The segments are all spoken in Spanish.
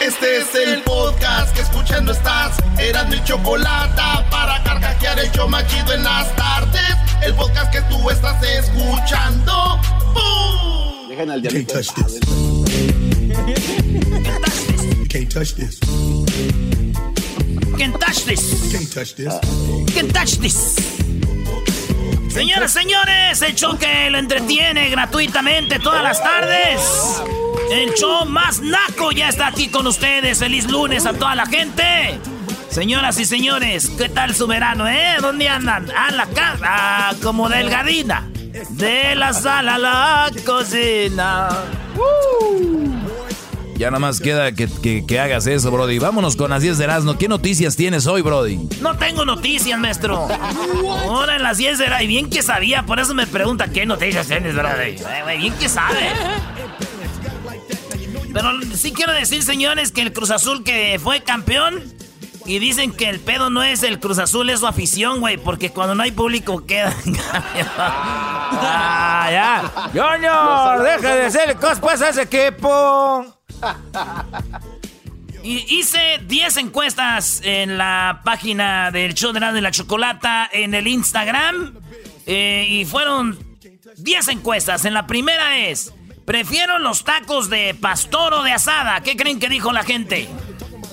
Este es el podcast que escuchando estás. Eran mi chocolate para carcajear el yo machido en las tardes. El podcast que tú estás escuchando. ¡Bum! Dejen al diablito. touch this. You can't touch this. Can't touch this. You can't touch this. Can't touch this. Señoras, señores, el show que lo entretiene gratuitamente todas las tardes. El show más naco ya está aquí con ustedes. Feliz lunes a toda la gente. Señoras y señores, ¿qué tal su verano, eh? ¿Dónde andan? A la casa, ah, como delgadina. De la sala a la cocina. Ya nada más queda que, que- que hagas eso, Brody. Vámonos con las 10 de Erasmo. ¿Qué noticias tienes hoy, Brody? No tengo noticias, maestro. Ahora en las 10 de. Y bien que sabía, por eso me pregunta qué noticias tienes, brother. Eh, bien que sabe. Pero sí quiero decir, señores, que el Cruz Azul que fue campeón... Y dicen que el pedo no es el Cruz Azul, es su afición, güey. Porque cuando no hay público queda... ah, ya. Junior, deja de ser cosplay a ese equipo. Y hice 10 encuestas en la página del show de de la chocolata en el Instagram. eh, y fueron 10 encuestas. En la primera es, prefiero los tacos de pastor o de asada. ¿Qué creen que dijo la gente?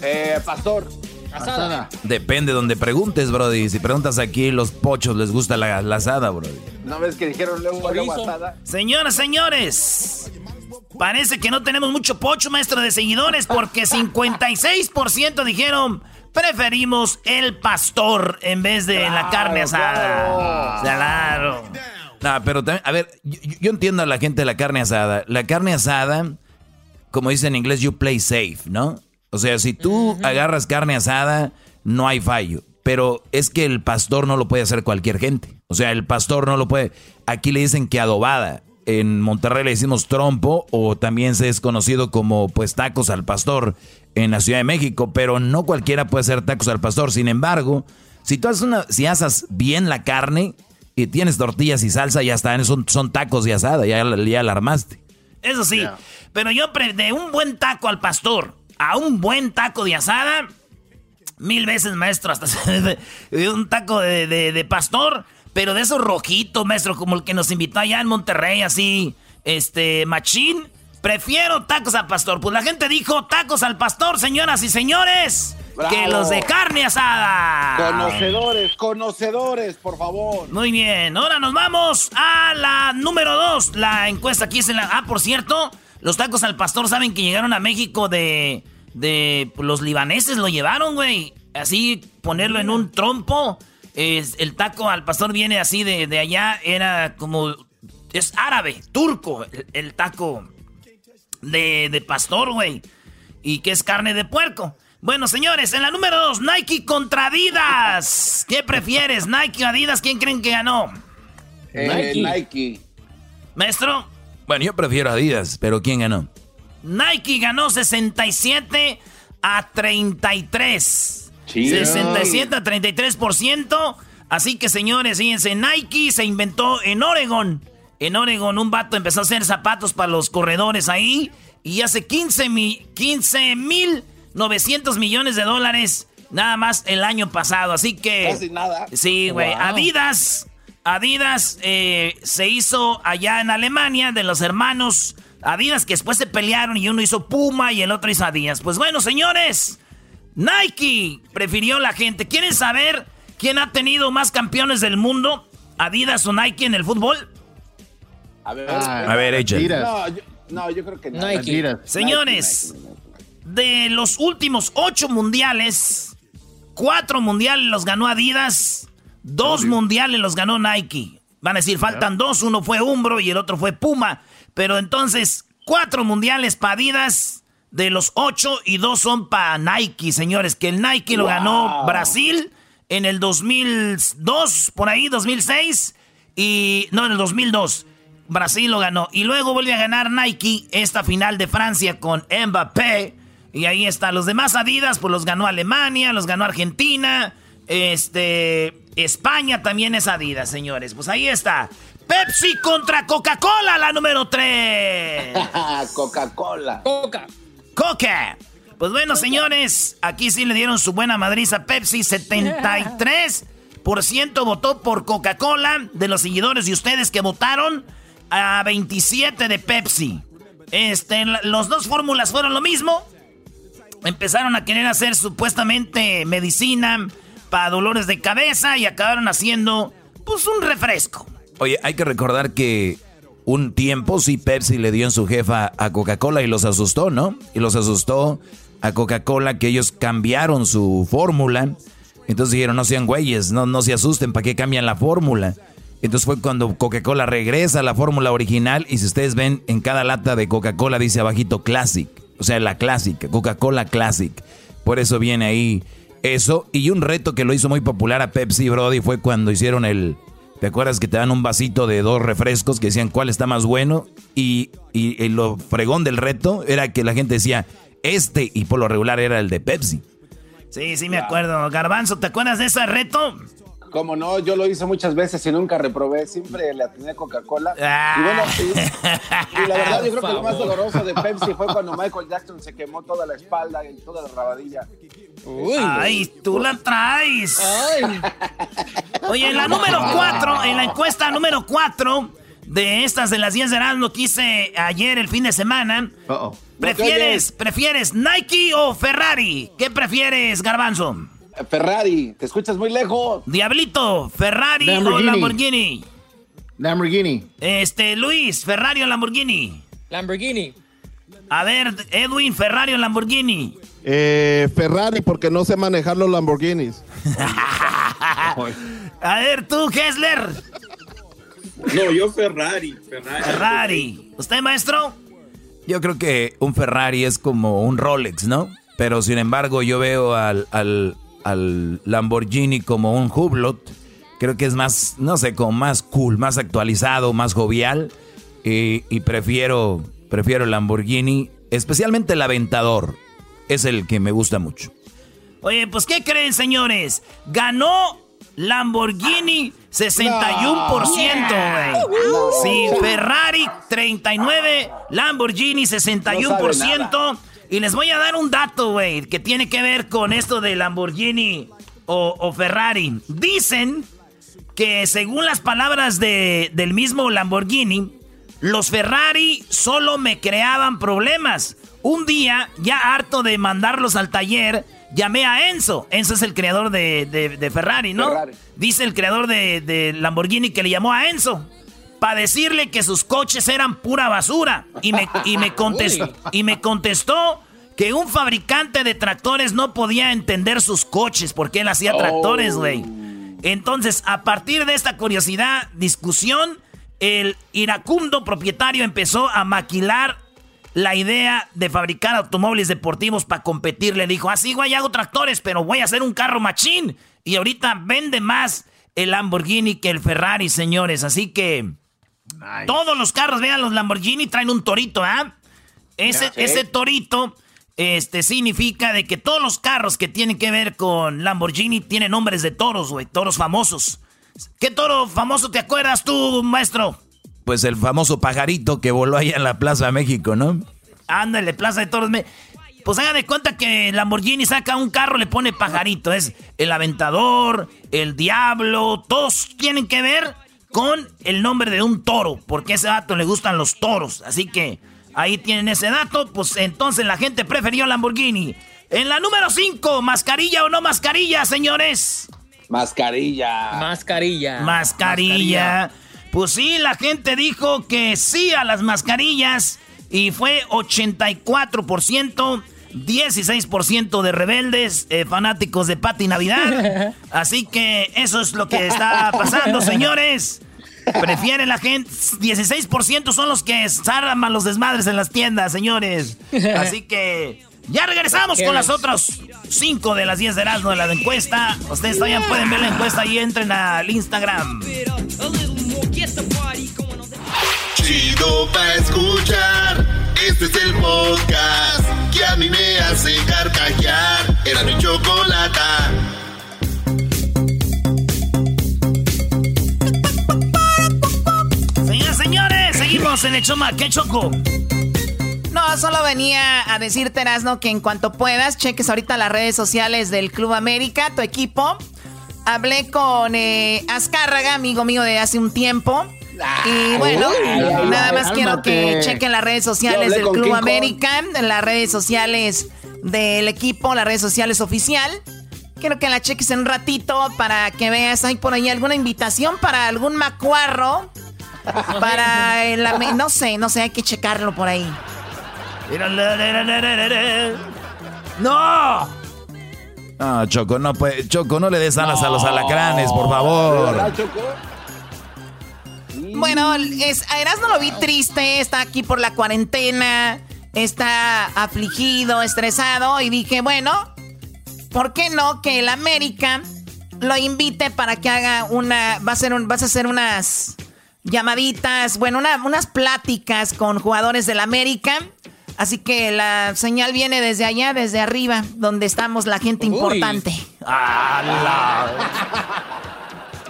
Eh, pastor. Asada. Depende donde preguntes, Brody. Si preguntas aquí, los pochos les gusta la, la asada, Brody. ¿No ves que dijeron luego asada? Señoras, señores. Parece que no tenemos mucho pocho, maestro de seguidores, porque 56% dijeron preferimos el pastor en vez de la carne asada. Claro. No, pero también, a ver, yo, yo entiendo a la gente de la carne asada. La carne asada, como dice en inglés, you play safe, ¿no? O sea, si tú agarras carne asada, no hay fallo. Pero es que el pastor no lo puede hacer cualquier gente. O sea, el pastor no lo puede. Aquí le dicen que adobada. En Monterrey le decimos trompo o también se es conocido como pues tacos al pastor en la Ciudad de México, pero no cualquiera puede hacer tacos al pastor. Sin embargo, si tú haces una, si asas bien la carne y tienes tortillas y salsa, ya están, son, son tacos de asada, ya, ya la armaste. Eso sí, pero yo de un buen taco al pastor a un buen taco de asada, mil veces, maestro, hasta un taco de, de- de pastor, pero de esos rojitos, maestro, como el que nos invitó allá en Monterrey, así, este, machín. Prefiero tacos al pastor. Pues la gente dijo tacos al pastor, señoras y señores, que los de carne asada. Conocedores, conocedores, por favor. Muy bien, ahora nos vamos a la número dos. La encuesta aquí es en la... Ah, por cierto, los tacos al pastor saben que llegaron a México de... de los libaneses lo llevaron, güey. Así ponerlo en un trompo. Es, el taco al pastor viene así de, de allá. Era como... Es árabe, turco, el, el taco de, de pastor, güey. Y que es carne de puerco. Bueno, señores, en la número dos, Nike contra Adidas. ¿Qué prefieres, Nike o Adidas? ¿Quién creen que ganó? Eh, Nike. Nike. Maestro, Bueno, yo prefiero Adidas, pero ¿quién ganó? Nike ganó 67 a 33. Sí. 67 a 33%. Así que, señores, fíjense, Nike se inventó en Oregon. En Oregon un vato empezó a hacer zapatos para los corredores ahí. Y hace 15 mil 15 mil 900 millones de dólares nada más el año pasado. Así que... Casi nada. Sí, güey. Wow. Adidas, Adidas eh, se hizo allá en Alemania de los hermanos Adidas que después se pelearon y uno hizo Puma y el otro hizo Adidas. Pues bueno, señores, Nike prefirió la gente. ¿Quieren saber quién ha tenido más campeones del mundo? Adidas o Nike en el fútbol. A ver, Ah, A ver, no, yo, no, yo creo que no. Nike. Señores, Nike, Nike, Nike. de los últimos ocho mundiales, cuatro mundiales los ganó Adidas, dos mundiales los ganó Nike. Van a decir, faltan dos, uno fue Umbro y el otro fue Puma. Pero entonces, cuatro mundiales para Adidas de los ocho y dos son para Nike, señores. Que el Nike lo ganó Brasil en el 2002, por ahí, 2006. Y no, en el 2002. Brasil lo ganó. Y luego vuelve a ganar Nike esta final de Francia con Mbappé. Y ahí está. Los demás Adidas, pues los ganó Alemania, los ganó Argentina. Este. España también es Adidas, señores. Pues ahí está. Pepsi contra Coca-Cola, la número 3. Coca-Cola. Coca. Coca. Pues bueno, señores, aquí sí le dieron su buena madriza a Pepsi. 73% votó por Coca-Cola de los seguidores de ustedes que votaron a 27 de Pepsi. Este, los dos fórmulas fueron lo mismo. Empezaron a querer hacer supuestamente medicina para dolores de cabeza y acabaron haciendo pues un refresco. Oye, hay que recordar que un tiempo sí Pepsi le dio en su jefa a Coca-Cola y los asustó, ¿no? Y los asustó a Coca-Cola que ellos cambiaron su fórmula. Entonces dijeron, no sean güeyes, no, no se asusten, ¿para qué cambian la fórmula? Entonces fue cuando Coca-Cola regresa a la fórmula original y si ustedes ven en cada lata de Coca-Cola dice abajito Classic, o sea, la clásica, Coca-Cola Classic. Por eso viene ahí eso. Y un reto que lo hizo muy popular a Pepsi Brody fue cuando hicieron el ¿Te acuerdas que te dan un vasito de dos refrescos que decían cuál está más bueno? Y, y, lo fregón del reto era que la gente decía, este, y por lo regular era el de Pepsi. Sí, sí me acuerdo. Garbanzo, ¿te acuerdas de ese reto? Como no, yo lo hice muchas veces y nunca reprobé, siempre le atiné Coca-Cola. Y bueno, y, la verdad yo creo que lo más doloroso de Pepsi fue cuando Michael Jackson se quemó toda la espalda y toda la rabadilla. Ay, tú la traes. Oye, en la número 4, en la encuesta número 4 de estas de las 10 de lo que hice ayer el fin de semana. ¿Prefieres, ¿Prefieres Nike o Ferrari? ¿Qué prefieres, Garbanzo? Ferrari, te escuchas muy lejos. Diablito, Ferrari o Lamborghini. Lamborghini. Este, Luis, Ferrari o Lamborghini. Lamborghini. A ver, Edwin, Ferrari o Lamborghini. Eh, Ferrari, porque no sé manejar los Lamborghinis. A ver, tú, Hessler. No, yo Ferrari, Ferrari. Ferrari. ¿Usted, maestro? Yo creo que un Ferrari es como un Rolex, ¿no? Pero sin embargo, yo veo al, al Lamborghini como un Hublot. Creo que es más, no sé, como más cool, más actualizado, más jovial. Y, prefiero, prefiero el Lamborghini, especialmente el Aventador. Es el que me gusta mucho. Oye, pues ¿qué creen, señores? Ganó Lamborghini 61%, güey. sí, Ferrari 39, Lamborghini 61%. Y les voy a dar un dato, güey, que tiene que ver con esto de Lamborghini o, Ferrari. Dicen que según las palabras de, del mismo Lamborghini, los Ferrari solo me creaban problemas. Un día, ya harto de mandarlos al taller, llamé a Enzo. Enzo es el creador de, Ferrari, ¿no? Dice el creador de, de Lamborghini que le llamó a Enzo para decirle que sus coches eran pura basura. Y me, y me, contestó, y me contestó que un fabricante de tractores no podía entender sus coches porque él hacía tractores, güey. Entonces, a partir de esta curiosidad, discusión, el iracundo propietario empezó a maquilar la idea de fabricar automóviles deportivos para competir. Le dijo, así, güey, hago tractores, pero voy a hacer un carro machín. Y ahorita vende más el Lamborghini que el Ferrari, señores. Así que todos los carros, vean, los Lamborghini traen un torito, ¿ah? Ese, ese torito este significa de que todos los carros que tienen que ver con Lamborghini tienen nombres de toros, güey, toros famosos. ¿Qué toro famoso te acuerdas tú, maestro? Pues el famoso pajarito que voló ahí en la Plaza de México, ¿no? Ándale, Plaza de Toros. Pues hagan de cuenta que Lamborghini saca un carro, le pone pajarito. Es el aventador, el diablo, todos tienen que ver con el nombre de un toro, porque a ese dato le gustan los toros. Así que ahí tienen ese dato, pues entonces la gente prefirió Lamborghini. En la número 5, mascarilla o no mascarilla, señores. Mascarilla. Mascarilla. Mascarilla. Pues sí, la gente dijo que sí a las mascarillas y fue 84%. 16% de rebeldes, eh, fanáticos de Pati Navidad. Así que eso es lo que está pasando, señores. Prefiere la gente. 16% son los que a los desmadres en las tiendas, señores. Así que. Ya regresamos con las otras 5 de las 10 de Erasmo de la encuesta. Ustedes todavía pueden ver la encuesta y entren al Instagram. Chido pa' escuchar. Este es el podcast que a mí me hace carcajear. Era mi chocolata. En el Choma. ¿Qué choco? No, solo venía a decirte, Erasno, que en cuanto puedas, cheques ahorita las redes sociales del Club América, tu equipo. Hablé con eh, Azcárraga, amigo mío de hace un tiempo. Y bueno, nada más quiero que chequen las redes sociales del Club América, las redes sociales del equipo, las redes sociales oficial. Quiero que la cheques en un ratito para que veas, hay por ahí alguna invitación para algún macuarro. Para el, no sé, no sé, hay que checarlo por ahí. ¡No! No, Choco, no puede. Choco, no le des alas a los alacranes, por favor. Bueno, es, a Erasmo lo vi triste, está aquí por la cuarentena, está afligido, estresado, y dije, bueno, ¿por qué no que el América lo invite para que haga una, va a ser un, vas a hacer unas llamaditas, bueno, unas pláticas con jugadores del América. Así que la señal viene desde allá, desde arriba, donde estamos la gente importante.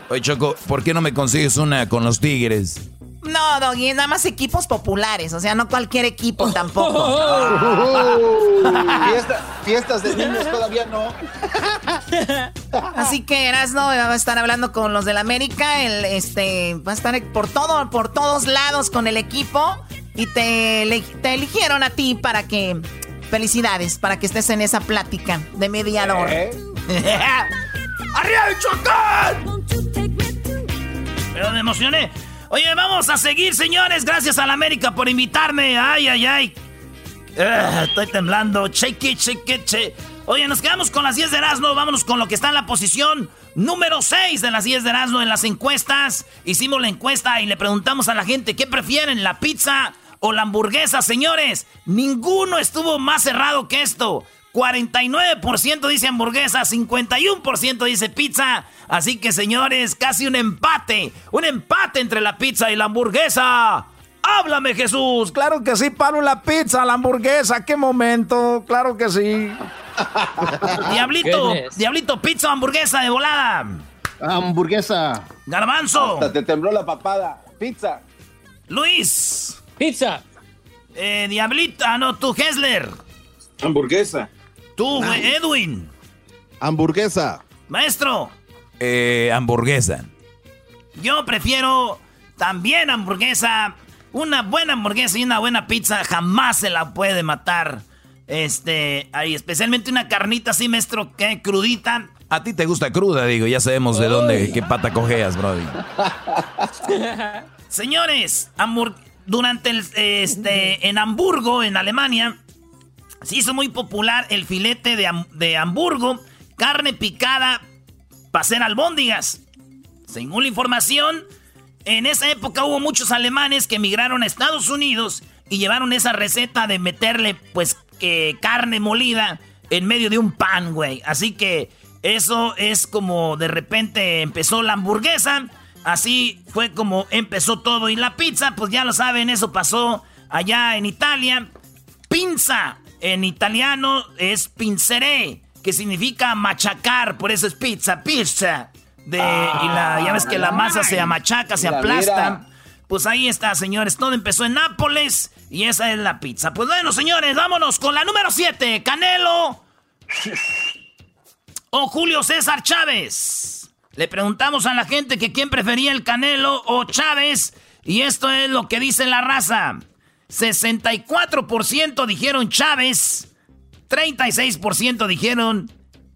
Oye, Choco, ¿por qué no me consigues una con los Tigres? No, Doggy, nada más equipos populares, o sea, no cualquier equipo tampoco. fiestas de niños todavía no. Así que Erasno va a estar hablando con los del América, el, este, va a estar por todo, por todos lados con el equipo y te, te eligieron a ti para que, felicidades, para que estés en esa plática de mediador. ¿Eh? ¡Arriba el Chocón! Pero me emocioné. Oye, vamos a seguir, señores. Gracias a la América por invitarme. Ay, ay, ay. Ah, estoy temblando. Shake it, shake. Oye, nos quedamos con las 10 de Erasmo. Vámonos con lo que está en la posición número 6 de las 10 de Erasmo en las encuestas. Hicimos la encuesta y le preguntamos a la gente qué prefieren, la pizza o la hamburguesa, señores. Ninguno estuvo más cerrado que esto. 49% dice hamburguesa, 51% dice pizza. Así que señores, casi un empate. Un empate entre la pizza y la hamburguesa. ¡Háblame, Jesús! Claro que sí, paro la pizza, la hamburguesa. ¡Qué momento! Claro que sí. Diablito, Diablito, pizza o hamburguesa de volada. Hamburguesa. Garbanzo. Hasta te tembló la papada. Pizza. Luis. Pizza. Eh, Diablito, ah, no, tú, Hessler. Hamburguesa. Tú, Edwin. Hamburguesa. Maestro. Eh, hamburguesa. Yo prefiero también hamburguesa. Una buena hamburguesa y una buena pizza jamás se la puede matar. Este, ahí, especialmente una carnita así, maestro, que crudita. A ti te gusta cruda, digo, ya sabemos de dónde, qué pata cojeas, brody. Señores, durante el, este, en Hamburgo, en Alemania, se hizo muy popular el filete de, de Hamburgo, carne picada para hacer albóndigas. Según la información, en esa época hubo muchos alemanes que emigraron a Estados Unidos y llevaron esa receta de meterle, pues, carne molida en medio de un pan, güey. Así que eso es como de repente empezó la hamburguesa. Así fue como empezó todo. Y la pizza, pues ya lo saben, eso pasó allá en Italia. Pinza en italiano es pinceré, que significa machacar, por eso es pizza, pizza. De, y la, ya ves que la masa se amachaca, se aplasta. Pues ahí está, señores. Todo empezó en Nápoles y esa es la pizza. Pues bueno, señores, vámonos con la número 7. Canelo o Julio César Chávez. Le preguntamos a la gente que quién prefería el Canelo o Chávez. Y esto es lo que dice la raza. 64% dijeron Chávez, 36% dijeron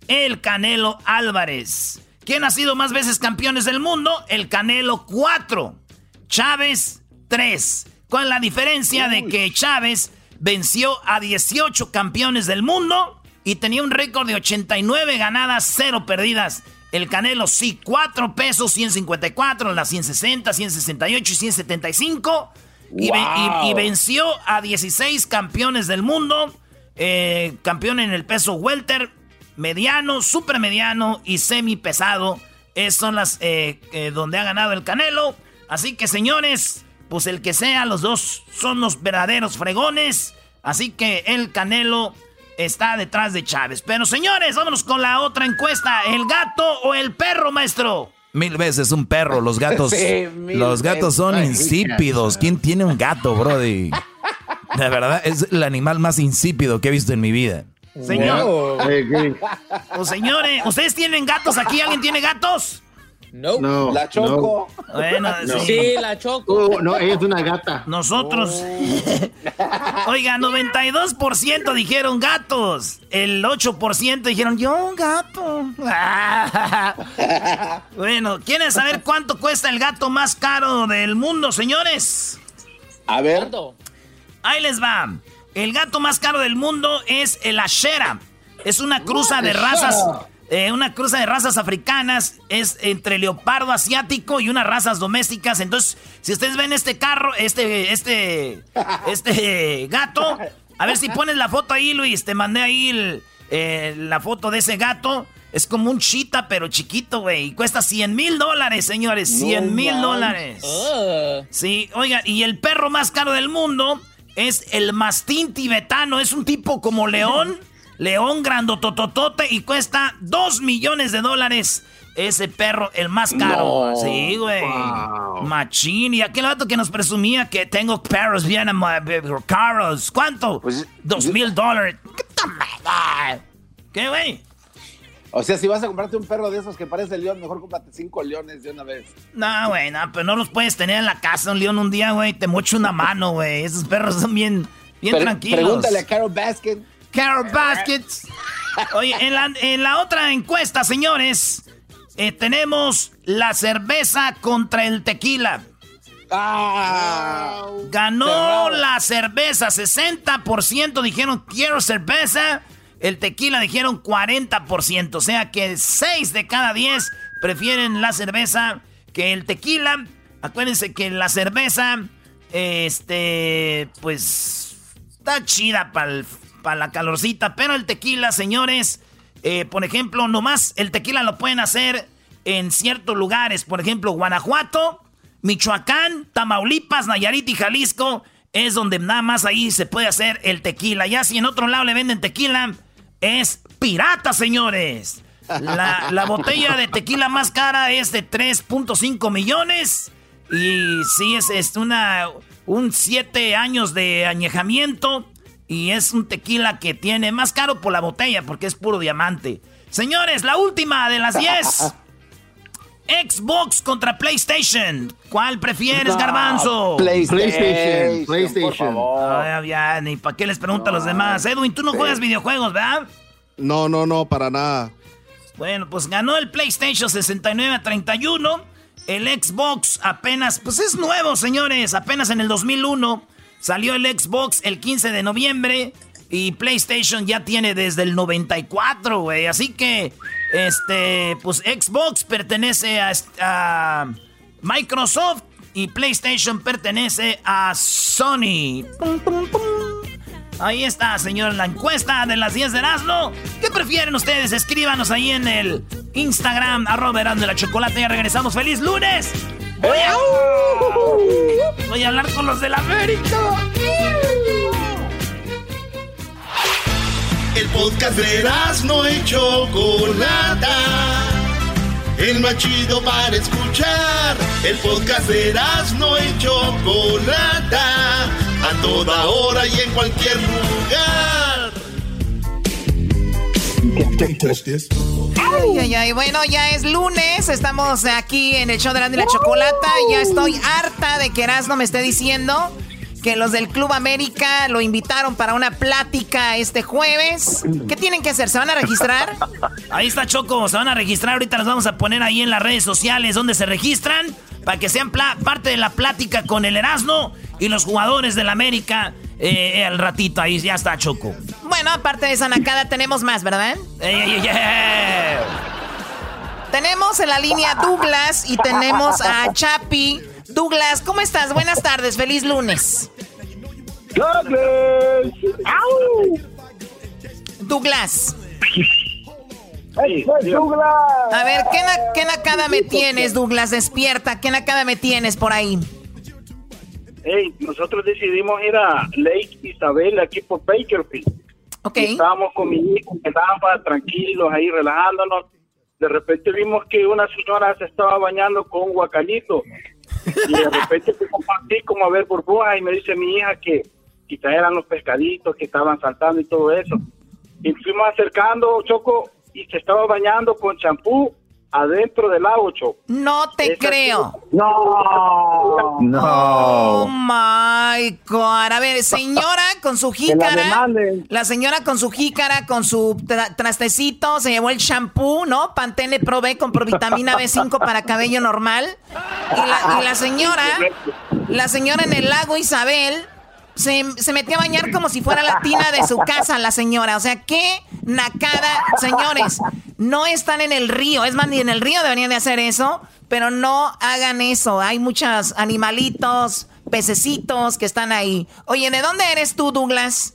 el Canelo Álvarez. ¿Quién ha sido más veces campeones del mundo? El Canelo 4, Chávez 3. ¿Cuál es la diferencia de que Chávez venció a 18 campeones del mundo y tenía un récord de 89 ganadas, 0 perdidas? El Canelo sí, 4 pesos, 154, las 160, 168 y 175. Y, venció a 16 campeones del mundo. Eh, campeón en el peso welter, mediano, super mediano y semi pesado. Esas son las eh, eh, donde ha ganado el Canelo. Así que señores, pues el que sea, los dos son los verdaderos fregones. Así que el Canelo está detrás de Chávez. Pero señores, vámonos con la otra encuesta. ¿El gato o el perro, maestro? Mil veces un perro, los gatos. los gatos son insípidos. ¿Quién tiene un gato, Brody? La verdad, es el animal más insípido que he visto en mi vida. Señor. O señores, ¿ustedes tienen gatos aquí? ¿Alguien tiene gatos? No. La Choco. Bueno, sí. la Choco. Oh, no, ella es una gata. Nosotros. Oiga, 92% dijeron gatos. El 8% dijeron yo un gato. bueno, ¿quieren saber cuánto cuesta el gato más caro del mundo, señores? A ver. Ahí les va. El gato más caro del mundo es el Ashera. Es una cruza de razas eh, una cruza de razas africanas es entre leopardo asiático y unas razas domésticas. Entonces, si ustedes ven este carro, este, este, este gato, a ver si pones la foto ahí, Luis. Te mandé ahí eh, la foto de ese gato. Es como un chita, pero chiquito, güey. Y cuesta 100 mil dólares, señores. 100 mil dólares. Sí, oiga, y el perro más caro del mundo es el mastín tibetano. Es un tipo como león. León grandotototote y cuesta 2 millones de dólares. Ese perro, el más caro. sí, güey. Machín. Y aquel vato que nos presumía que tengo perros bien caros. ¿Cuánto? Pues, Dos mil dólares. ¿Qué, güey? O sea, si vas a comprarte un perro de esos que parece león, mejor cómprate cinco leones de una vez. No, güey, no, pero no los puedes tener en la casa un león un día, güey. Te mocho una mano, güey. Esos perros son bien, bien tranquilos. Pregúntale a Carol Baskin. Carol Baskets. Oye, en la, otra encuesta, señores, eh, tenemos la cerveza contra el tequila. Ah, Ganó la cerveza, 60% dijeron quiero cerveza, el tequila dijeron 40%, o sea que 6 de cada 10 prefieren la cerveza que el tequila. Acuérdense que la cerveza, este, pues, está chida para el para la calorcita. Pero el tequila, señores, eh, por ejemplo, nomás el tequila lo pueden hacer en ciertos lugares. Por ejemplo, Guanajuato, Michoacán, Tamaulipas, Nayarit y Jalisco. Es donde nada más ahí se puede hacer el tequila. Ya si en otro lado le venden tequila, es pirata, señores. La, botella de tequila más cara es de 3.5 millones. Y sí, es, es una, un 7 años de añejamiento. Y es un tequila que tiene más caro por la botella porque es puro diamante. Señores, la última de las 10. Xbox contra PlayStation. ¿Cuál prefieres, Garbanzo? PlayStation. PlayStation. ya, ni para qué les pregunto a los demás. Edwin, tú no juegas videojuegos, ¿verdad? No, no, no, para nada. Bueno, pues ganó el PlayStation 69 a 31. El Xbox apenas, pues es nuevo, señores, apenas en el 2001. Salió el Xbox el 15 de noviembre y PlayStation ya tiene desde el 94, güey. Así que, este, pues Xbox pertenece a, Microsoft y PlayStation pertenece a Sony. Ahí está, señor, la encuesta de las 10 de Erasmo. ¿Qué prefieren ustedes? Escríbanos ahí en el Instagram, arroba de la chocolate. Ya regresamos. ¡Feliz lunes! Voy a, voy a hablar con los del América. El podcast de no hecho Chocolata. El más chido para escuchar. El podcast de no hecho Chocolata. A toda hora y en cualquier lugar. Ay, ay, ay. Bueno, ya es lunes. Estamos aquí en el show de la, la chocolata. Ya estoy harta de que Erasmo me esté diciendo que los del Club América lo invitaron para una plática este jueves. ¿Qué tienen que hacer? ¿Se van a registrar? Ahí está Choco, se van a registrar. Ahorita los vamos a poner ahí en las redes sociales donde se registran para que sean parte de la plática con el Erasmo y los jugadores del América. Eh, al ratito ahí ya está Choco. Bueno, aparte de esa nacada tenemos más, ¿verdad? tenemos en la línea Douglas y tenemos a Chapi. Douglas, ¿cómo estás? Buenas tardes, feliz lunes. Douglas. Douglas. Douglas. A ver, ¿qué, ¿qué nacada me tienes, Douglas? Despierta, ¿qué nacada me tienes por ahí? Hey, nosotros decidimos ir a Lake Isabel, aquí por Bakerfield. Okay. Estábamos con mi hijo, quedábamos tranquilos ahí relajándonos. De repente vimos que una señora se estaba bañando con un guacalito. Y de repente como así como a ver burbujas y me dice mi hija que, quizás eran los pescaditos que estaban saltando y todo eso. Y fuimos acercando, Choco, y se estaba bañando con champú adentro del lago, Choco. No te Esa- creo. No, Oh my God. A ver, señora con su jícara. La señora con su jícara, con su tra- trastecito, se llevó el shampoo, ¿no? Pantene Pro B con provitamina B5 para cabello normal. Y la, y la señora, la señora en el lago Isabel, se, se metió a bañar como si fuera la tina de su casa, la señora. O sea, qué nacada. Señores, no están en el río. Es más, ni en el río deberían de hacer eso. Pero no hagan eso. Hay muchos animalitos, pececitos que están ahí. Oye, ¿de dónde eres tú, Douglas?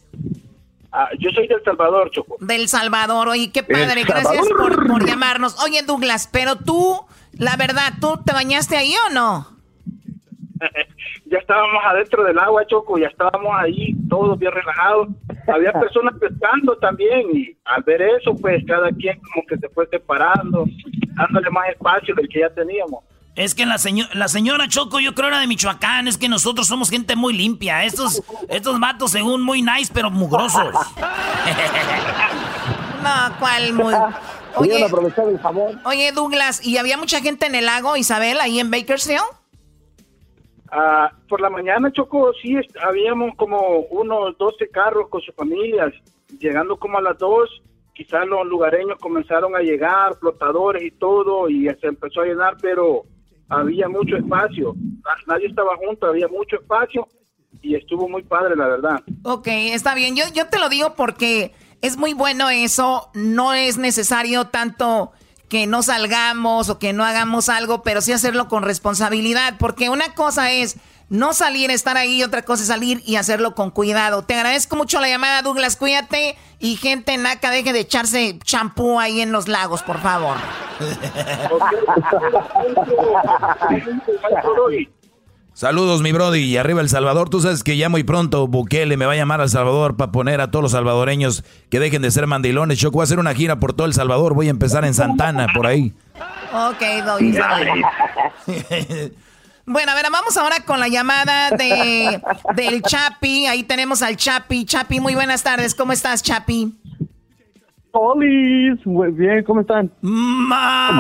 Ah, yo soy del Salvador, Choco. Del Salvador. Oye, qué padre. Gracias por, por llamarnos. Oye, Douglas, pero tú, la verdad, ¿tú te bañaste ahí o no? ya estábamos adentro del agua, Choco, ya estábamos ahí, todos bien relajados. Había personas pescando también y al ver eso, pues cada quien como que se fue separando, dándole más espacio del que ya teníamos. Es que la, seño- la señora Choco, yo creo era de Michoacán, es que nosotros somos gente muy limpia. Estos, estos vatos, según muy nice, pero mugrosos. No, ¿cuál muy? Oye, el oye, Douglas, ¿y había mucha gente en el lago, Isabel, ahí en Bakersfield? Ah, por la mañana, Choco, sí, habíamos como unos 12 carros con sus familias. Llegando como a las 2, quizás los lugareños comenzaron a llegar, flotadores y todo, y se empezó a llenar, pero había mucho espacio. Na- Nadie estaba junto, había mucho espacio y estuvo muy padre, la verdad. Ok, está bien. Yo, yo te lo digo porque es muy bueno eso. No es necesario tanto que no salgamos o que no hagamos algo, pero sí hacerlo con responsabilidad. Porque una cosa es no salir, estar ahí, otra cosa es salir y hacerlo con cuidado. Te agradezco mucho la llamada, Douglas. Cuídate y gente naca, deje de echarse champú ahí en los lagos, por favor. Saludos, mi Brody. Y arriba El Salvador. Tú sabes que ya muy pronto Bukele me va a llamar al Salvador para poner a todos los salvadoreños que dejen de ser mandilones. Yo voy a hacer una gira por todo El Salvador. Voy a empezar en Santana, por ahí. Ok, Doggy. Bueno, a ver, vamos ahora con la llamada de del Chapi. Ahí tenemos al Chapi. Chapi, muy buenas tardes. ¿Cómo estás, Chapi? Olis, muy bien, ¿cómo están? Más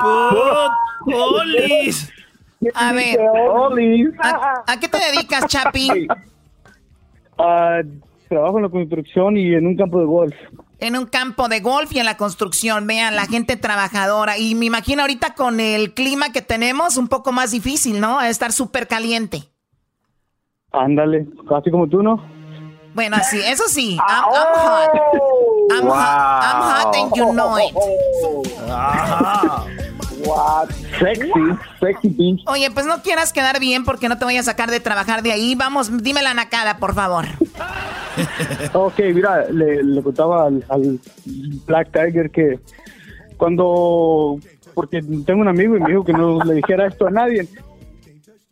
put- Olis. A ver. ¿a, a qué te dedicas, Chapi? Ah, trabajo en la construcción y en un campo de golf. En un campo de golf y en la construcción. Vean, la gente trabajadora. Y me imagino ahorita con el clima que tenemos, un poco más difícil, ¿no? A estar súper caliente. Ándale, casi como tú, ¿no? Bueno, así, eso sí. I'm, I'm hot. I'm, hot. I'm hot and you know it. What? Sexy, sexy pinch. Oye, pues no quieras quedar bien porque no te voy a sacar de trabajar de ahí. Vamos, dime la nacada, por favor. Ok, mira, le, le contaba al, al Black Tiger que cuando, porque tengo un amigo y me dijo que no le dijera esto a nadie,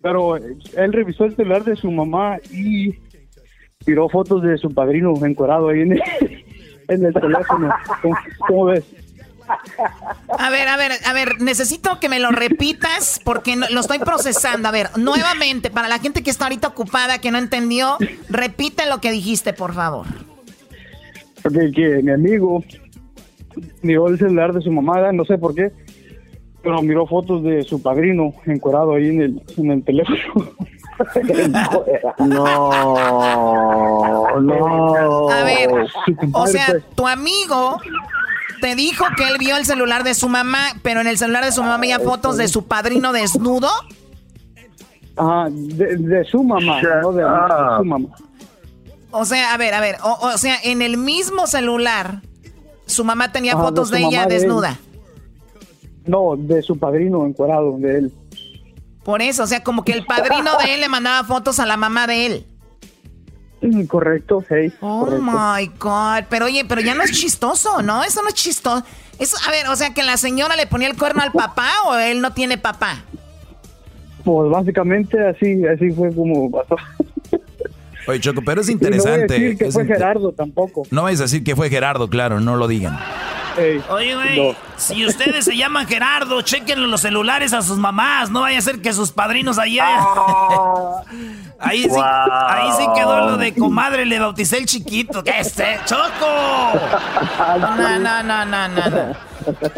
pero él revisó el celular de su mamá y tiró fotos de su padrino encorado ahí en el, en el teléfono. ¿Cómo, cómo ves? A ver, a ver, a ver, necesito que me lo repitas porque no- lo estoy procesando. A ver, nuevamente, para la gente que está ahorita ocupada, que no entendió, repite lo que dijiste, por favor. Porque que mi amigo miró el celular de su mamá, no sé por qué, pero miró fotos de su padrino encuerado ahí en el, en el teléfono. no, no. A ver, o sea, pues. tu amigo te dijo que él vio el celular de su mamá, pero en el celular de su mamá había fotos de su padrino desnudo. Ajá, de, de su mamá, no de, de su mamá. O sea, a ver, a ver, o, o sea, en el mismo celular, su mamá tenía Ajá, fotos de ella desnuda. No, de su padrino encuerado, de él. Por eso, o sea, como que el padrino de él le mandaba fotos a la mamá de él. Correcto, hey, Oh correcto. my God. Pero oye, pero ya no es chistoso, ¿no? Eso no es chistoso. Eso, a ver, o sea, que la señora le ponía el cuerno al papá o él no tiene papá. Pues básicamente así, así fue como pasó. Oye, Choco, pero es Y no voy a interesante. decir que es fue Gerardo tampoco. No vayas a decir que fue Gerardo, claro, no lo digan. Oye, güey, si ustedes se llaman Gerardo, chequen los celulares a sus mamás. No vaya a ser que sus padrinos ahí. Ah. ahí, sí, ahí sí quedó lo de comadre, le bauticé el chiquito. ¿Qué es este? ¡Choco! No, no, no, no, no.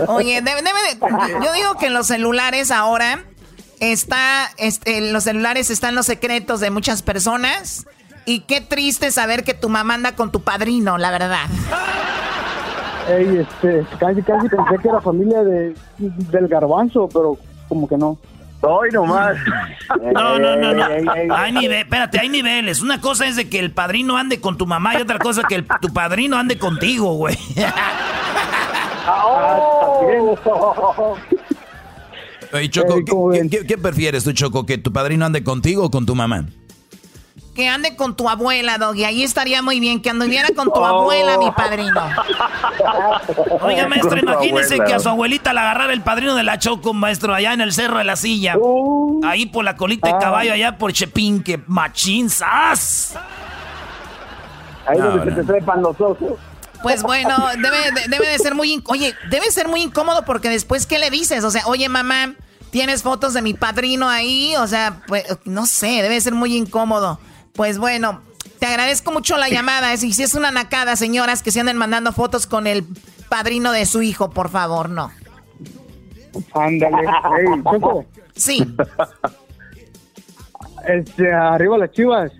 Oye, debe, debe yo digo que en los celulares ahora está, este, en los celulares están los secretos de muchas personas. Y qué triste saber que tu mamá anda con tu padrino, la verdad. Ey, este, casi, casi pensé que era familia de, del garbanzo, pero como que no. Hoy nomás. No, no, no, no. Hay niveles, espérate, hay niveles. Una cosa es de que el padrino ande con tu mamá y otra cosa es que tu padrino ande contigo, güey. Oye, Choco, ¿qué, prefieres tú, Choco? ¿Que tu padrino ande contigo o con tu mamá? Que ande con tu abuela, Doggy. Ahí estaría muy bien. Que anduviera con tu abuela, mi padrino. Oiga, maestro, imagínese que a su abuelita la agarrara el padrino de la Choco, maestro, allá en el Cerro de la Silla. Uh. ahí por la colita de ah. caballo, allá por Chepinque. Machinzas. Ahí donde se te trepan los ojos. Pues bueno, debe, debe de ser muy... Oye, debe ser muy incómodo porque después, ¿qué le dices? O sea, oye, mamá, ¿tienes fotos de mi padrino ahí? O sea, pues, no sé, debe ser muy incómodo. Pues bueno, te agradezco mucho la llamada. Y si es una nacada, señoras, que se anden mandando fotos con el padrino de su hijo, por favor, no. Ándale. Sí. Este, arriba las chivas.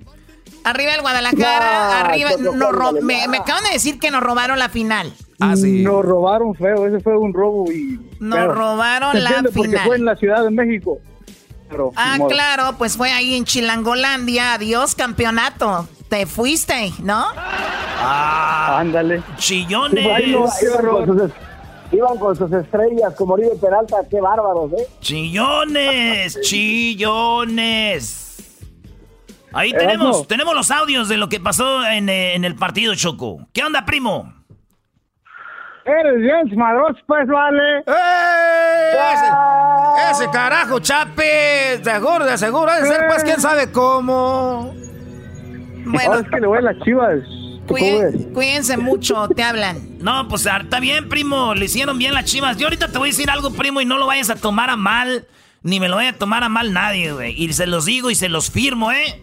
Arriba el Guadalajara, arriba. me, acaban de decir que nos robaron la final. Ah, sí. Nos robaron feo, ese fue un robo y. Nos robaron la final. Porque fue en la Ciudad de México. Ah, claro, pues fue ahí en Chilangolandia. Adiós, campeonato. Te fuiste, ¿no? Ah, ándale. Chillones. Iban con sus estrellas como Oribe Peralta, qué bárbaros, ¿eh? Chillones, chillones. Ahí tenemos, tenemos los audios de lo que pasó en, eh, el partido, Choco. ¿Qué onda, primo? Eres bien madroso, pues, vale. ¡Eh! Ese, carajo, Chape, de seguro, de seguro, de ser, pues, quién sabe cómo. Bueno. es que le voy a las chivas. cuídense mucho, te hablan. No, pues está bien, primo, le hicieron bien las chivas. Yo ahorita te voy a decir algo, primo, y no lo vayas a tomar a mal, ni me lo vaya a tomar a mal nadie, güey. Y se los digo y se los firmo, ¿eh?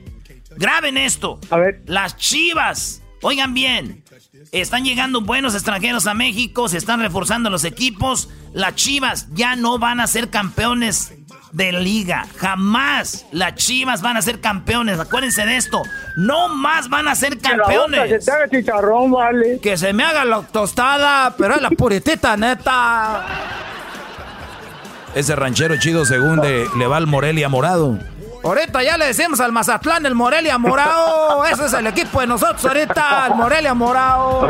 Graben esto. A ver. Las chivas. Oigan bien. Están llegando buenos extranjeros a México. Se están reforzando los equipos. Las chivas ya no van a ser campeones de liga. Jamás las chivas van a ser campeones. Acuérdense de esto. No más van a ser campeones. Que se haga chicharrón, vale. Que se me haga la tostada, pero es la puritita neta. Ese ranchero chido según le va al Morelia morado. Ahorita ya le decimos al Mazatlán el Morelia Morado. Ese es el equipo de nosotros ahorita, el Morelia Morado.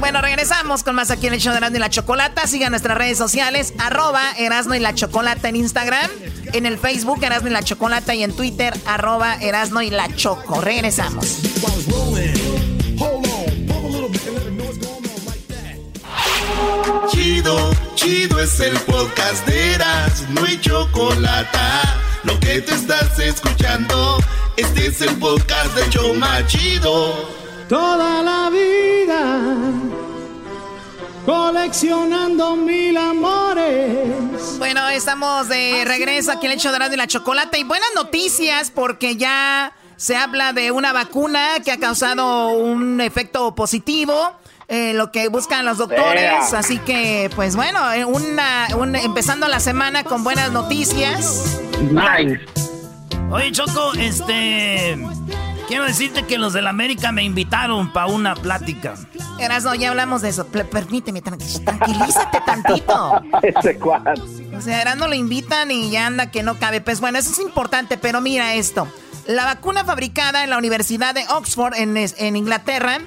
Bueno, regresamos con más aquí en el show de Erasmo y la Chocolata. Sigan nuestras redes sociales, arroba Erasmo y la Chocolata en Instagram, en el Facebook Erasmo y la Chocolata y en Twitter, arroba Erasmo y la Choco. Regresamos. Chido, chido es el podcast de Erasmo y Chocolata lo que te estás escuchando, este es el podcast de Choma Chido. Toda la vida coleccionando mil amores. Bueno, estamos de regreso aquí en el hecho de la chocolate y buenas noticias porque ya se habla de una vacuna que ha causado un efecto positivo. Eh, lo que buscan los doctores. Así que, pues bueno, eh, una, empezando la semana con buenas noticias. Nice. Oye, Choco, este. Quiero decirte que los de la América me invitaron para una plática. Erasno, ya hablamos de eso. permíteme, tranquilízate tantito. Ese cuadro. O sea, Erasno lo invitan y ya anda que no cabe. Pues bueno, eso es importante, pero mira esto. La vacuna fabricada en la Universidad de Oxford, en, en Inglaterra,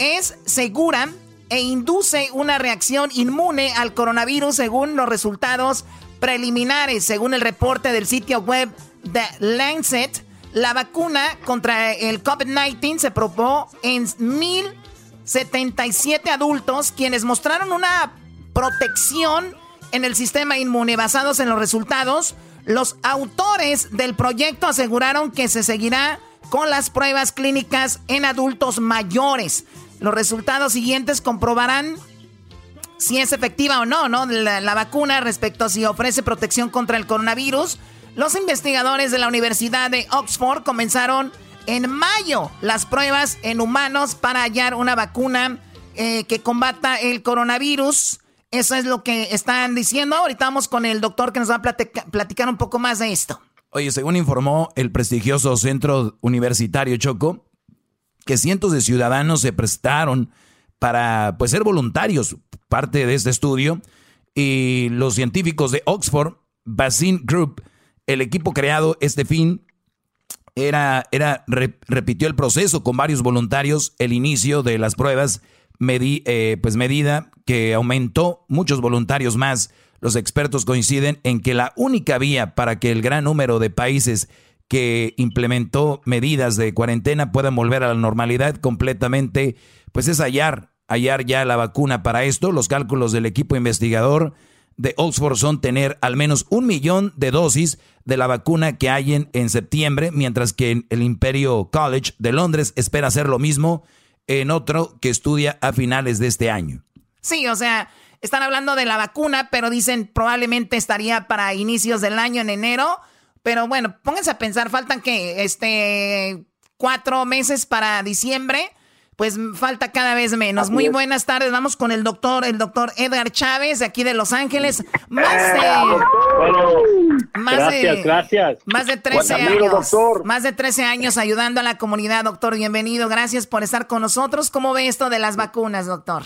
es segura e induce una reacción inmune al coronavirus según los resultados preliminares. Según el reporte del sitio web de Lancet, la vacuna contra el COVID-19 se probó en 1.077 adultos quienes mostraron una protección en el sistema inmune. Basados en los resultados, los autores del proyecto aseguraron que se seguirá con las pruebas clínicas en adultos mayores. Los resultados siguientes comprobarán si es efectiva o no, ¿no? La, vacuna respecto a si ofrece protección contra el coronavirus. Los investigadores de la Universidad de Oxford comenzaron en mayo las pruebas en humanos para hallar una vacuna eh, que combata el coronavirus. Eso es lo que están diciendo. Ahorita vamos con el doctor que nos va a platicar un poco más de esto. Oye, según informó el prestigioso centro universitario Choco, que cientos de ciudadanos se prestaron para pues, ser voluntarios, parte de este estudio, y los científicos de Oxford, Vaccine Group, el equipo creado este fin, era, era repitió el proceso con varios voluntarios, el inicio de las pruebas, eh, pues medida que aumentó muchos voluntarios más. Los expertos coinciden en que la única vía para que el gran número de países que implementó medidas de cuarentena puedan volver a la normalidad completamente, pues es hallar, hallar ya la vacuna para esto. Los cálculos del equipo investigador de Oxford son tener al menos un millón de dosis de la vacuna que hay en, en septiembre, mientras que el Imperio College de Londres espera hacer lo mismo en otro que estudia a finales de este año. Sí, o sea, están hablando de la vacuna, pero dicen probablemente estaría para inicios del año, en enero. Pero bueno, pónganse a pensar, faltan que este cuatro meses para diciembre pues falta cada vez menos. Muy buenas tardes, vamos con el doctor, el doctor Edgar Chávez, de aquí de Los Ángeles. Más de... más gracias, de, gracias. Más de 13 años. Más de 13 años ayudando a la comunidad, doctor. Bienvenido, gracias por estar con nosotros. ¿Cómo ve esto de las vacunas, doctor?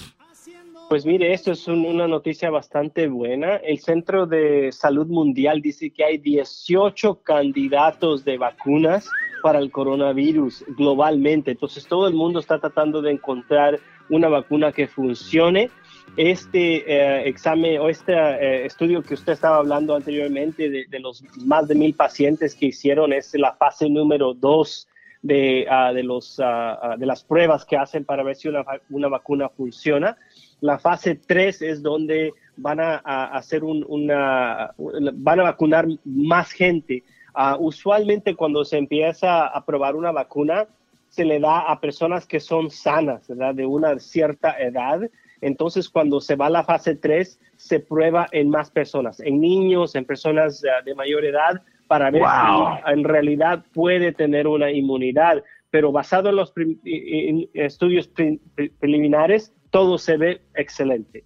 Pues mire, esto es una noticia bastante buena. El Centro de Salud Mundial dice que hay 18 candidatos de vacunas para el coronavirus globalmente. Entonces todo el mundo está tratando de encontrar una vacuna que funcione. Este eh, examen o este eh, estudio que usted estaba hablando anteriormente de, los más de mil pacientes que hicieron es la fase número dos de, de las pruebas que hacen para ver si una, una vacuna funciona. La fase tres es donde van a, hacer una, van a vacunar más gente Ah, usualmente cuando se empieza a probar una vacuna, se le da a personas que son sanas, ¿verdad? De una cierta edad. Entonces, cuando se va a la fase 3, se prueba en más personas, en niños, en personas de mayor edad, para ver si en realidad puede tener una inmunidad. Pero basado en los estudios preliminares, todo se ve excelente.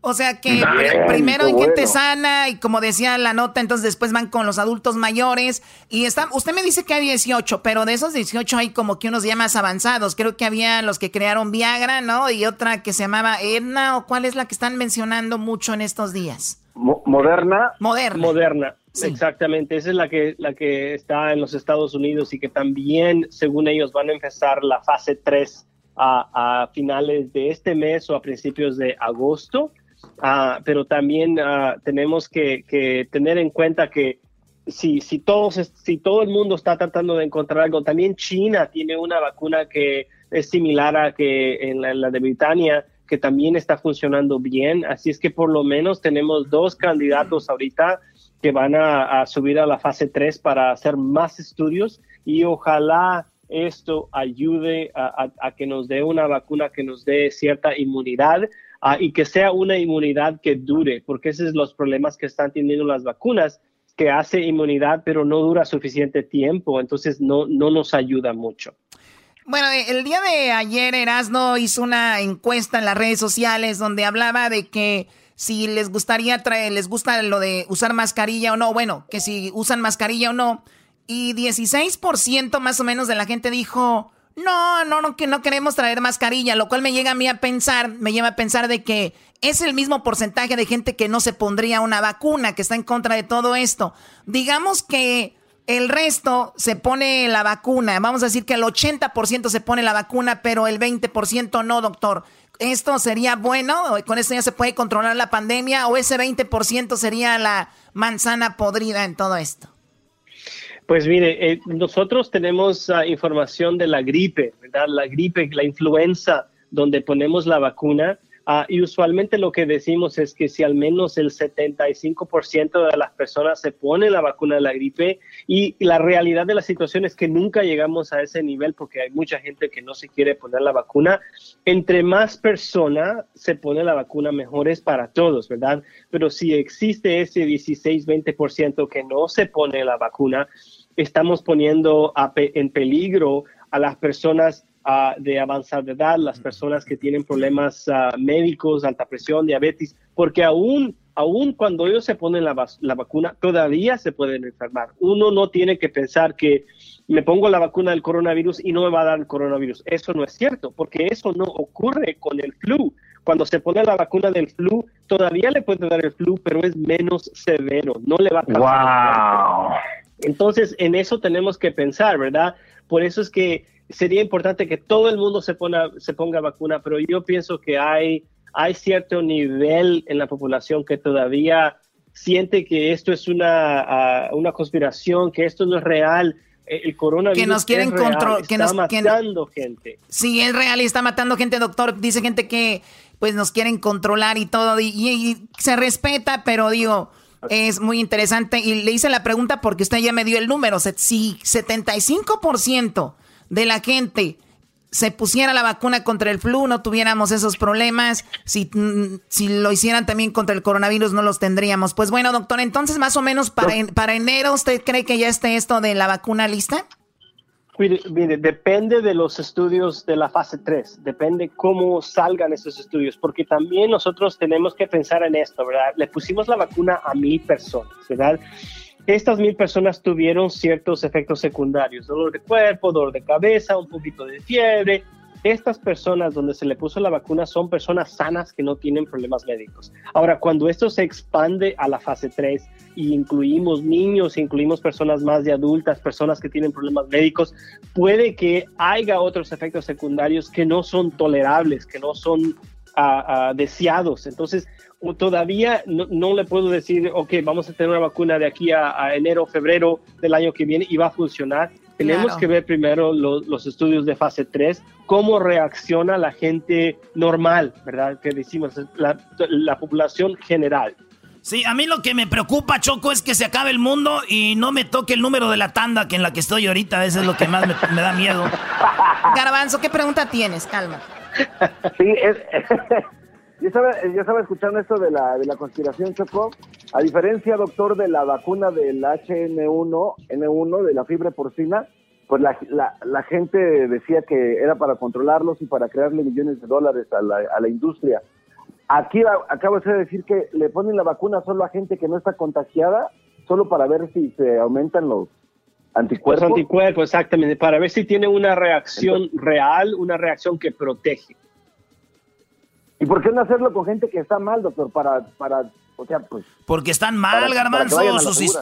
O sea que primero hay gente sana y como decía la nota, entonces después van con los adultos mayores y está, usted me dice que hay 18, pero de esos 18 hay como que unos ya más avanzados. Creo que había los que crearon Viagra, ¿no? Y otra que se llamaba Edna o cuál es la que están mencionando mucho en estos días. Moderna. Moderna. Moderna. Exactamente, esa es la que, la que está en los Estados Unidos y que también, según ellos, van a empezar la fase 3 a, a finales de este mes o a principios de agosto. Ah, pero también ah, tenemos que, tener en cuenta que si, si, todos, si todo el mundo está tratando de encontrar algo, también China tiene una vacuna que es similar a que en la, de Britania, que también está funcionando bien. Así es que por lo menos tenemos dos candidatos ahorita que van a, subir a la fase 3 para hacer más estudios y ojalá esto ayude a, que nos dé una vacuna que nos dé cierta inmunidad Ah, y que sea una inmunidad que dure, porque esos son los problemas que están teniendo las vacunas, que hace inmunidad pero no dura suficiente tiempo, entonces no, no nos ayuda mucho. Bueno, el día de ayer Erasno hizo una encuesta en las redes sociales donde hablaba de que si les gustaría traer, les gusta lo de usar mascarilla o no, bueno, que si usan mascarilla o no, y 16% más o menos de la gente dijo, no, no, no, que no queremos traer mascarilla, lo cual me llega a mí a pensar, me lleva a pensar de que es el mismo porcentaje de gente que no se pondría una vacuna, que está en contra de todo esto. Digamos que el resto se pone la vacuna, vamos a decir que el 80% se pone la vacuna, pero el 20% no, doctor. ¿Esto sería bueno? ¿Con esto ya se puede controlar la pandemia? ¿O ese 20% sería la manzana podrida en todo esto? Pues mire, eh, nosotros tenemos uh, información de la gripe, ¿verdad? La gripe, la influenza, donde ponemos la vacuna, Ah, y usualmente lo que decimos es que si al menos el 75% de las personas se pone la vacuna de la gripe y la realidad de la situación es que nunca llegamos a ese nivel porque hay mucha gente que no se quiere poner la vacuna. Entre más personas se pone la vacuna, mejor es para todos, ¿verdad? Pero si existe ese 16-20% que no se pone la vacuna, estamos poniendo en peligro a las personas de avanzada edad, las personas que tienen problemas ah, médicos, alta presión, diabetes, porque aún, aún cuando ellos se ponen la, la, vacuna, todavía se pueden enfermar. Uno no tiene que pensar que me pongo la vacuna del coronavirus y no me va a dar el coronavirus. Eso no es cierto, porque eso no ocurre con el flu. Cuando se pone la vacuna del flu, todavía le puede dar el flu, pero es menos severo, no le va a causar. Wow. Entonces, en eso tenemos que pensar, ¿verdad? Por eso es que sería importante que todo el mundo se, ponga, se ponga vacuna, pero yo pienso que hay, hay cierto nivel en la población que todavía siente que esto es una, ah, una conspiración, que esto no es real. E, el coronavirus que nos quieren controlar, que está nos matando gente. Sí, es real y está matando gente, doctor. Dice gente que pues nos quieren controlar y todo y, y se respeta, pero digo, es muy interesante y le hice la pregunta porque usted ya me dio el número. Si 75% de la gente se pusiera la vacuna contra el flu, no tuviéramos esos problemas. Si, mm, si lo hicieran también contra el coronavirus, no los tendríamos. Pues bueno, doctor, entonces más o menos para, para enero, ¿usted cree que ya esté esto de la vacuna lista? Mire, depende de los estudios de la fase 3, depende cómo salgan esos estudios, porque también nosotros tenemos que pensar en esto, ¿verdad? Le pusimos la vacuna a mil personas, ¿verdad? Estas mil personas tuvieron ciertos efectos secundarios, dolor de cuerpo, dolor de cabeza, un poquito de fiebre. Estas personas donde se le puso la vacuna son personas sanas que no tienen problemas médicos. Ahora, cuando esto se expande a la fase 3 y incluimos niños, incluimos personas más de adultas, personas que tienen problemas médicos, puede que haya otros efectos secundarios que no son tolerables, que no son uh, deseados. Entonces, todavía no, le puedo decir, ok, vamos a tener una vacuna de aquí a, enero, febrero del año que viene y va a funcionar. Tenemos que ver primero los estudios de fase 3, cómo reacciona la gente normal, ¿verdad? Que decimos, la, la población general. Sí, a mí lo que me preocupa, Choco, es que se acabe el mundo y no me toque el número de la tanda que en la que estoy ahorita. Eso es lo que más me, me da miedo. Garbanzo, ¿qué pregunta tienes? Calma. Sí, es, yo, estaba, yo estaba escuchando esto de la, de la conspiración, Choco. A diferencia, doctor, de la vacuna del HN1, N1, de la fiebre porcina, pues la, la, la, gente decía que era para controlarlos y para crearle millones de dólares a la, a la industria. Aquí acabo de decir que le ponen la vacuna solo a gente que no está contagiada, solo para ver si se aumentan los anticuerpos. Los anticuerpos, exactamente, para ver si tiene una reacción real, una reacción que protege. ¿Y por qué no hacerlo con gente que está mal, doctor? Para, para o sea, pues... Porque están mal, Garbanzo,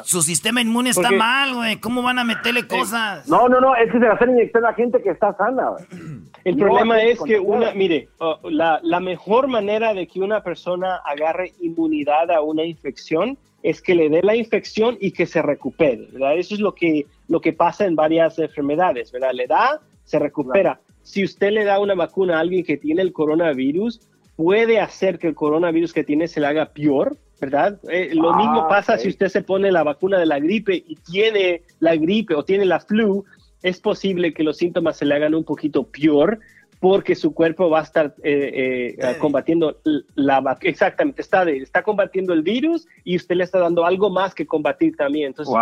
su, sistema inmune está mal, güey. ¿Cómo van a meterle cosas? No, no, no, es que se va a hacer inyectar a gente que está sana, güey. El problema es que una, mire, uh, la, la mejor manera de que una persona agarre inmunidad a una infección es que le dé la infección y que se recupere, ¿verdad? Eso es lo que, lo que pasa en varias enfermedades, ¿verdad? Le da, se recupera. Si usted le da una vacuna a alguien que tiene el coronavirus, puede hacer que el coronavirus que tiene se le haga peor, ¿verdad? Eh, lo ah, mismo pasa si usted se pone la vacuna de la gripe y tiene la gripe o tiene la flu, es posible que los síntomas se le hagan un poquito peor porque su cuerpo va a estar eh, eh, combatiendo la exactamente está está combatiendo el virus y usted le está dando algo más que combatir también. Entonces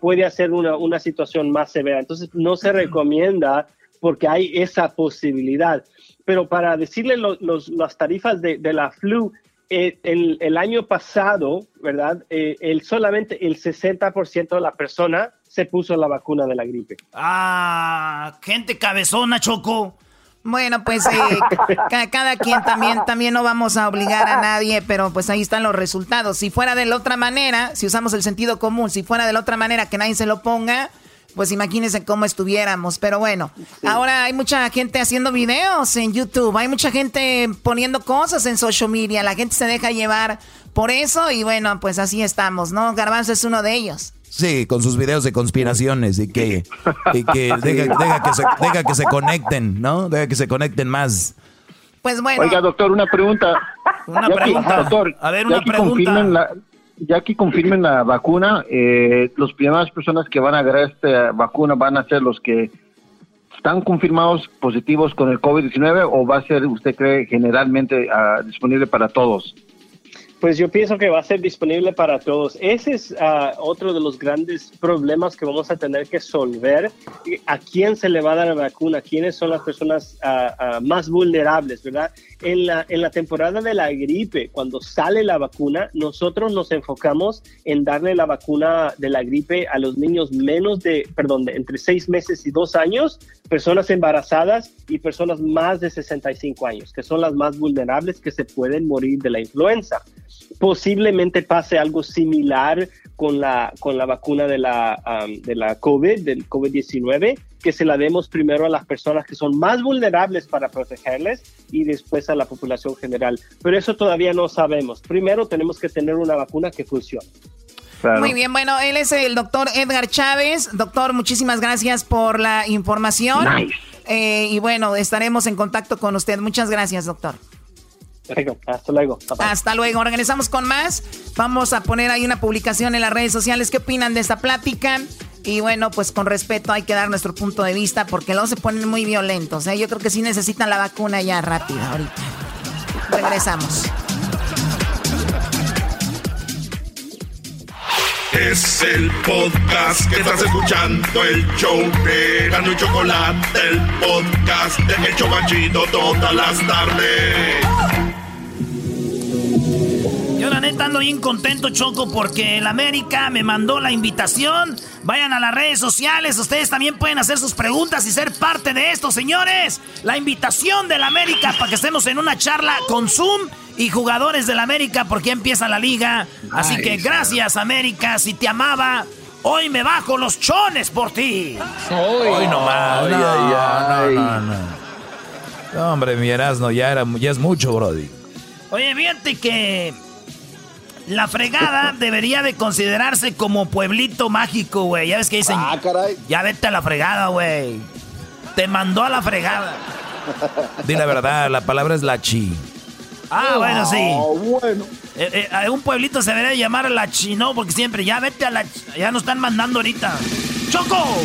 puede, hacer una, una, situación más severa. Entonces no se recomienda porque hay esa posibilidad pero para decirle las tarifas de, la flu eh, el, el, año pasado verdad el solamente el 60% de la persona se puso la vacuna de la gripe. Ah, gente cabezona, Choco. Bueno, pues eh, cada, quien también, también no vamos a obligar a nadie, pero pues ahí están los resultados. Si fuera de la otra manera, si usamos el sentido común, si fuera de la otra manera que nadie se lo ponga, pues imagínense cómo estuviéramos. Pero bueno, ahora hay mucha gente haciendo videos en YouTube, hay mucha gente poniendo cosas en social media, la gente se deja llevar por eso y bueno, pues así estamos, ¿no? Garbanzo es uno de ellos. Sí, con sus videos de conspiraciones y que, y que, deja, que se, deja que se conecten, ¿no? Deja que se conecten más. Pues bueno. Oiga, doctor, una pregunta. Una pregunta. doctor, a ver, una pregunta. Ya que confirmen la vacuna, eh, las primeras personas que van a agarrar esta vacuna van a ser los que están confirmados positivos con el COVID-19 o va a ser, usted cree, generalmente uh, disponible para todos? Pues yo pienso que va a ser disponible para todos. Ese es uh, otro de los grandes problemas que vamos a tener que resolver. ¿A quién se le va a dar la vacuna? ¿Quiénes son las personas uh, más vulnerables, verdad? En la, en la temporada de la gripe, cuando sale la vacuna, nosotros nos enfocamos en darle la vacuna de la gripe a los niños menos de, perdón, de entre seis meses y dos años, personas embarazadas y personas más de 65 años, que son las más vulnerables que se pueden morir de la influenza. Posiblemente pase algo similar con la, con la vacuna de la, de la COVID, del COVID-19, que se la demos primero a las personas que son más vulnerables para protegerles y después a la población general. Pero eso todavía no sabemos. Primero tenemos que tener una vacuna que funcione. Muy bien, bueno, él es el doctor Edgar Chávez. Doctor, muchísimas gracias por la información. Eh, y bueno, estaremos en contacto con usted. Muchas gracias, doctor. Hasta luego. Hasta luego. Regresamos con más. Vamos a poner ahí una publicación en las redes sociales. ¿Qué opinan de esta plática? Y bueno, pues con respeto hay que dar nuestro punto de vista porque luego se ponen muy violentos. ¿eh? Yo creo que sí necesitan la vacuna ya rápida ahorita. Regresamos. Es el podcast que estás escuchando, el show de Gano y Chocolate, el podcast de El Chocachito todas las tardes. La neta ando bien contento, Choco, porque el América me mandó la invitación. Vayan a las redes sociales, ustedes también pueden hacer sus preguntas y ser parte de esto, señores. La invitación del América para que estemos en una charla con Zoom y jugadores del América porque empieza la liga. Así que gracias, América. Si te amaba, hoy me bajo los chones por ti. Hoy, no más. No, no, no, Hombre, mi Erasmo, ya, era, ya es mucho, Brody. Oye, fíjate que la fregada debería de considerarse como pueblito mágico, güey. Ya ves que dicen. Ah, caray. Ya vete a la fregada, güey. Te mandó a la fregada. Di la verdad, la palabra es la chi. Ah, bueno, sí. Ah, bueno. Eh, eh, un pueblito se debería llamar la chino porque siempre ya vete a la. Ya nos están mandando ahorita. ¡Choco!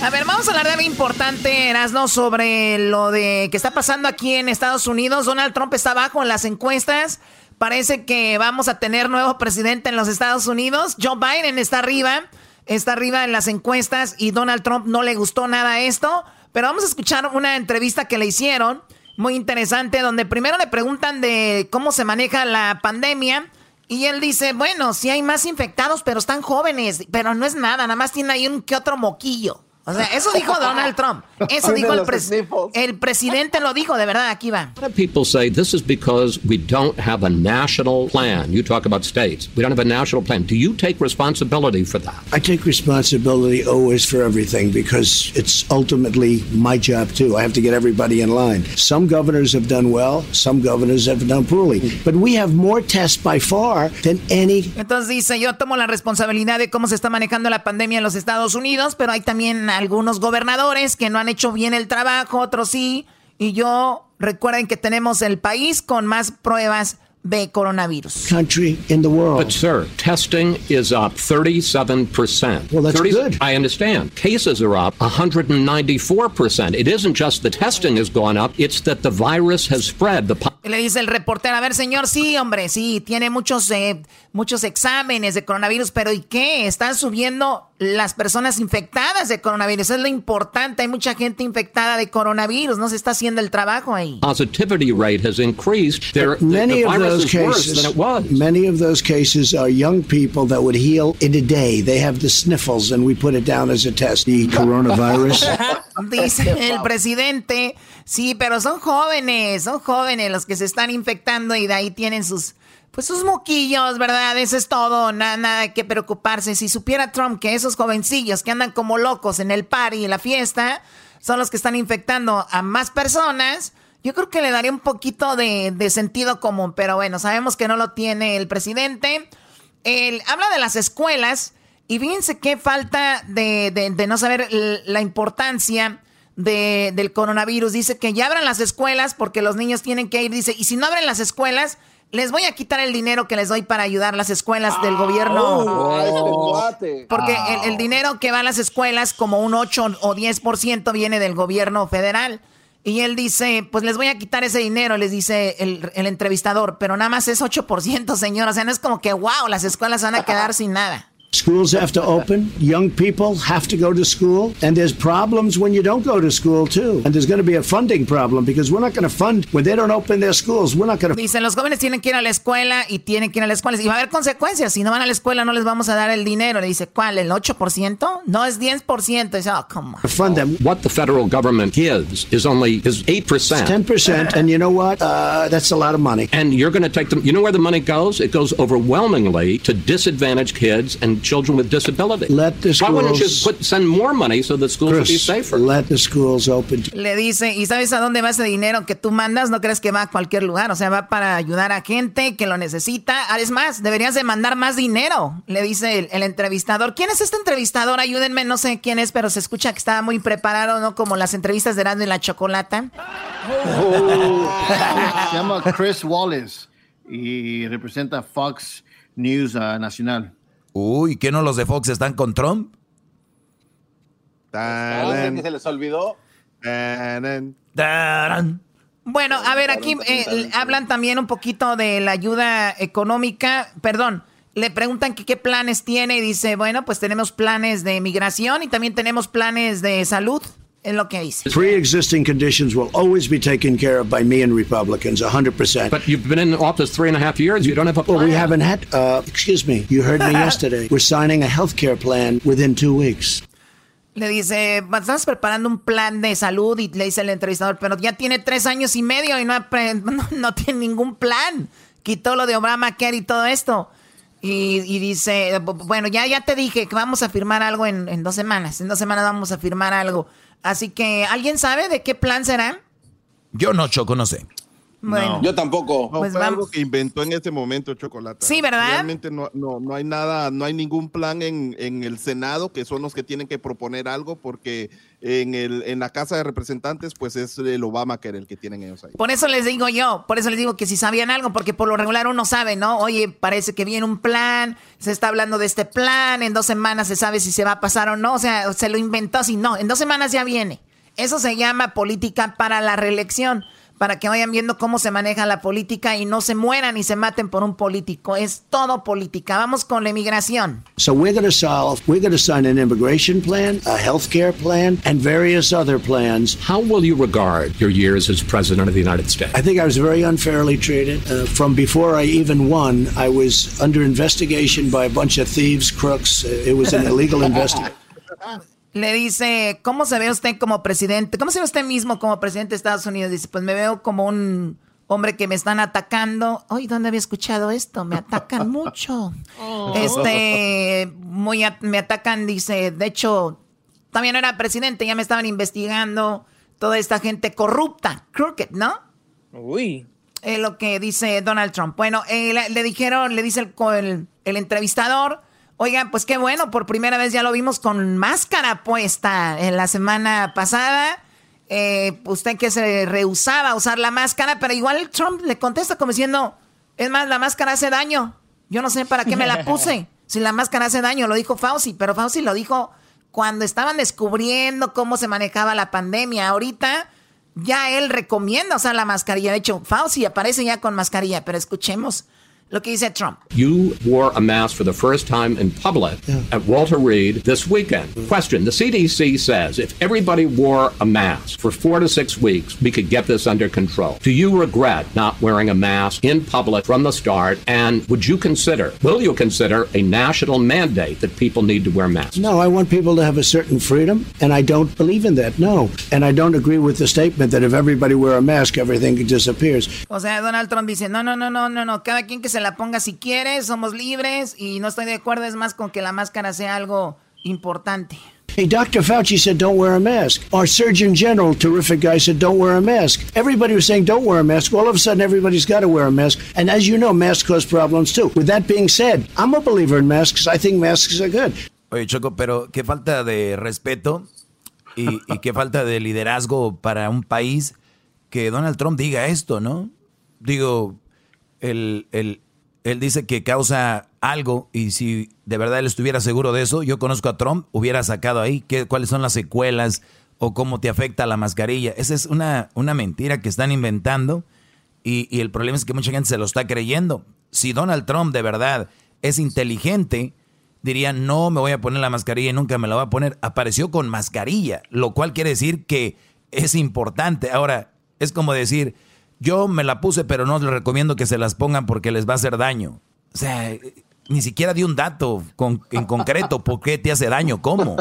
A ver, vamos a hablar de algo importante, Erasno, sobre lo de que está pasando aquí en Estados Unidos. Donald Trump está abajo en las encuestas. Parece que vamos a tener nuevo presidente en los Estados Unidos. Joe Biden está arriba, está arriba en las encuestas y Donald Trump no le gustó nada esto. Pero vamos a escuchar una entrevista que le hicieron, muy interesante, donde primero le preguntan de cómo se maneja la pandemia. Y él dice, bueno, sí hay más infectados, pero están jóvenes, pero no es nada, nada más tiene ahí un que otro moquillo. O sea, eso dijo Donald Trump. Eso dijo el, pres el presidente lo dijo, de verdad, aquí va. People say this is because we don't have a national plan. You talk about states. We don't have a national plan. Do you take responsibility for that? I take responsibility always for everything because it's ultimately my job too. I have to get everybody in line. Some governors have done well, some governors have done poorly, but we have more tests by far than any. Entonces dice, yo tomo la responsabilidad de cómo se está manejando la pandemia en los Estados Unidos, pero hay también algunos gobernadores que no han hecho bien el trabajo, otros sí. Y yo, recuerden que tenemos el país con más pruebas de coronavirus. Country in the world. But sir, testing is up 37%. Well, that's 30, good. I understand. Cases are up 194%. It isn't just the testing has gone up, it's that the virus has spread. The Le dice el reportero, a ver, señor, sí, hombre, sí, tiene muchos, eh, muchos exámenes de coronavirus, pero ¿y qué? Están subiendo las personas infectadas de coronavirus. es lo importante. Hay mucha gente infectada de coronavirus. No se está haciendo el trabajo ahí. Positivity rate has increased. There, many of those cases, many of those cases are young people that would heal in a day. They have the sniffles, and we put it down as a test. The coronavirus. Dice el presidente. Sí, pero son jóvenes, son jóvenes los que se están infectando y de ahí tienen sus pues sus moquillos, ¿verdad? Eso es todo, nada, nada que preocuparse. Si supiera Trump que esos jovencillos que andan como locos en el party y en la fiesta son los que están infectando a más personas, yo creo que le daría un poquito de, sentido común, pero bueno, sabemos que no lo tiene el presidente. Él habla de las escuelas y fíjense qué falta de, de no saber la importancia de, del coronavirus. Dice que ya abran las escuelas porque los niños tienen que ir. Dice, y si no abren las escuelas, les voy a quitar el dinero que les doy para ayudar las escuelas del gobierno. Oh, porque el, el dinero que va a las escuelas, como un 8 o 10% viene del gobierno federal. Y él dice, pues les voy a quitar ese dinero, les dice el, el entrevistador, pero nada más es 8%, señor. O sea, no es como que, wow, las escuelas van a quedar sin nada. Schools have to open. Young people have to go to school. And there's problems when you don't go to school, too. And there's going to be a funding problem because we're not going to fund when they don't open their schools. We're not going to. Dicen, los jóvenes tienen que ir a la escuela y tienen que ir a la escuela. Y va a haber consecuencias. Si no van a la escuela, no les vamos a dar el dinero. Le dice, ¿cuál? ¿El 8%? No, es 10%. Dice, oh, come on. Fund them. What the federal government gives is only is 8%. 10%. And you know what? Uh, that's a lot of money. And you're going to take them. You know where the money goes? It goes overwhelmingly to disadvantaged kids and children with disability. Let the Why wouldn't you schools- put, send more money so the schools would be Chris, safer? let the schools open. Le dice, ¿y sabes a dónde va ese dinero que tú mandas? No crees que va a cualquier lugar, o sea, va para ayudar a gente que lo necesita. Ah, Es más, deberías de mandar más dinero, le dice el, el entrevistador. ¿Quién es este entrevistador? Ayúdenme, no sé quién es, pero se escucha que estaba muy preparado, ¿no? Como las entrevistas de Erasmo y la Chocolata. Se llama Chris Wallace y representa Fox News ah, Nacional. Uy, ¿qué no los de Fox están con Trump? Ah, que se les olvidó. Bueno, a ver, aquí eh, hablan también un poquito de la ayuda económica. Perdón, le preguntan que qué planes tiene y dice, bueno, pues tenemos planes de migración y también tenemos planes de salud. Es lo que dice. Pre-existing conditions will always be taken care of by me and Republicans, 100%. But you've been in office three and a half years. You don't have a plan. Well, we haven't had, uh, excuse me, you heard me yesterday. We're signing a health care plan within two weeks. Le dice, estás preparando un plan de salud y le dice el entrevistador, pero ya tiene tres años y medio y no, no, no tiene ningún plan. Quitó lo de Obamacare y todo esto. Y, y dice, bu- bueno, ya, ya te dije que vamos a firmar algo en, en dos semanas. En dos semanas vamos a firmar algo. Así que, ¿alguien sabe de qué plan será? Yo no, Choco, no sé. Bueno. Yo tampoco. No, Pues fue vamos. algo que inventó en ese momento Chocolata. Sí, ¿verdad? Realmente no, no, no hay nada, no hay ningún plan en, en el Senado, que son los que tienen que proponer algo, porque en, el, en la Casa de Representantes, pues es el Obamacare el que tienen ellos ahí. Por eso les digo yo, por eso les digo que si sabían algo, porque por lo regular uno sabe, ¿no? Oye, parece que viene un plan, se está hablando de este plan, en dos semanas se sabe si se va a pasar o no, o sea, se lo inventó así, no, en dos semanas ya viene. Eso se llama política para la reelección, para que vayan viendo cómo se maneja la política y no se mueran y se maten por un político. Es todo política. Vamos con la inmigración. So we're going to solve, we're going to sign an immigration plan, a health care plan, and various other plans. How will you regard your years as president of the United States? I think I was very unfairly treated. Uh, from before I even won, I was under investigation by a bunch of thieves, crooks. Uh, it was an illegal investigation. Le dice, ¿cómo se ve usted como presidente? ¿Cómo se ve usted mismo como presidente de Estados Unidos? Dice, pues me veo como un hombre que me están atacando. Ay, ¿dónde había escuchado esto? Me atacan mucho. Este, muy a- me atacan, dice, de hecho, también era presidente, ya me estaban investigando toda esta gente corrupta, crooked, ¿no? Uy. Es lo que dice Donald Trump. Bueno, eh, le, le dijeron, le dice el, el entrevistador, oigan, pues qué bueno, por primera vez ya lo vimos con máscara puesta en la semana pasada. Eh, usted que se rehusaba a usar la máscara, pero igual Trump le contesta como diciendo, es más, la máscara hace daño. Yo no sé para qué me la puse. Si la máscara hace daño, lo dijo Fauci, pero Fauci lo dijo cuando estaban descubriendo cómo se manejaba la pandemia. Ahorita ya él recomienda usar la mascarilla. De hecho, Fauci aparece ya con mascarilla, pero escuchemos lo que dice Trump. You wore a mask for the first time in public at Walter Reed this weekend. Question The CDC says if everybody wore a mask for four to six weeks, we could get this under control. Do you regret not wearing a mask in public from the start? And would you consider, will you consider a national mandate that people need to wear masks? No, I want people to have a certain freedom, and I don't believe in that. No. And I don't agree with the statement that if everybody wear a mask, everything disappears. O sea, Donald Trump dice, no, no, no, no, no, no, cada quien que se la ponga si quiere, somos libres y no estoy de acuerdo, es más con que la máscara sea algo importante. Hey, Dr. Fauci said don't wear a mask. Our Surgeon General, terrific guy, said don't wear a mask. Everybody was saying don't wear a mask. All of a sudden, everybody's got to wear a mask. And as you know, masks cause problems too. With that being said, I'm a believer in masks. I think masks are good. Oye, Choco, pero qué falta de respeto. y, y qué falta de liderazgo para un país que Donald Trump diga esto, ¿no? Digo, él, él, él dice que causa algo y si de verdad él estuviera seguro de eso, yo conozco a Trump, hubiera sacado ahí qué, cuáles son las secuelas o cómo te afecta la mascarilla. Esa es una, una mentira que están inventando y, y el problema es que mucha gente se lo está creyendo. Si Donald Trump de verdad es inteligente, diría, no me voy a poner la mascarilla y nunca me la voy a poner. Apareció con mascarilla, lo cual quiere decir que es importante. Ahora, es como decir, yo me la puse, pero no les recomiendo que se las pongan porque les va a hacer daño. O sea, ni siquiera di un dato con- en concreto. ¿Por qué te hace daño? ¿Cómo?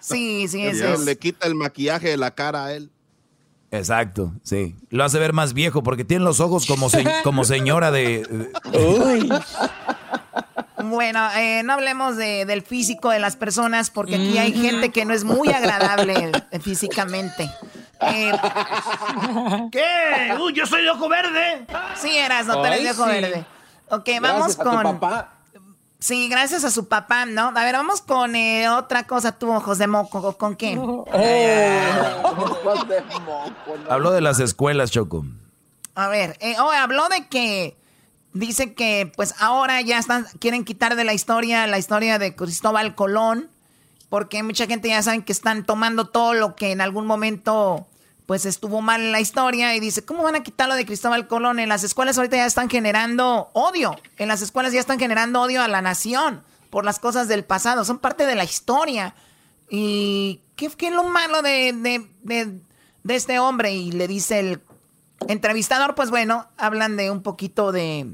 Sí, sí, Y ese es. Le quita el maquillaje de la cara a él. Exacto, sí. Lo hace ver más viejo porque tiene los ojos como, se- como señora de... de- Bueno, eh, no hablemos de- del físico de las personas porque aquí hay gente que no es muy agradable físicamente. Eh, ¿Qué? Uy, yo soy de ojo verde. sí, eras, no, tú eres Ay, de ojo sí. verde. Ok, vamos Gracias a tu con... papá. Sí, gracias a su papá, ¿no? A ver, vamos con eh, otra cosa, tú, ojos de moco. ¿Con qué? Ojos de moco, no. Habló de las escuelas, Choco. A ver, eh, oh, habló de que dice que pues ahora ya están quieren quitar de la historia la historia de Cristóbal Colón porque mucha gente ya saben que están tomando todo lo que en algún momento pues estuvo mal en la historia y dice, ¿cómo van a quitarlo de Cristóbal Colón? En las escuelas ahorita ya están generando odio, en las escuelas ya están generando odio a la nación por las cosas del pasado, son parte de la historia. ¿Y qué, qué es lo malo de, de- de- de este hombre? Y le dice el entrevistador, pues bueno, hablan de un poquito de,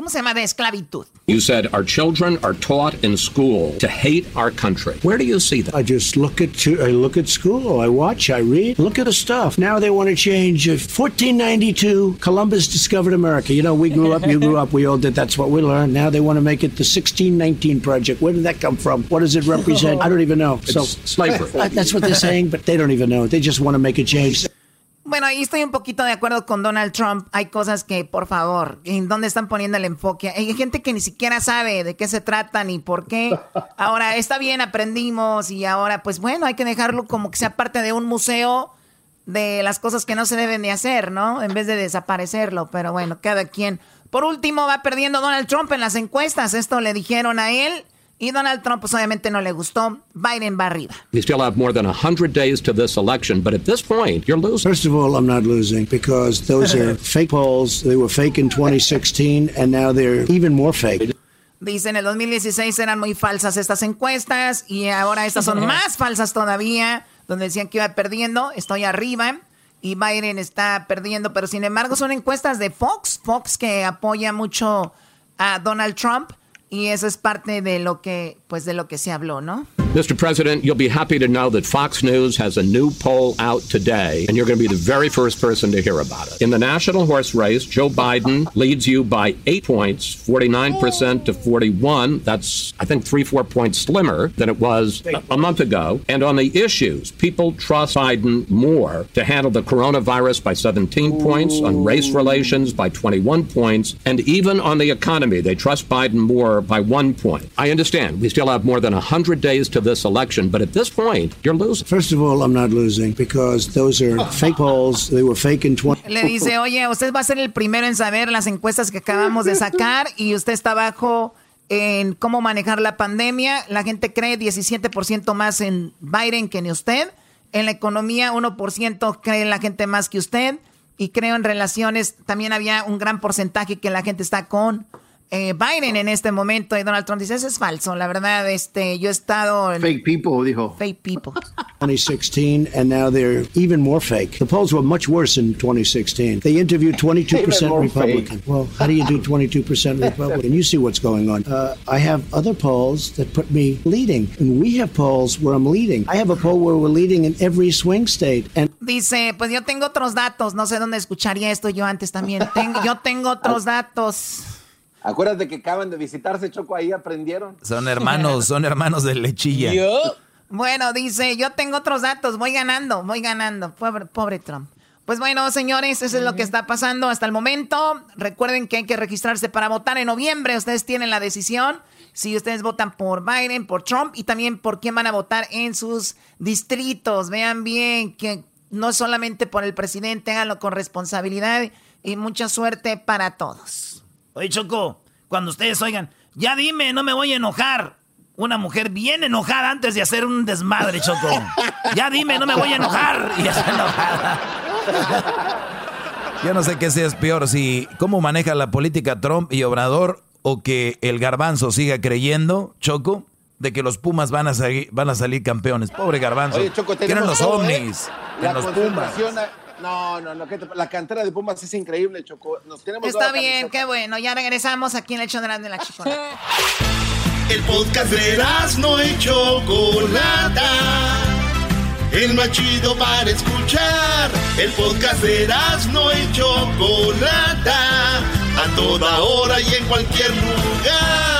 ¿cómo se llama? De esclavitud. You said our children are taught in school to hate our country. Where do you see that? I just look at I look at school. I watch. I read. Look at the stuff. Now they want to change. uh, 1492, Columbus discovered America. You know, we grew up. You grew up. We all did. That's what we learned. Now they want to make it the 1619 project. Where did that come from? What does it represent? I don't even know. So It's slavery. Uh, That's what they're saying, but they don't even know. They just want to make a change. Bueno, ahí estoy un poquito de acuerdo con Donald Trump. Hay cosas que, por favor, ¿en dónde están poniendo el enfoque? Hay gente que ni siquiera sabe de qué se trata ni por qué. Ahora, está bien, aprendimos y ahora, pues bueno, hay que dejarlo como que sea parte de un museo de las cosas que no se deben de hacer, ¿no? En vez de desaparecerlo. Pero bueno, cada quien. Por último, va perdiendo Donald Trump en las encuestas. Esto le dijeron a él. Y Donald Trump, pues obviamente no le gustó. Biden va arriba. We still have more than 100 days to this election, but at this point, you're losing. First of all, I'm not losing because those are fake polls. They were fake in 2016, and now they're even more fake. Dice, en el 2016 eran muy falsas estas encuestas y ahora estas son más falsas todavía, donde decían que iba perdiendo, estoy arriba y Biden está perdiendo, pero sin embargo son encuestas de Fox, Fox que apoya mucho a Donald Trump y eso es parte de lo que, pues de lo que se habló, ¿no? Mr. President, you'll be happy to know that Fox News has a new poll out today, and you're going to be the very first person to hear about it. In the national horse race, Joe Biden leads you by eight points, 49% to 41. That's, I think, three, four points slimmer than it was a, a month ago. And on the issues, people trust Biden more to handle the coronavirus by 17 points, on race relations by 21 points, and even on the economy, they trust Biden more by one point. I understand we still have more than 100 days to this election, but at this point, you're losing. First of all, I'm not losing because those are fake polls. They were fake in 20. Le dice, oye, usted va a ser el primero en saber las encuestas que acabamos de sacar y usted está abajo en cómo manejar la pandemia. La gente cree 17% más en Biden que en usted. En la economía, 1% cree en la gente más que usted. Y creo en relaciones, también había un gran porcentaje que la gente está con eh, Biden en este momento. Y Donald Trump dice, eso es falso. La verdad, este, yo he estado en... Fake people, dijo. Fake people. 2016, and now they're even more fake. The polls were much worse in 2016. They interviewed 22% Even more Republican. fake. Well, how do you do 22% Republican? You see what's going on. Uh, I have other polls that put me leading, and we have polls where I'm leading. I have a poll where we're leading in every swing state, and Dice, pues yo tengo otros datos. No sé dónde escucharía esto yo antes también. Tengo- yo tengo otros datos. Acuérdate que acaban de visitarse, Choco, ahí aprendieron. Son hermanos, son hermanos de lechilla. Bueno, dice, yo tengo otros datos, voy ganando, voy ganando. Pobre, pobre Trump. Pues bueno, señores, eso es lo que está pasando hasta el momento. Recuerden que hay que registrarse para votar en noviembre. Ustedes tienen la decisión si ustedes votan por Biden, por Trump y también por quién van a votar en sus distritos. Vean bien que no solamente por el presidente, háganlo con responsabilidad y mucha suerte para todos. Oye, Choco, cuando ustedes oigan, ya dime, no me voy a enojar. Una mujer bien enojada antes de hacer un desmadre, Choco. Ya dime, no me voy a enojar. Y ya está enojada. Yo no sé qué sea es peor, si cómo maneja la política Trump y Obrador o que el garbanzo siga creyendo, Choco, de que los Pumas van a, salir, van a salir campeones. Pobre garbanzo. Oye, Choco, Tienen los ovnis. ¿eh? en La los Pumas. No, no, no, la cantera de Pumas es increíble, Choco. Nos tenemos Está bien, camiseta. qué bueno. Ya regresamos aquí en el show de la, de la chocolate. El podcast de no y Chocolata. El más chido para escuchar. El podcast de no y Chocolata. A toda hora y en cualquier lugar.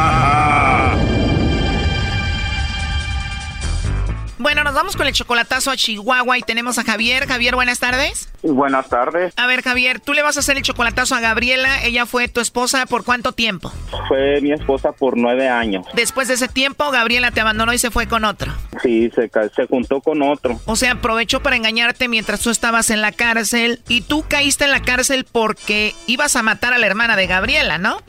Bueno, nos vamos con el chocolatazo a Chihuahua y tenemos a Javier. Javier, buenas tardes. Buenas tardes. A ver, Javier, tú le vas a hacer el chocolatazo a Gabriela. Ella fue tu esposa por cuánto tiempo? Fue mi esposa por nueve años. Después de ese tiempo, Gabriela te abandonó y se fue con otro. Sí, se, se juntó con otro. O sea, aprovechó para engañarte mientras tú estabas en la cárcel y tú caíste en la cárcel porque ibas a matar a la hermana de Gabriela, ¿no?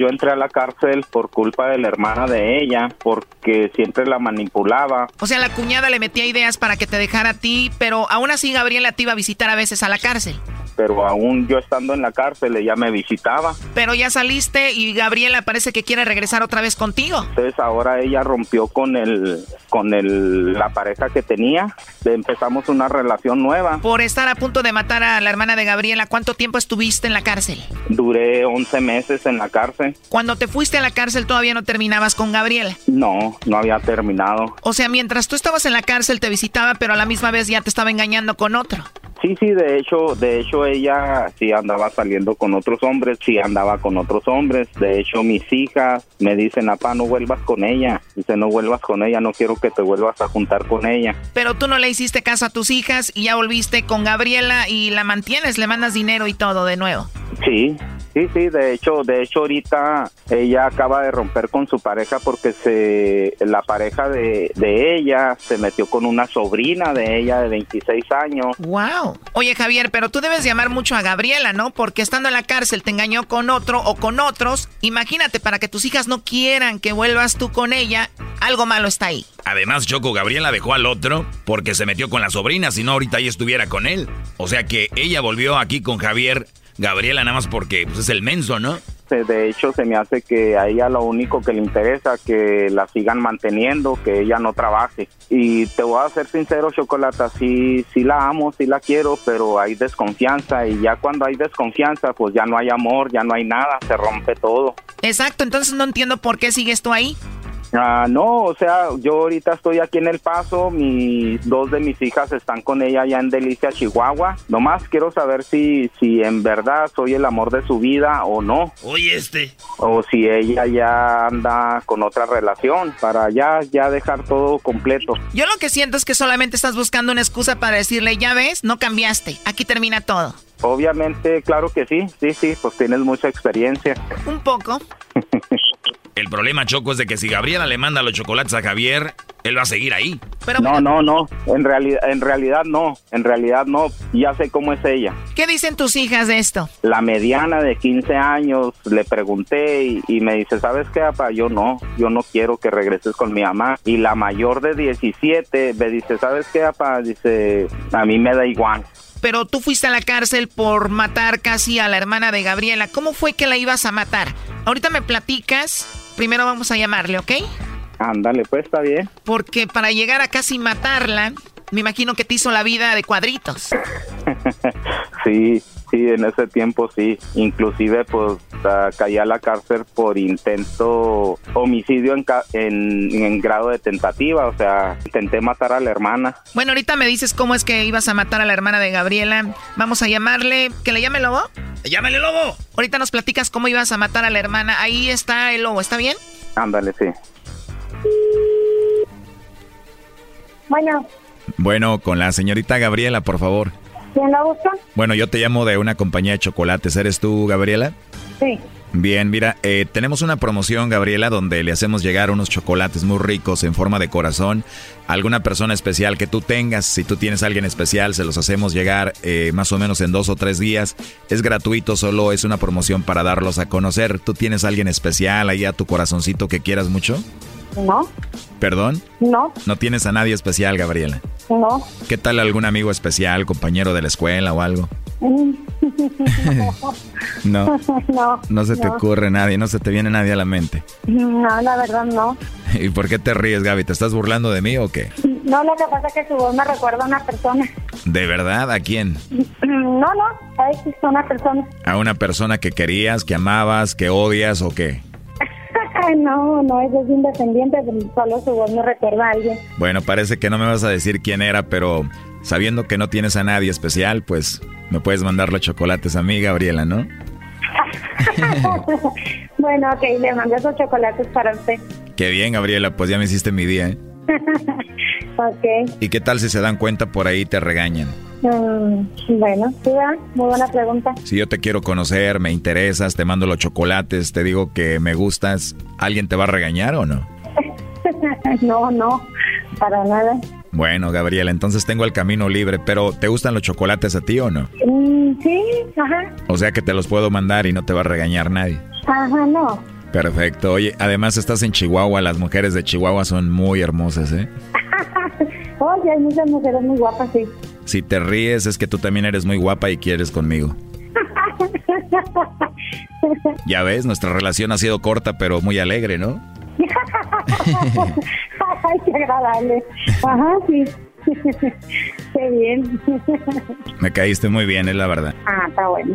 Yo entré a la cárcel por culpa de la hermana de ella, porque siempre la manipulaba. O sea, la cuñada le metía ideas para que te dejara a ti, pero aún así Gabriela te iba a visitar a veces a la cárcel. Pero aún yo estando en la cárcel, ella me visitaba. Pero ya saliste y Gabriela parece que quiere regresar otra vez contigo. Entonces ahora ella rompió con el, con el, la pareja que tenía. Empezamos una relación nueva. Por estar a punto de matar a la hermana de Gabriela, ¿cuánto tiempo estuviste en la cárcel? Duré 11 meses en la cárcel. Cuando te fuiste a la cárcel todavía no terminabas con Gabriela. No, no había terminado. O sea, mientras tú estabas en la cárcel te visitaba, pero a la misma vez ya te estaba engañando con otro. Sí, sí, de hecho, de hecho ella sí andaba saliendo con otros hombres, sí andaba con otros hombres. De hecho, mis hijas me dicen, papá, no vuelvas con ella. Dice, no vuelvas con ella, no quiero que te vuelvas a juntar con ella. Pero tú no le hiciste caso a tus hijas y ya volviste con Gabriela y la mantienes, le mandas dinero y todo de nuevo. Sí, sí, sí, de hecho, de hecho ahorita ella acaba de romper con su pareja porque se la pareja de, de ella se metió con una sobrina de ella de 26 años. Wow. Oye, Javier, pero tú debes llamar mucho a Gabriela, ¿no? Porque estando en la cárcel te engañó con otro o con otros. Imagínate, para que tus hijas no quieran que vuelvas tú con ella, algo malo está ahí. Además, Choco, Gabriela dejó al otro porque se metió con la sobrina, si no ahorita ella estuviera con él. O sea que ella volvió aquí con Javier, Gabriela nada más porque pues, es el menso, ¿no? Se- De hecho, se me hace que a ella lo único que le interesa que la sigan manteniendo, que ella no trabaje. Y te voy a ser sincero, Chocolata, sí, sí la amo, sí la quiero, pero hay desconfianza y ya cuando hay desconfianza, pues ya no hay amor, ya no hay nada, se rompe todo. Exacto, entonces no entiendo por qué sigues tú ahí. Ah, no, o sea, yo ahorita estoy aquí en El Paso, mis dos de mis hijas están con ella allá en Delicia, Chihuahua. Nomás quiero saber si, si en verdad soy el amor de su vida o no. Oye, este. O si ella ya anda con otra relación para ya, ya dejar todo completo. Yo lo que siento es que solamente estás buscando una excusa para decirle, ya ves, no cambiaste, aquí termina todo. Obviamente, claro que sí, sí, sí, pues tienes mucha experiencia. Un poco. El problema, Choco, es de que si Gabriela le manda los chocolates a Javier, él va a seguir ahí. no, no, no, en realidad, en realidad no, en realidad no, ya sé cómo es ella. ¿Qué dicen tus hijas de esto? La mediana de 15 años le pregunté y, y me dice, ¿sabes qué, papá? Yo no, yo no quiero que regreses con mi mamá. Y la mayor de 17 me dice, ¿sabes qué, papá? Dice, a mí me da igual. Pero tú fuiste a la cárcel por matar casi a la hermana de Gabriela. ¿Cómo fue que la ibas a matar? Ahorita me platicas. Primero vamos a llamarle, ¿ok? Ándale, pues está bien. Porque para llegar a casi matarla, me imagino que te hizo la vida de cuadritos. Sí, sí, en ese tiempo sí. Inclusive pues ah, caí a la cárcel por intento homicidio en, ca- en, en grado de tentativa, o sea, intenté matar a la hermana. Bueno, ahorita me dices cómo es que ibas a matar a la hermana de Gabriela. Vamos a llamarle. ¿Que le llame Lobo? ¡Llámale, Lobo! Ahorita nos platicas cómo ibas a matar a la hermana. Ahí está el Lobo, ¿está bien? Ándale, sí. Bueno, Bueno, con la señorita Gabriela, por favor. ¿Quién la busca? Bueno, yo te llamo de una compañía de chocolates. ¿Eres tú, Gabriela? Sí. Bien, mira, eh, tenemos una promoción, Gabriela, donde le hacemos llegar unos chocolates muy ricos en forma de corazón a alguna persona especial que tú tengas. Si tú tienes a alguien especial, se los hacemos llegar eh, más o menos en dos o tres días. Es gratuito, solo es una promoción para darlos a conocer. ¿Tú tienes a alguien especial ahí a tu corazoncito que quieras mucho? No, ¿Perdón? no, No tienes a nadie especial, Gabriela. no. ¿Qué tal algún amigo especial, compañero de la escuela o algo? No. no. No se te ocurre nadie, no se te viene nadie a la mente. No, la verdad no. ¿Y por qué te ríes, Gaby? ¿Te estás burlando de mí o qué? No, lo que pasa es que su voz me recuerda a una persona. ¿De verdad? ¿A quién? No, no, a una persona. ¿A una persona que querías, que amabas, que odias o qué? No, no, ella es independiente, solo su voz me recuerda a alguien. Bueno, parece que no me vas a decir quién era, pero sabiendo que no tienes a nadie especial, pues me puedes mandar los chocolates a mí, Gabriela, ¿no? bueno, ok, le mando esos chocolates para usted. Qué bien, Gabriela, pues ya me hiciste mi día, ¿eh? ok, ¿Y qué tal si se dan cuenta por ahí y te regañan? mm, bueno, sí, muy buena pregunta. Si yo te quiero conocer, me interesas, te mando los chocolates, te digo que me gustas, ¿alguien te va a regañar o no? no, no, para nada. Bueno, Gabriela, entonces tengo el camino libre, pero ¿te gustan los chocolates a ti o no? Mm, sí, ajá, O sea que te los puedo mandar y no te va a regañar nadie. ajá, no. Perfecto. Oye, además estás en Chihuahua, las mujeres de Chihuahua son muy hermosas, ¿eh? Oye, hay muchas mujeres muy guapas, sí. Si te ríes es que tú también eres muy guapa y quieres conmigo. Ya ves, nuestra relación ha sido corta pero muy alegre, ¿no? Ay, qué agradable. Ajá, sí. qué bien. Me caíste muy bien, es la verdad. ah, está bueno.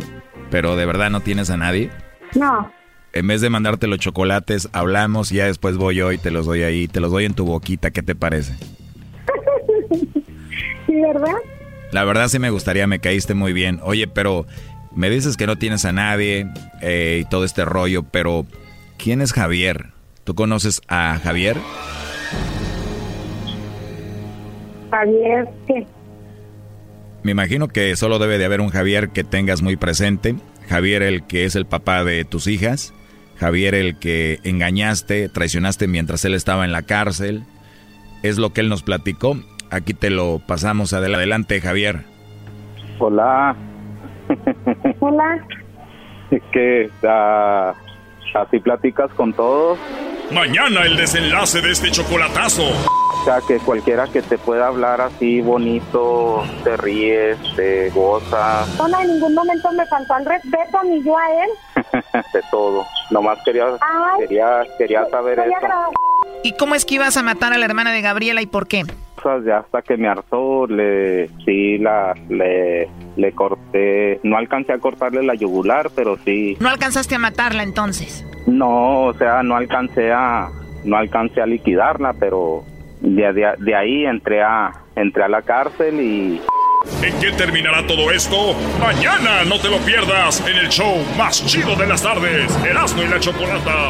Pero de verdad no tienes a nadie. No, En vez de mandarte los chocolates, hablamos y ya después voy yo y te los doy ahí, te los doy en tu boquita, ¿qué te parece? sí, ¿verdad? La verdad sí me gustaría, me caíste muy bien. Oye, pero me dices que no tienes a nadie eh, y todo este rollo, pero ¿quién es Javier? ¿Tú conoces a Javier? Javier, ¿qué? Me imagino que solo debe de haber un Javier que tengas muy presente. Javier el que es el papá de tus hijas. Javier el que engañaste, traicionaste mientras él estaba en la cárcel. Es lo que él nos platicó. Aquí te lo pasamos adel- adelante, Javier. Hola. Hola. que ah, así platicas con todos. Mañana el desenlace de este chocolatazo. O sea, que cualquiera que te pueda hablar así bonito, te ríes, te gozas, No, en ningún momento me faltó el respeto, ni yo a él. de todo. Nomás quería, Ay. quería, quería saber eso. ¿Y cómo es que ibas a matar a la hermana de Gabriela y por qué? Cosas ya hasta que me hartó, le, sí, la, le, le corté, no alcancé a cortarle la yugular, pero sí, No alcanzaste a matarla entonces. no, o sea, no alcancé a, no alcancé a liquidarla, pero de, de, de ahí entré a, entré a la cárcel y ¿En qué terminará todo esto? Mañana no te lo pierdas en el show más chido de las tardes, Erasmo y la Chocolata.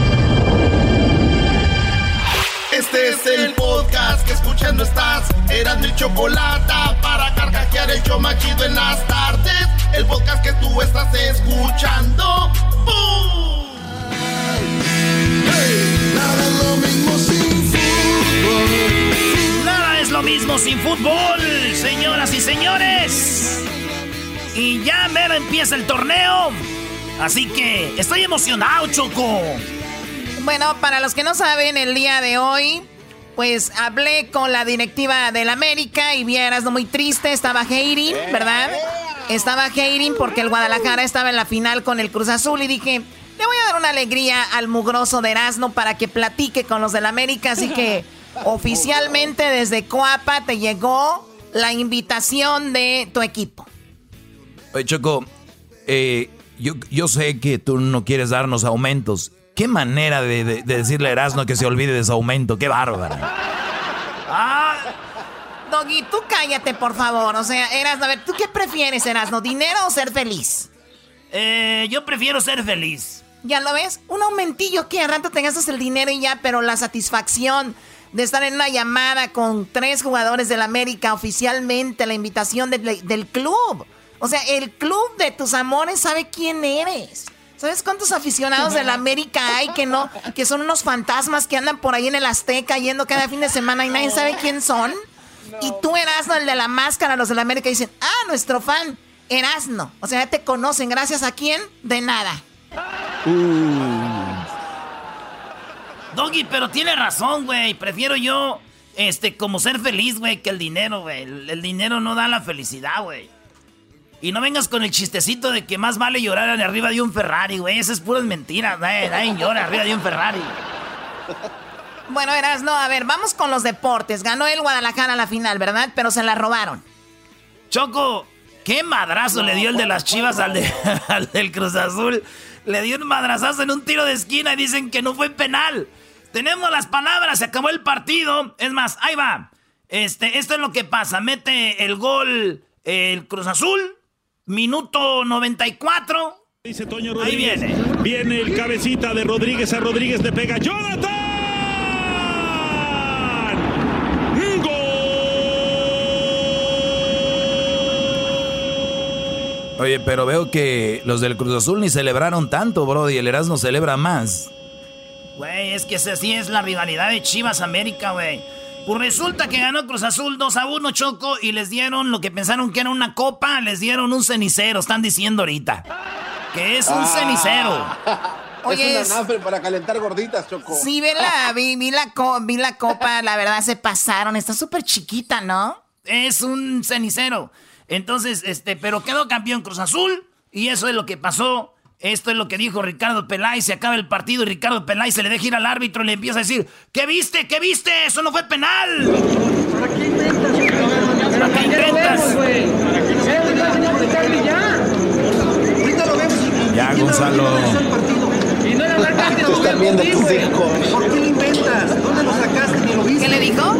Este es el podcast que escuchando estás. Eran mi chocolate para carcajear el yo machido en las tardes. El podcast que tú estás escuchando. ¡Bum! Nada es lo mismo sin fútbol. Nada es lo mismo sin fútbol, señoras y señores. Y ya mero empieza el torneo. Así que estoy emocionado, Choco. Bueno, para los que no saben, el día de hoy Pues hablé con la directiva del América y vieras no muy triste, estaba hating, ¿verdad? Estaba hating porque el Guadalajara estaba en la final con el Cruz Azul y dije, le voy a dar una alegría al mugroso de Erasmo para que platique con los del América, así que oficialmente desde Coapa te llegó la invitación de tu equipo. Oye, Choco, eh, yo, yo sé que tú no quieres darnos aumentos. Qué manera de, decirle a Erasmo que se olvide de su aumento. Qué bárbaro. Ah, Doggy, tú cállate, por favor. O sea, Erasmo, a ver, ¿tú qué prefieres, Erasmo? ¿Dinero o ser feliz? Eh, yo prefiero ser feliz. ¿Ya lo ves? Un aumentillo que a rato te gastas el dinero y ya, pero la satisfacción de estar en una llamada con tres jugadores del América oficialmente, la invitación del club. O sea, el club de tus amores sabe quién eres. ¿Sabes cuántos aficionados del América hay que no, que son unos fantasmas que andan por ahí en el Azteca yendo cada fin de semana y nadie sabe quién son? Y tú Erasno, el de la máscara, los del América dicen, ah, nuestro fan, Erasno. O sea, ya te conocen, gracias a quién, de nada. Uh. Doggy, pero tiene razón, güey. Prefiero yo, este, como ser feliz, güey, que el dinero, güey. el dinero no da la felicidad, güey. Y no vengas con el chistecito de que más vale llorar arriba de un Ferrari, güey. Esas es puras mentiras. Nadie, llora arriba de un Ferrari. Bueno, eras, no, a ver, vamos con los deportes. Ganó el Guadalajara la final, ¿verdad? Pero se la robaron. Choco, qué madrazo le dio el de las chivas al, al del Cruz Azul. Le dio un madrazazo en un tiro de esquina y dicen que no fue penal. Tenemos las palabras, se acabó el partido. Es más, ahí va. Este, esto es lo que pasa. Mete el gol el Cruz Azul. Minuto 94. Dice Toño Rodríguez. Ahí viene. Viene el cabecita de Rodríguez a Rodríguez le pega Jonathan. ¡Gol! Oye, pero veo que los del Cruz Azul ni celebraron tanto, bro, y el Erasmo celebra más. Güey, es que así es la rivalidad de Chivas América, güey. Pues resulta que ganó Cruz Azul 2 a 1, Choco, y les dieron lo que pensaron que era una copa, les dieron un cenicero, están diciendo ahorita. Que es un ah. cenicero. Oye, es una para calentar gorditas, Choco. Sí, vi la, vi, la, vi la copa, la verdad se pasaron, está súper chiquita, ¿no? Es un cenicero. Entonces, este, pero quedó campeón Cruz Azul, y eso es lo que pasó esto es lo que dijo Ricardo Peláez. Se acaba el partido y Ricardo Peláez se le deja ir al árbitro y le empieza a decir: ¿Qué viste? ¿Qué viste? Eso no fue penal. ¿Para qué inventas? ¿Para qué inventas? Ya, Gonzalo. Y no era ¿Por qué lo inventas? ¿Dónde lo sacaste? Ni lo viste. ¿Qué le dijo?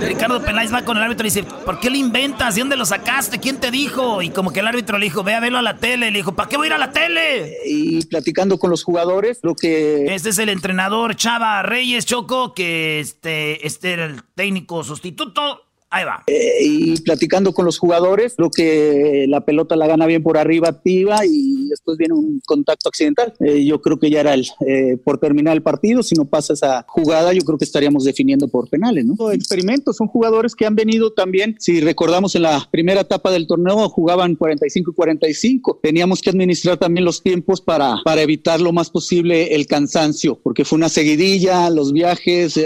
Ricardo Peláez va con el árbitro y dice, ¿por qué le inventas? ¿De dónde lo sacaste? ¿Quién te dijo? Y como que el árbitro le dijo, ve a verlo a la tele. Le dijo, ¿para qué voy a ir a la tele? Y platicando con los jugadores, lo que... Este es el entrenador Chava Reyes Choco, que este, este era el técnico sustituto Ahí va. Eh, y platicando con los jugadores, creo que la pelota la gana bien por arriba, activa y después viene un contacto accidental. Eh, yo creo que ya era el, eh, por terminar el partido. Si no pasa esa jugada, yo creo que estaríamos definiendo por penales, ¿no? Experimentos, son jugadores que han venido también. Si recordamos en la primera etapa del torneo, jugaban 45 y 45. Teníamos que administrar también los tiempos para, para evitar lo más posible el cansancio, porque fue una seguidilla, los viajes,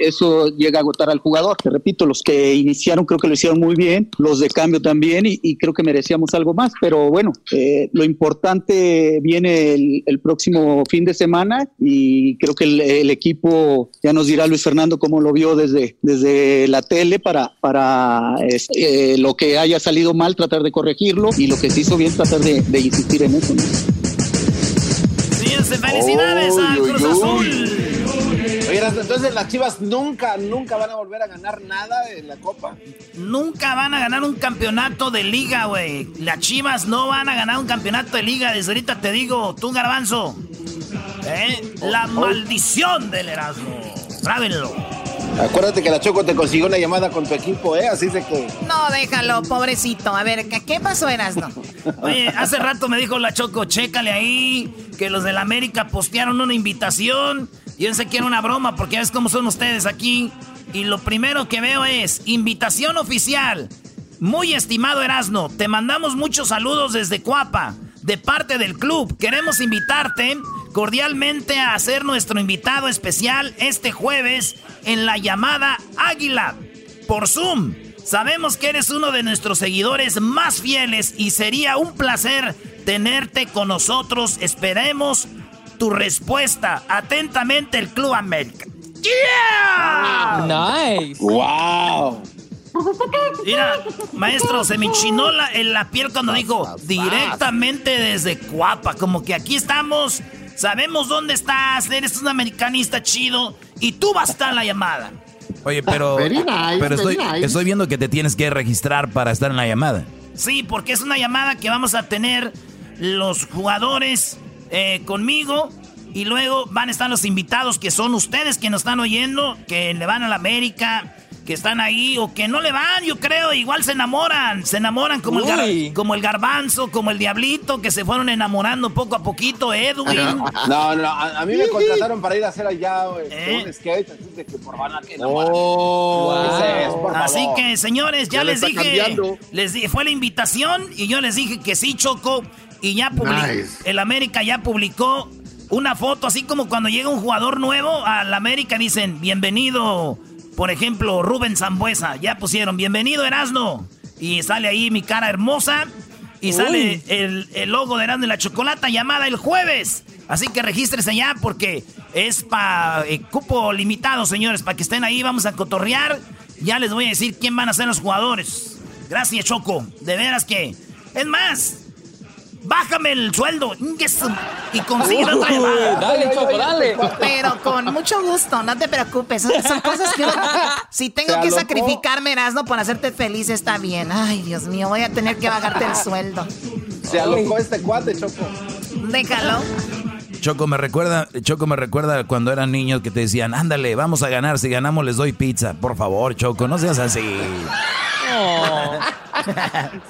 eso llega a agotar al jugador. Te repito, los que iniciaron creo que lo hicieron muy bien, los de cambio también y, creo que merecíamos algo más, pero bueno, eh, lo importante viene el, próximo fin de semana y creo que el, equipo, ya nos dirá Luis Fernando cómo lo vio desde, desde la tele para, para este, eh, lo que haya salido mal tratar de corregirlo y lo que se hizo bien tratar de, insistir en eso. felicidades a Cruz Azul entonces las Chivas nunca, nunca van a volver a ganar nada en la Copa. Nunca van a ganar un campeonato de liga, güey. Las Chivas no van a ganar un campeonato de liga. Desde ahorita te digo, tú, Garbanzo. ¿Eh? La maldición del Erasmo. Grábenlo. Acuérdate que la Choco te consiguió una llamada con tu equipo, ¿eh? Así de que. No, déjalo, pobrecito. A ver, ¿qué, pasó, Erasmo? Oye, hace rato me dijo la Choco, chécale ahí, que los del América postearon una invitación yo sé que era una broma porque ya ves cómo son ustedes aquí. Y lo primero que veo es invitación oficial. Muy estimado Erasno, te mandamos muchos saludos desde Cuapa, de parte del club. Queremos invitarte cordialmente a ser nuestro invitado especial este jueves en la llamada Águila por Zoom. Sabemos que eres uno de nuestros seguidores más fieles y sería un placer tenerte con nosotros. Esperemos tu respuesta. Atentamente el Club América. ¡Yeah! Nice. ¡Wow! Mira, maestro, se me enchinó la, en la piel cuando dijo directamente desde Cuapa. Como que aquí estamos, sabemos dónde estás, eres un americanista chido y tú vas a estar en la llamada. Oye, pero, Very nice, pero estoy, very nice. estoy viendo que te tienes que registrar para estar en la llamada. Sí, porque es una llamada que vamos a tener los jugadores eh, conmigo y luego van a estar los invitados que son ustedes que nos están oyendo, que le van a la América, que están ahí o que no le van, yo creo, igual se enamoran, se enamoran como, el, gar- como el garbanzo, como el diablito, que se fueron enamorando poco a poquito, Edwin. No, no, a, a mí me contrataron para ir a hacer allá ¿Eh? un skate, así de que por van a que no. Oh, Ese es, por Así favor. que, señores, ya, Ya le les dije, cambiando. les di- fue la invitación y yo les dije que sí, Choco, y ya publicó, Nice. el América ya publicó una foto, así como cuando llega un jugador nuevo al América dicen, bienvenido, por ejemplo, Rubén Zambuesa, ya pusieron, bienvenido Erasno, y sale ahí mi cara hermosa, y sale el, el logo de Erasno y la Chocolata llamada el jueves. Así que regístrese ya porque es para cupo limitado, señores, para que estén ahí, vamos a cotorrear. Ya les voy a decir quién van a ser los jugadores. Gracias, Choco. De veras que... Es más, bájame el sueldo y consigue otra llamada. Dale, Choco, dale. Pero con mucho gusto, no te preocupes. Son, cosas que uno- Si tengo que sacrificarme, Erasmo, por hacerte feliz, está bien. Ay, Dios mío, voy a tener que bajarte el sueldo. Se alocó este cuate, Choco. Déjalo. Choco me recuerda, Choco me recuerda cuando eran niños que te decían, ándale, vamos a ganar, si ganamos les doy pizza. Por favor, Choco, no seas así.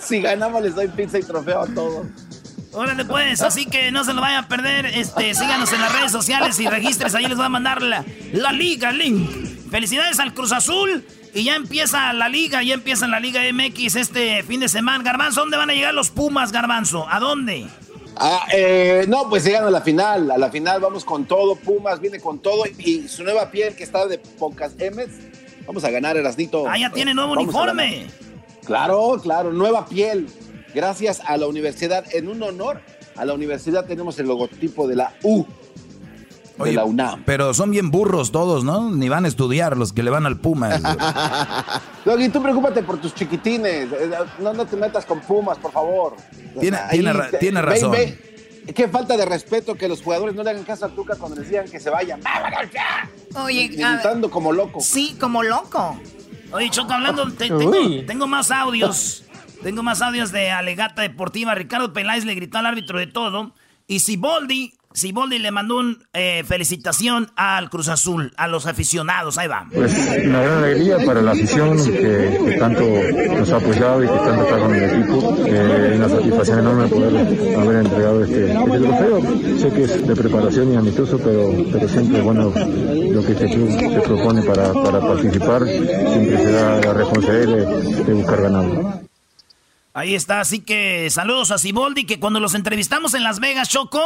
Si ganamos les doy pizza y trofeo a todos. Órale pues, así que no se lo vayan a perder. Este, síganos en las redes sociales y registres. Ahí les voy a mandar la, la liga link. Felicidades al Cruz Azul. Y ya empieza la liga, ya empieza la Liga MX este fin de semana. Garbanzo, ¿dónde van a llegar los Pumas, Garbanzo? ¿A dónde? Ah, eh, no, pues llegan a la final. A la final vamos con todo. Pumas viene con todo. Y su nueva piel que está de pocas M's. Vamos a ganar, Erasnito. Ah, ya tiene nuevo Vamos uniforme. Claro, claro, nueva piel. Gracias a la universidad. En un honor a la universidad tenemos el logotipo de la U. De Oye, la UNAM. Pero son bien burros todos, ¿no? Ni van a estudiar los que le van al Puma. Doggy, tú preocúpate por tus chiquitines. Eh, No, no te metas con Pumas, por favor. Tiene- tiene ra- te- tiene ve- razón. ve. Qué falta de respeto que los jugadores no le hagan caso a Tuca cuando les digan que se vayan. ¡Vámonos ya! Oye, Gritando como loco. sí, como loco. Oye, Choco, hablando, te- tengo, Uy. tengo más audios. Tengo más audios de Alegata Deportiva. Ricardo Peláez le gritó al árbitro de todo. Y Siboldi, Siboldi le mandó una felicitación al Cruz Azul, a los aficionados. Ahí va. Pues una gran alegría para la afición que, tanto nos ha apoyado y que tanto está con el equipo. Eh, una satisfacción enorme poder haber entregado este, este trofeo. Sé que es de preparación y amistoso, pero, siempre es bueno lo que este club se propone para, participar. Siempre se da la responsabilidad de, de buscar ganarlo. Ahí está, así que saludos a Siboldi, que cuando los entrevistamos en Las Vegas, Choco,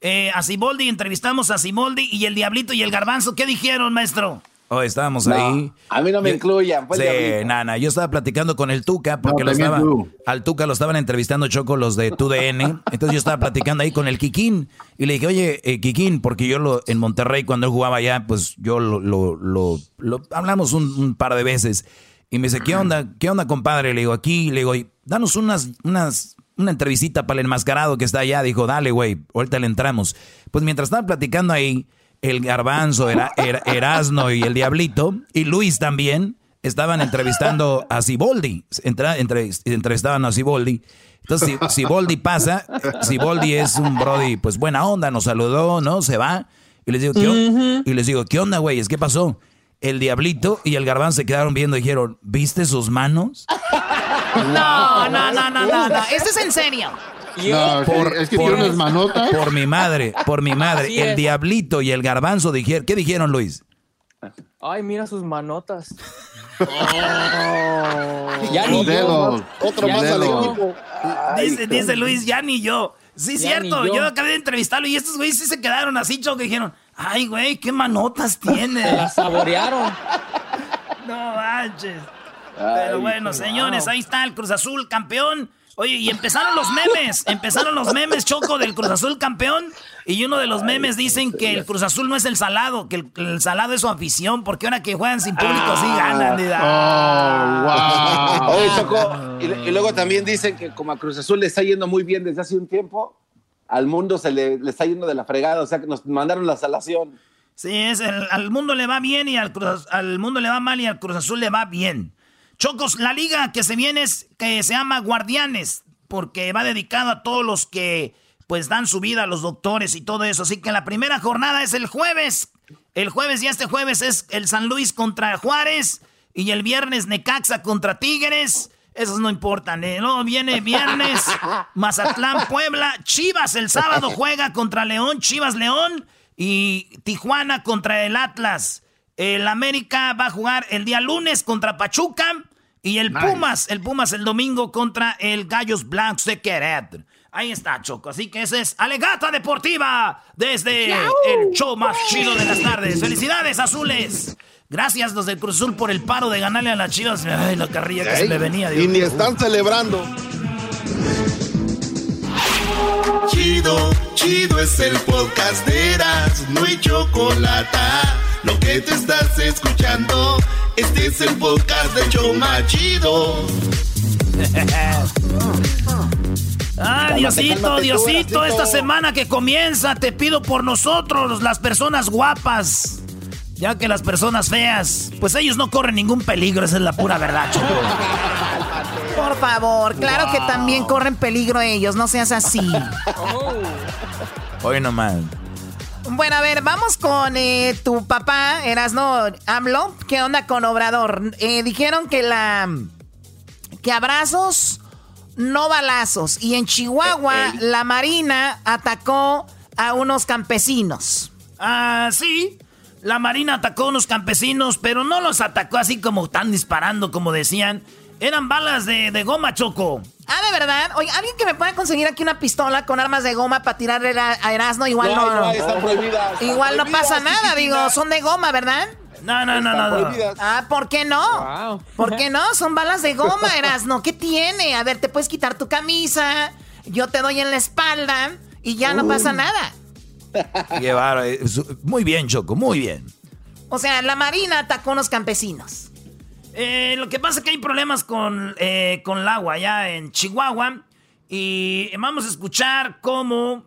eh, a Siboldi, entrevistamos a Siboldi y el Diablito y el Garbanzo. ¿Qué dijeron, maestro? Oh, estábamos No, ahí. a mí no me Yo- incluyan. Pues, Sí, nana, yo estaba platicando con el Tuca porque No, lo estaba, al Tuca lo estaban entrevistando Choco los de TUDN. Entonces yo estaba platicando ahí con el Kikín y le dije, oye, eh, Kikín, porque yo lo, en Monterrey cuando él jugaba allá, pues yo lo, lo, lo- lo- hablamos un, un par de veces. Y me dice, ¿qué onda? ¿Qué onda, compadre? Le digo, aquí, le digo, "Y danos unas, unas, una entrevistita para el enmascarado que está allá. Dijo, dale, güey, ahorita le entramos. Pues mientras estaba platicando ahí, el garbanzo, Era- Era- Erasno y el Diablito, y Luis también, estaban entrevistando a Siboldi. Entra- entre- entrevistaban a Siboldi. Entonces, si Siboldi pasa, Siboldi es un brody, pues buena onda, nos saludó, ¿no? Se va. Y les digo, ¿qué, y les digo, ¿qué onda, güeyes? ¿Qué pasó? El Diablito y el garbanzo se quedaron viendo y dijeron, ¿viste sus manos? No, no, no, no, no, no. Esto es en serio. No, es que- es que tiene unas manotas. Por mi madre, por mi madre. Así el es. Diablito y el garbanzo dijeron, ¿qué dijeron, Luis? Ay, mira sus manotas. Oh. Ya ni yo. Otro Ya más al. Dice, dice Luis, ya ni yo. Sí, Ya cierto. Yo. yo. acabé de entrevistarlo y estos güeyes sí se quedaron así, Choco, que dijeron, ay, güey, qué manotas tiene. Se la saborearon. No manches. Pero Ay, bueno, wow. señores, ahí está el Cruz Azul campeón. Oye, y empezaron los memes, empezaron los memes, Choco, del Cruz Azul campeón. Y uno de los memes dicen que el Cruz Azul no es el salado, que el, el salado es su afición, porque ahora que juegan sin público sí ganan. y da- Oye, Choco, y, y luego también dicen que como a Cruz Azul le está yendo muy bien desde hace un tiempo, al mundo se le, está yendo de la fregada, o sea que nos mandaron la salación. Sí, es el- al mundo le va bien y al, Cruz- al mundo le va mal y al Cruz Azul le va bien. Chocos, la liga que se viene es que se llama Guardianes, porque va dedicado a todos los que pues dan su vida a los doctores y todo eso. Así que la primera jornada es el jueves. El jueves y este jueves es el San Luis contra Juárez y el viernes Necaxa contra Tigres. Esos no importan. ¿eh? Luego viene viernes Mazatlán, Puebla. Chivas el sábado juega contra León, Chivas León y Tijuana contra el Atlas. El América va a jugar el día lunes contra Pachuca y el Nice. Pumas, el Pumas el domingo contra el Gallos Blancos de Querétaro. Ahí está, Choco. Así que ese es Alegata Deportiva desde el show más chido de las tardes. Felicidades, azules. Gracias los del Cruz Azul por el paro de ganarle a las chivas. Ay, la carrilla que se me venía. y Dios ni mío. están celebrando. Chido, chido es el podcast de Eras, no hay chocolate. Lo que te estás escuchando, este es el podcast de Choma Chido. Ah, Cálmate, Diosito, cálmate Diosito, esta semana que comienza, te pido por nosotros, las personas guapas. Ya que las personas feas, pues ellos no corren ningún peligro, esa es la pura verdad, Choco. Por favor, claro que también corren peligro ellos, no seas así. Hoy nomás. Bueno, a ver, vamos con eh, tu papá, Erasno AMLO. ¿Qué onda con Obrador? Eh, dijeron que la. que abrazos, no balazos. Y en Chihuahua, la Marina atacó a unos campesinos. Ah, sí. La Marina atacó a unos campesinos, pero no los atacó así como están disparando, como decían. Eran balas de, de goma, Choco. Ah, de verdad. Oye, alguien que me pueda conseguir aquí una pistola con armas de goma para tirarle a, a Erasmo, igual No, no. no, están prohibidas, están igual no pasa nada, chiquitina. digo, son de goma, ¿verdad? No, no, no, no. no. prohibidas. Ah, ¿por qué no? ¿Por qué no? Son balas de goma, Erasno. ¿Qué tiene? A ver, te puedes quitar tu camisa, yo te doy en la espalda y ya no pasa nada. Eh, su- Muy bien, Choco, muy bien. O sea, la Marina atacó a unos campesinos. Eh, lo que pasa es que hay problemas con, eh, con el agua allá en Chihuahua. Y vamos a escuchar cómo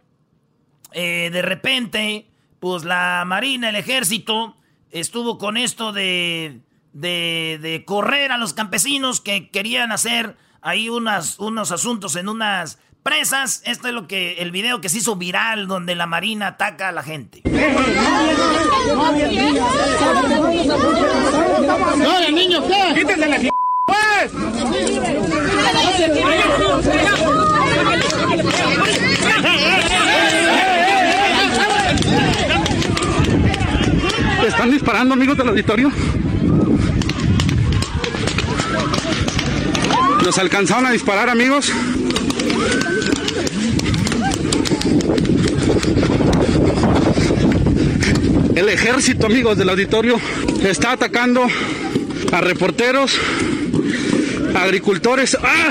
eh, de repente, pues la Marina, el ejército, estuvo con esto de, de, de correr a los campesinos que querían hacer ahí unas, unos asuntos en unas presas. Esto es lo que el video que se hizo viral donde la Marina ataca a la gente. Quítense la pues. ¿Están disparando, amigos del auditorio? ¿Nos alcanzaron a disparar, amigos? El ejército, amigos del auditorio, está atacando a reporteros, a agricultores. ¡Ah!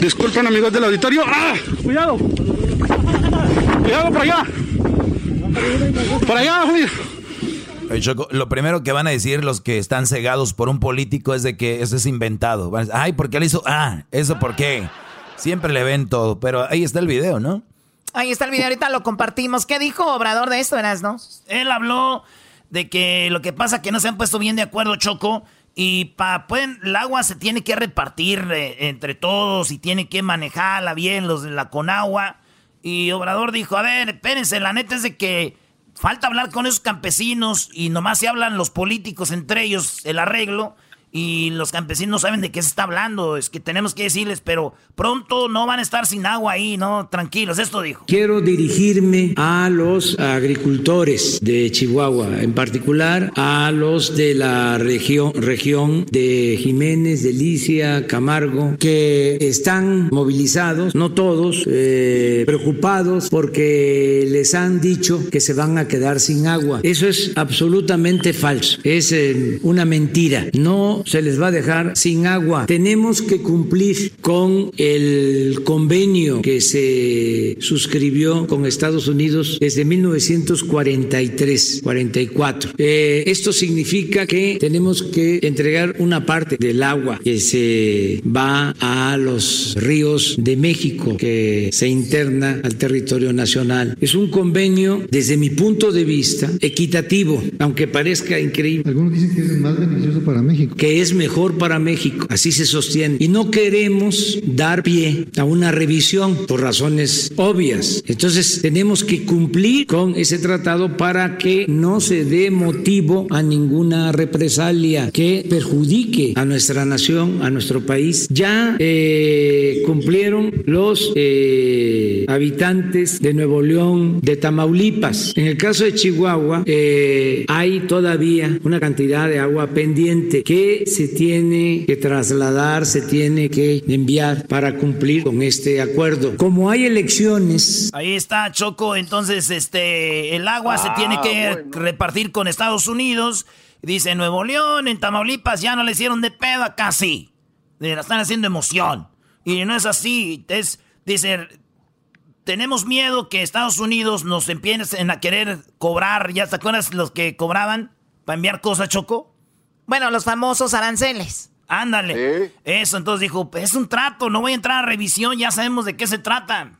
Disculpen, amigos del auditorio. ¡Ah! ¡Cuidado! ¡Cuidado por allá! ¡Por allá! Choco, lo primero que van a decir los que están cegados por un político es de que eso es inventado. Van a decir, Ay, ¿por qué le hizo? Ah, ¿eso por qué? Siempre le ven todo, pero ahí está el video, ¿no? Ahí está el video, ahorita lo compartimos. ¿Qué dijo Obrador de esto, Erasno? Él habló de que lo que pasa es que no se han puesto bien de acuerdo, Choco, y pa, pueden, el agua se tiene que repartir eh, entre todos y tiene que manejarla bien los de la Conagua. Y Obrador dijo, a ver, espérense, la neta es de que falta hablar con esos campesinos y nomás se hablan los políticos entre ellos el arreglo. Y los campesinos no saben de qué se está hablando. Es que tenemos que decirles, pero pronto no van a estar sin agua ahí, ¿no? Tranquilos, esto dijo. Quiero dirigirme a los agricultores de Chihuahua, en particular a los de la región, región de Jiménez, Delicia, Camargo, que están movilizados, no todos, eh, preocupados porque les han dicho que se van a quedar sin agua. Eso es absolutamente falso, es eh, una mentira. No se les va a dejar sin agua. Tenemos que cumplir con el convenio que se suscribió con Estados Unidos desde 1943, 44. Eh, esto significa que tenemos que entregar una parte del agua que se va a los ríos de México, que se interna al territorio nacional. Es un convenio, desde mi punto de vista, equitativo, aunque parezca increíble. Algunos dicen que es más beneficioso para México. Que es mejor para México, así se sostiene. Y no queremos dar pie a una revisión por razones obvias. Entonces tenemos que cumplir con ese tratado para que no se dé motivo a ninguna represalia que perjudique a nuestra nación, a nuestro país. Ya eh, cumplieron los eh, habitantes de Nuevo León, de Tamaulipas. En el caso de Chihuahua, eh, hay todavía una cantidad de agua pendiente que se tiene que trasladar, se tiene que enviar para cumplir con este acuerdo. Como hay elecciones. Ahí está, Choco. Entonces, este, el agua se tiene que repartir con Estados Unidos. Dice Nuevo León, en Tamaulipas ya no le hicieron de pedo, acá sí. Le están haciendo emoción. Y no es así. Es, dice, tenemos miedo que Estados Unidos nos empiecen a querer cobrar. ¿Ya te acuerdas los que cobraban para enviar cosas, Choco? Bueno, los famosos aranceles. Ándale. Eso, entonces dijo, es un trato, no voy a entrar a revisión, ya sabemos de qué se trata.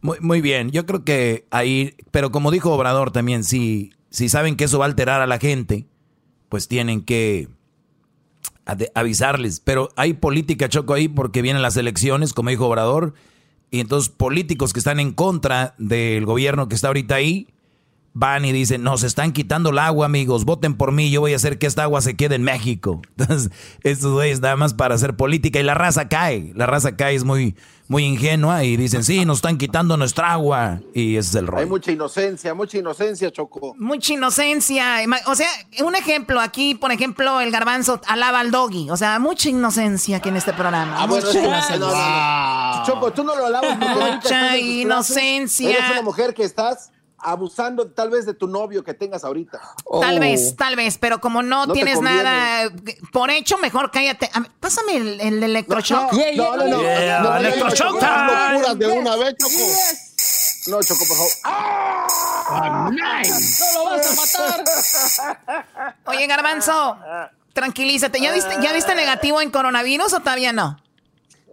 Muy, muy bien, yo creo que ahí, pero como dijo Obrador también, si, si saben que eso va a alterar a la gente, pues tienen que avisarles. Pero hay política, Choco, ahí porque vienen las elecciones, como dijo Obrador, y entonces políticos que están en contra del gobierno que está ahorita ahí, van y dicen, nos están quitando el agua, amigos, voten por mí, yo voy a hacer que esta agua se quede en México. Entonces, estos güeyes nada más para hacer política y la raza cae, la raza cae es muy, muy ingenua y dicen, sí, nos están quitando nuestra agua y ese es el Hay rollo. mucha inocencia, mucha inocencia, Choco. Mucha inocencia. O sea, un ejemplo aquí, por ejemplo, el garbanzo alaba al doggy. O sea, mucha inocencia aquí en este programa. Ah, mucha inocencia. no, no, no. Choco, tú no lo alabas Mucha inocencia. Eres una mujer que estás abusando tal vez de tu novio que tengas ahorita. Tal vez, tal vez, pero como no, Oh. Tienes nada por hecho, mejor cállate. A Pásame el, el electroshock. No, no, no. Yeah, no, electroshock no, no, time. no, locuras de una vez, Choco. No, Choco, por favor. ¡Ah! ¡No lo vas a matar! Oye, garbanzo, tranquilízate. ¿Ya viste, ¿Ya viste negativo en coronavirus o todavía no?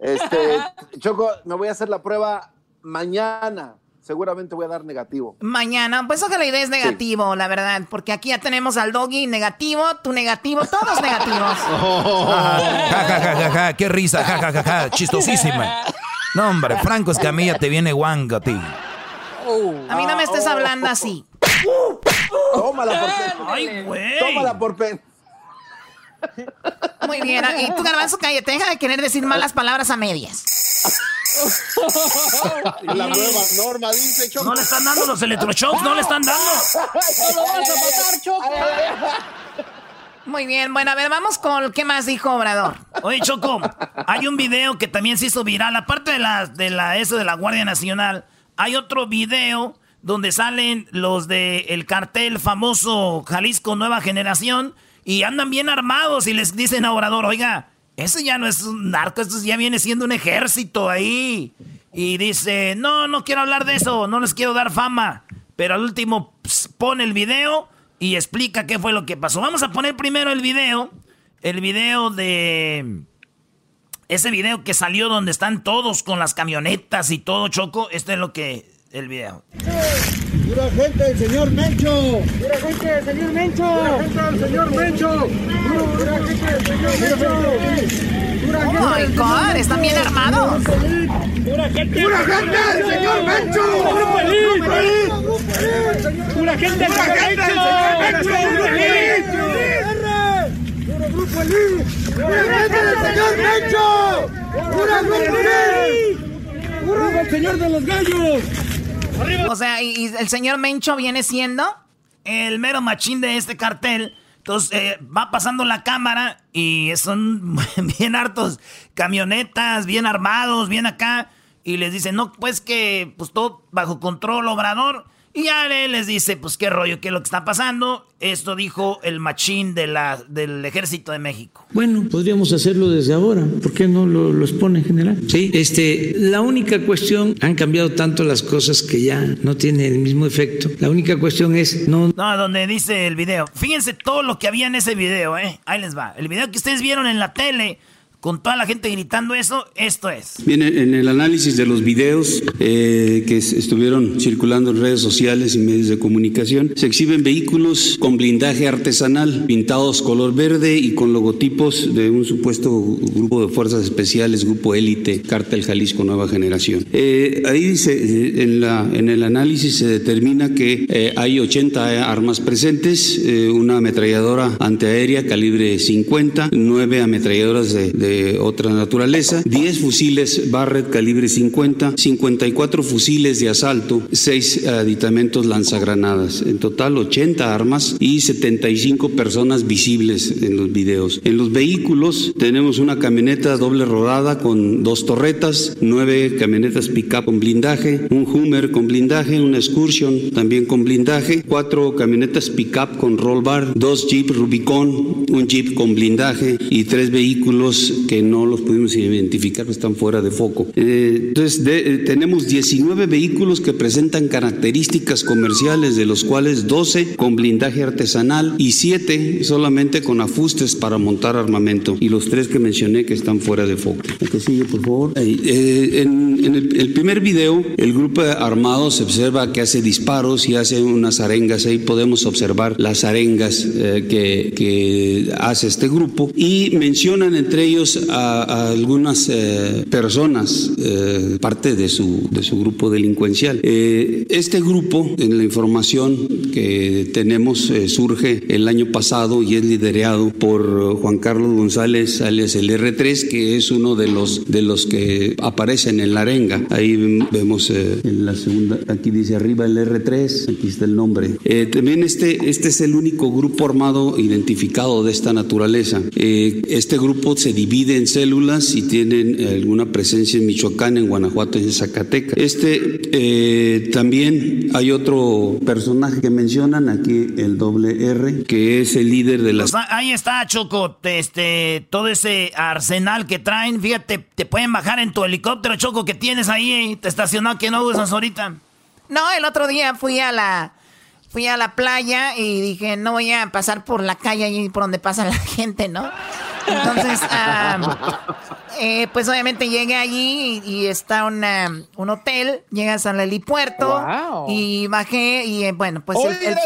Este, Choco, me voy a hacer la prueba mañana. Seguramente voy a dar negativo. Mañana, pues ojalá y des negativo, la verdad, porque aquí ya tenemos al doggy negativo, tu negativo, todos negativos. Ja, ja, ja, ja, ja, qué risa, ja, ja, ja, ja, chistosísima. No, hombre, Franco Escamilla te viene guanga a ti. A mí no me estés hablando así. Tómala por pen. Ay, güey. Tómala por pen. Muy bien, y tú, garbanzo, cállate, deja de querer decir malas palabras a medias. La nueva norma dice, Choco. No le están dando los electroshocks, no le están dando. ¡No lo vas a matar, Choco! Muy bien, bueno, a ver, vamos con qué más dijo Obrador. Oye, Choco, hay un video que también se hizo viral, aparte de la, de la eso de la Guardia Nacional, hay otro video donde salen los de el cartel famoso Jalisco Nueva Generación y andan bien armados y les dicen a Obrador, oiga, ese ya no es un narco, esto ya viene siendo un ejército ahí. Y dice, no, no quiero hablar de eso, no les quiero dar fama. Pero al último pone el video y explica qué fue lo que pasó. Vamos a poner primero el video, el video de... Ese video que salió donde están todos con las camionetas y todo, Choco, este es lo que... El video. ¡Pura gente del señor Mencho! ¡Pura gente del señor Mencho! ¡Pura gente del señor Mencho! ¡Pura gente del señor Mencho! Oh my God, están bien armados. ¡Pura gente! ¡Pura gente del señor Mencho! ¡Pura gente del señor Mencho! ¡Grupo Elite! Grupo Elí! ¡Pura gente del señor Mencho! ¡Pura Grupo Elí! ¡Pura el señor de los gallos! O sea, y, el señor Mencho viene siendo el mero machín de este cartel. Entonces eh, va pasando la cámara y son bien hartos camionetas, bien armados, bien acá. Y les dicen, no, pues que pues todo bajo control, obrador. Y ya les dice, pues qué rollo, qué es lo que está pasando. Esto dijo el machín de la, del ejército de México. Bueno, podríamos hacerlo desde ahora. ¿Por qué no lo, lo, expone en general? Sí, este, la única cuestión, han cambiado tanto las cosas que ya no tiene el mismo efecto. La única cuestión es no... No, donde dice el video. Fíjense todo lo que había en ese video, ¿eh? Ahí les va. El video que ustedes vieron en la tele con toda la gente gritando eso, esto es. Bien, en el análisis de los videos eh, que estuvieron circulando en redes sociales y medios de comunicación, se exhiben vehículos con blindaje artesanal, pintados color verde y con logotipos de un supuesto grupo de fuerzas especiales, grupo élite, Cártel Jalisco Nueva Generación. Eh, ahí dice, eh, en, la, en el análisis se determina que hay 80 armas presentes, una ametralladora antiaérea calibre 50, nueve ametralladoras de otra naturaleza, 10 fusiles Barrett calibre 50, 54 fusiles de asalto, 6 aditamentos lanzagranadas, en total 80 armas y 75 personas visibles en los videos. En los vehículos tenemos una camioneta doble rodada con dos torretas, 9 camionetas pick-up con blindaje, un Hummer con blindaje, una Excursion también con blindaje, 4 camionetas pick-up con roll bar, 2 Jeep Rubicon, un Jeep con blindaje y 3 vehículos que no los pudimos identificar, están fuera de foco. Eh, entonces, eh, tenemos 19 vehículos que presentan características comerciales, de los cuales 12 con blindaje artesanal y 7 solamente con ajustes para montar armamento. Y los tres que mencioné que están fuera de foco. que sigue, por favor? Eh, en, el, primer video, el grupo armado se observa que hace disparos y hace unas arengas. Ahí podemos observar las arengas que, que hace este grupo. Y mencionan entre ellos a, algunas eh, personas, eh, parte de su, de su grupo delincuencial. Eh, este grupo, en la información que tenemos, surge el año pasado y es liderado por Juan Carlos González, alias el R3, que es uno de los, de los que aparecen en la arenga. Ahí vemos en la segunda, aquí dice arriba el R3, aquí está el nombre. también este, este es el único grupo armado identificado de esta naturaleza. este grupo se divide divide células y tienen eh, alguna presencia en Michoacán, en Guanajuato y en Zacatecas. Este eh, también hay otro personaje que mencionan aquí, el doble R, que es el líder de las. Pues ahí está, Choco, este, todo ese arsenal que traen, fíjate, te pueden bajar en tu helicóptero, Choco, que tienes ahí, te estacionado que no usas ahorita. No, el otro día fui a la fui a la playa y dije, no voy a pasar por la calle ahí por donde pasa la gente, ¿no? Entonces, eh, pues obviamente llegué allí y, está un hotel, llegas al helipuerto y bajé y eh, bueno, pues el,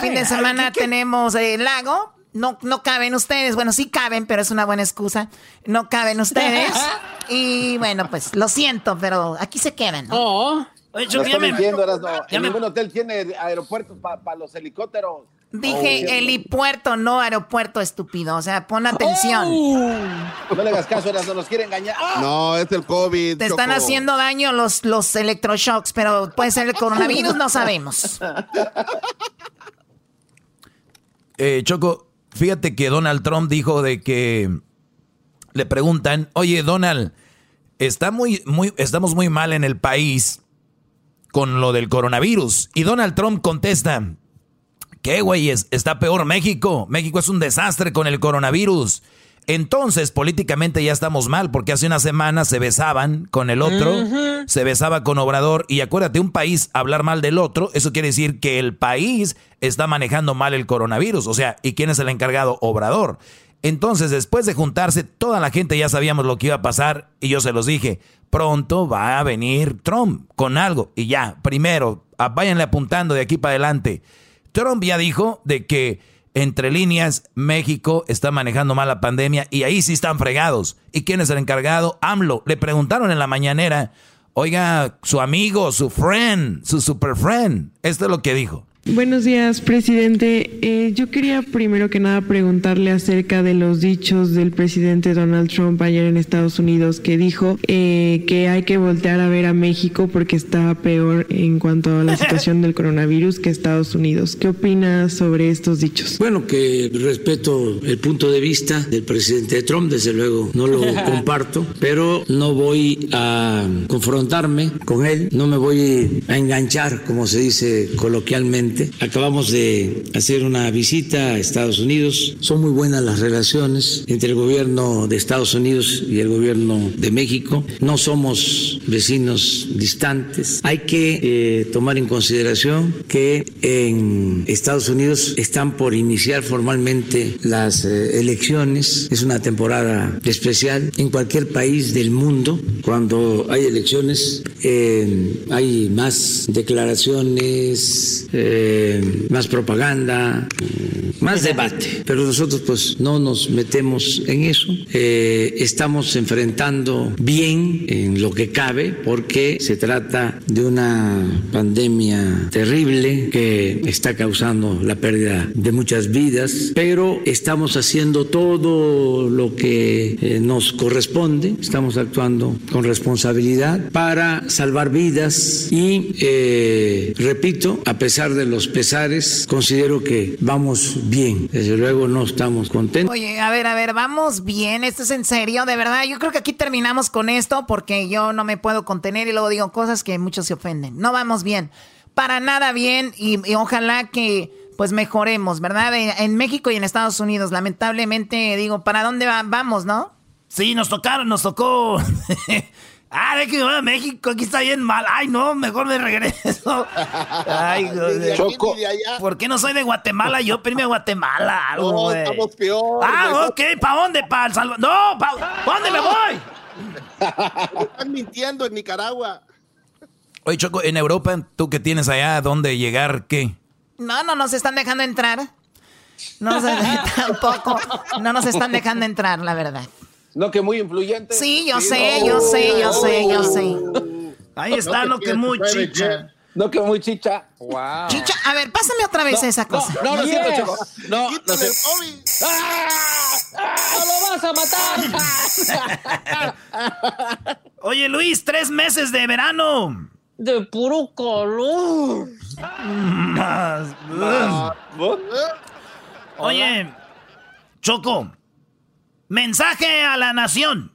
fin, de semana tenemos el lago. No, no caben ustedes, bueno, sí caben, pero es una buena excusa. No caben ustedes. y bueno, pues lo siento, pero aquí se quedan, ¿no? Oh. Oye, yo, ya me, ningún hotel tiene aeropuertos para los helicópteros. Dije oh, helipuerto, no aeropuerto, estúpido. O sea, pon atención. Oh. No le hagas caso, no nos quiere engañar. No, es el COVID. Te están haciendo daño los, los electroshocks, pero puede ser el coronavirus, no sabemos. Eh, Choco, fíjate que Donald Trump dijo de que le preguntan, oye Donald, está muy, muy, estamos muy mal en el país con lo del coronavirus. Y Donald Trump contesta, ¿Qué, güeyes? Está peor México. México es un desastre con el coronavirus. Entonces, políticamente ya estamos mal, porque hace una semana se besaban con el otro, se besaba con Obrador, y acuérdate, un país hablar mal del otro, eso quiere decir que el país está manejando mal el coronavirus. O sea, ¿y quién es el encargado? Obrador. Entonces, después de juntarse, toda la gente ya sabíamos lo que iba a pasar, y yo se los dije, pronto va a venir Trump con algo, y ya, primero, váyanle apuntando de aquí para adelante. Trump ya dijo de que entre líneas México está manejando mal la pandemia y ahí sí están fregados. ¿Y quién es el encargado? AMLO. Le preguntaron en la mañanera, oiga, su amigo, su friend, su super friend. Esto es lo que dijo. Buenos días, presidente. Eh, yo quería primero que nada preguntarle acerca de los dichos del presidente Donald Trump ayer en Estados Unidos, que dijo eh, que hay que voltear a ver a México porque está peor en cuanto a la situación del coronavirus que Estados Unidos. ¿Qué opina sobre estos dichos? Bueno, que respeto el punto de vista del presidente Trump, desde luego no lo comparto, pero no voy a confrontarme con él, no me voy a enganchar, como se dice coloquialmente Acabamos de hacer una visita a Estados Unidos. Son muy buenas las relaciones entre el gobierno de Estados Unidos y el gobierno de México. No somos vecinos distantes. Hay que eh, tomar en consideración que en Estados Unidos están por iniciar formalmente las eh, elecciones. Es una temporada especial. En cualquier país del mundo, cuando hay elecciones, eh, hay más declaraciones. Más propaganda, más debate. Pero nosotros pues no nos metemos en eso. Eh, estamos enfrentando bien en lo que cabe porque se trata de una pandemia terrible que está causando la pérdida de muchas vidas, pero estamos haciendo todo lo que eh, nos corresponde, estamos actuando con responsabilidad para salvar vidas y, repito, a pesar de los pesares, considero que vamos bien. Desde luego no estamos contentos. Oye, a ver, a ver, vamos bien. ¿Esto es en serio? De verdad, yo creo que aquí terminamos con esto porque yo no me puedo contener y luego digo cosas que muchos se ofenden. No vamos bien. Para nada bien y, ojalá que pues mejoremos, ¿verdad? En, México y en Estados Unidos, lamentablemente, digo, ¿para dónde vamos, no? Sí, nos tocaron, nos tocó Ah, de que voy a México, aquí está bien mal. Ay, no, mejor me regreso. Ay, Choco. ¿Por qué no soy de Guatemala? Yo primero Guatemala. Algo, no, estamos peor. Ah, ok, ¿para dónde? ¿Para El Salvador? No, ¿para dónde me voy? Están mintiendo en Nicaragua. Oye, Choco, en Europa, ¿tú qué tienes allá? ¿Dónde llegar? ¿Qué? No, no nos están dejando entrar. No, tampoco. No nos están dejando entrar, la verdad. No, que muy influyente. Sí, yo sé, yo sé, yo sé, yo sé. Ahí está, no, que, muy chicha. No, que muy chicha. Wow. Chicha, a ver, pásame otra vez esa cosa. No, no, no, yes. Chico. No, no sé. ¡Ah! ¡Ah! ¡Lo vas a matar! Oye, Luis, tres meses de verano. De puro calor. Oye, Choco. Mensaje a la nación.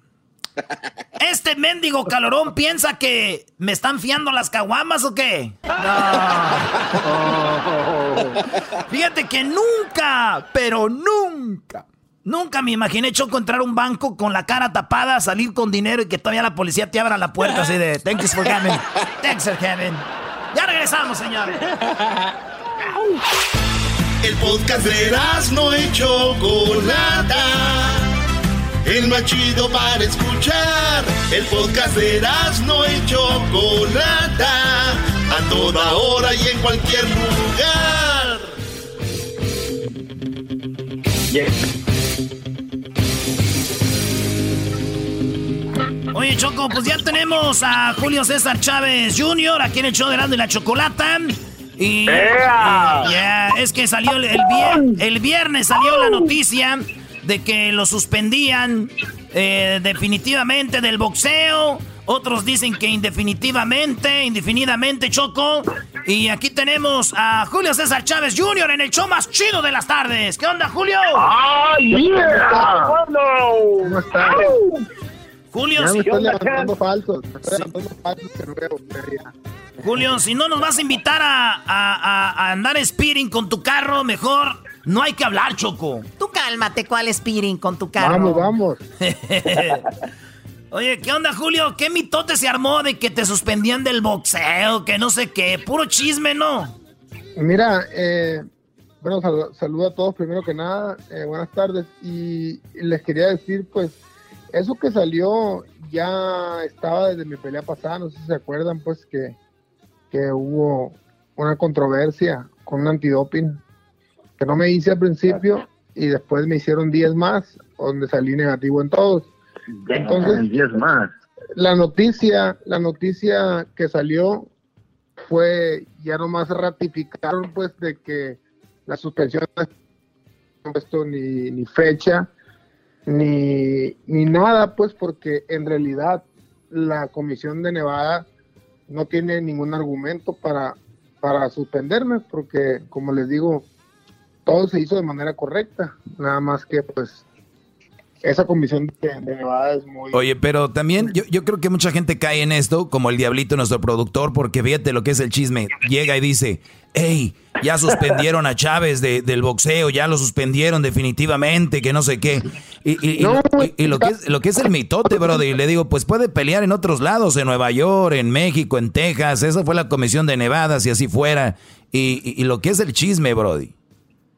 ¿Este mendigo calorón piensa que me están fiando las caguamas o qué? Fíjate que nunca, pero nunca, nunca me imaginé Choco entrar a un banco con la cara tapada, salir con dinero y que todavía la policía te abra la puerta así de thanks for coming, thanks for coming. Ya regresamos, señores. El podcast de no hecho Chocolata el más chido para escuchar. El podcast de no y Chocolata, a toda hora y en cualquier lugar. Oye, Choco, pues ya tenemos a Julio César Chávez Jr. aquí en el show de Erasmo y la Chocolata. Y ya es que salió el, el viernes salió la noticia de que lo suspendían eh, definitivamente del boxeo. Otros dicen que indefinitivamente, indefinidamente, Choco. Y aquí tenemos a Julio César Chávez Jr. en el show más chido de las tardes. ¿Qué onda, Julio? ¡Ay, yeah! ¿Cómo estás? Julio, ya me estoy levantando falsos. estoy levantando falsos que no veo. Julio, si no nos vas a invitar a, a, a andar speeding con tu carro, mejor no hay que hablar, Choco. Tú cálmate, ¿cuál es Pirin con tu carro? Vamos, vamos. Oye, ¿qué onda, Julio? ¿Qué mitote se armó de que te suspendían del boxeo? Que no sé qué. Puro chisme, ¿no? Mira, eh, bueno, saludo a todos primero que nada. Eh, buenas tardes. Y les quería decir, pues, eso que salió ya estaba desde mi pelea pasada. No sé si se acuerdan, pues, que, que hubo una controversia con un antidoping que no me hice al principio y después me hicieron 10 más, donde salí negativo en todos. Entonces, 10 más. La noticia, la noticia que salió fue ya nomás ratificaron pues de que la suspensión no ha puesto ni, ni fecha ni, ni nada pues porque en realidad la comisión de Nevada no tiene ningún argumento para, para suspenderme porque como les digo todo se hizo de manera correcta nada más que pues esa comisión de, de Nevada es muy... Oye, pero también yo, yo creo que mucha gente cae en esto, como el diablito, nuestro productor, porque fíjate lo que es el chisme. Llega y dice, hey, ya suspendieron a Chávez de- del boxeo, ya lo suspendieron definitivamente, que no sé qué. Y, y- y- y- y lo, que es, lo que es el mitote, brother, y le digo, pues puede pelear en otros lados, en Nueva York, en México, en Texas, esa fue la comisión de Nevada, si así fuera. Y- y lo que es el chisme, brody.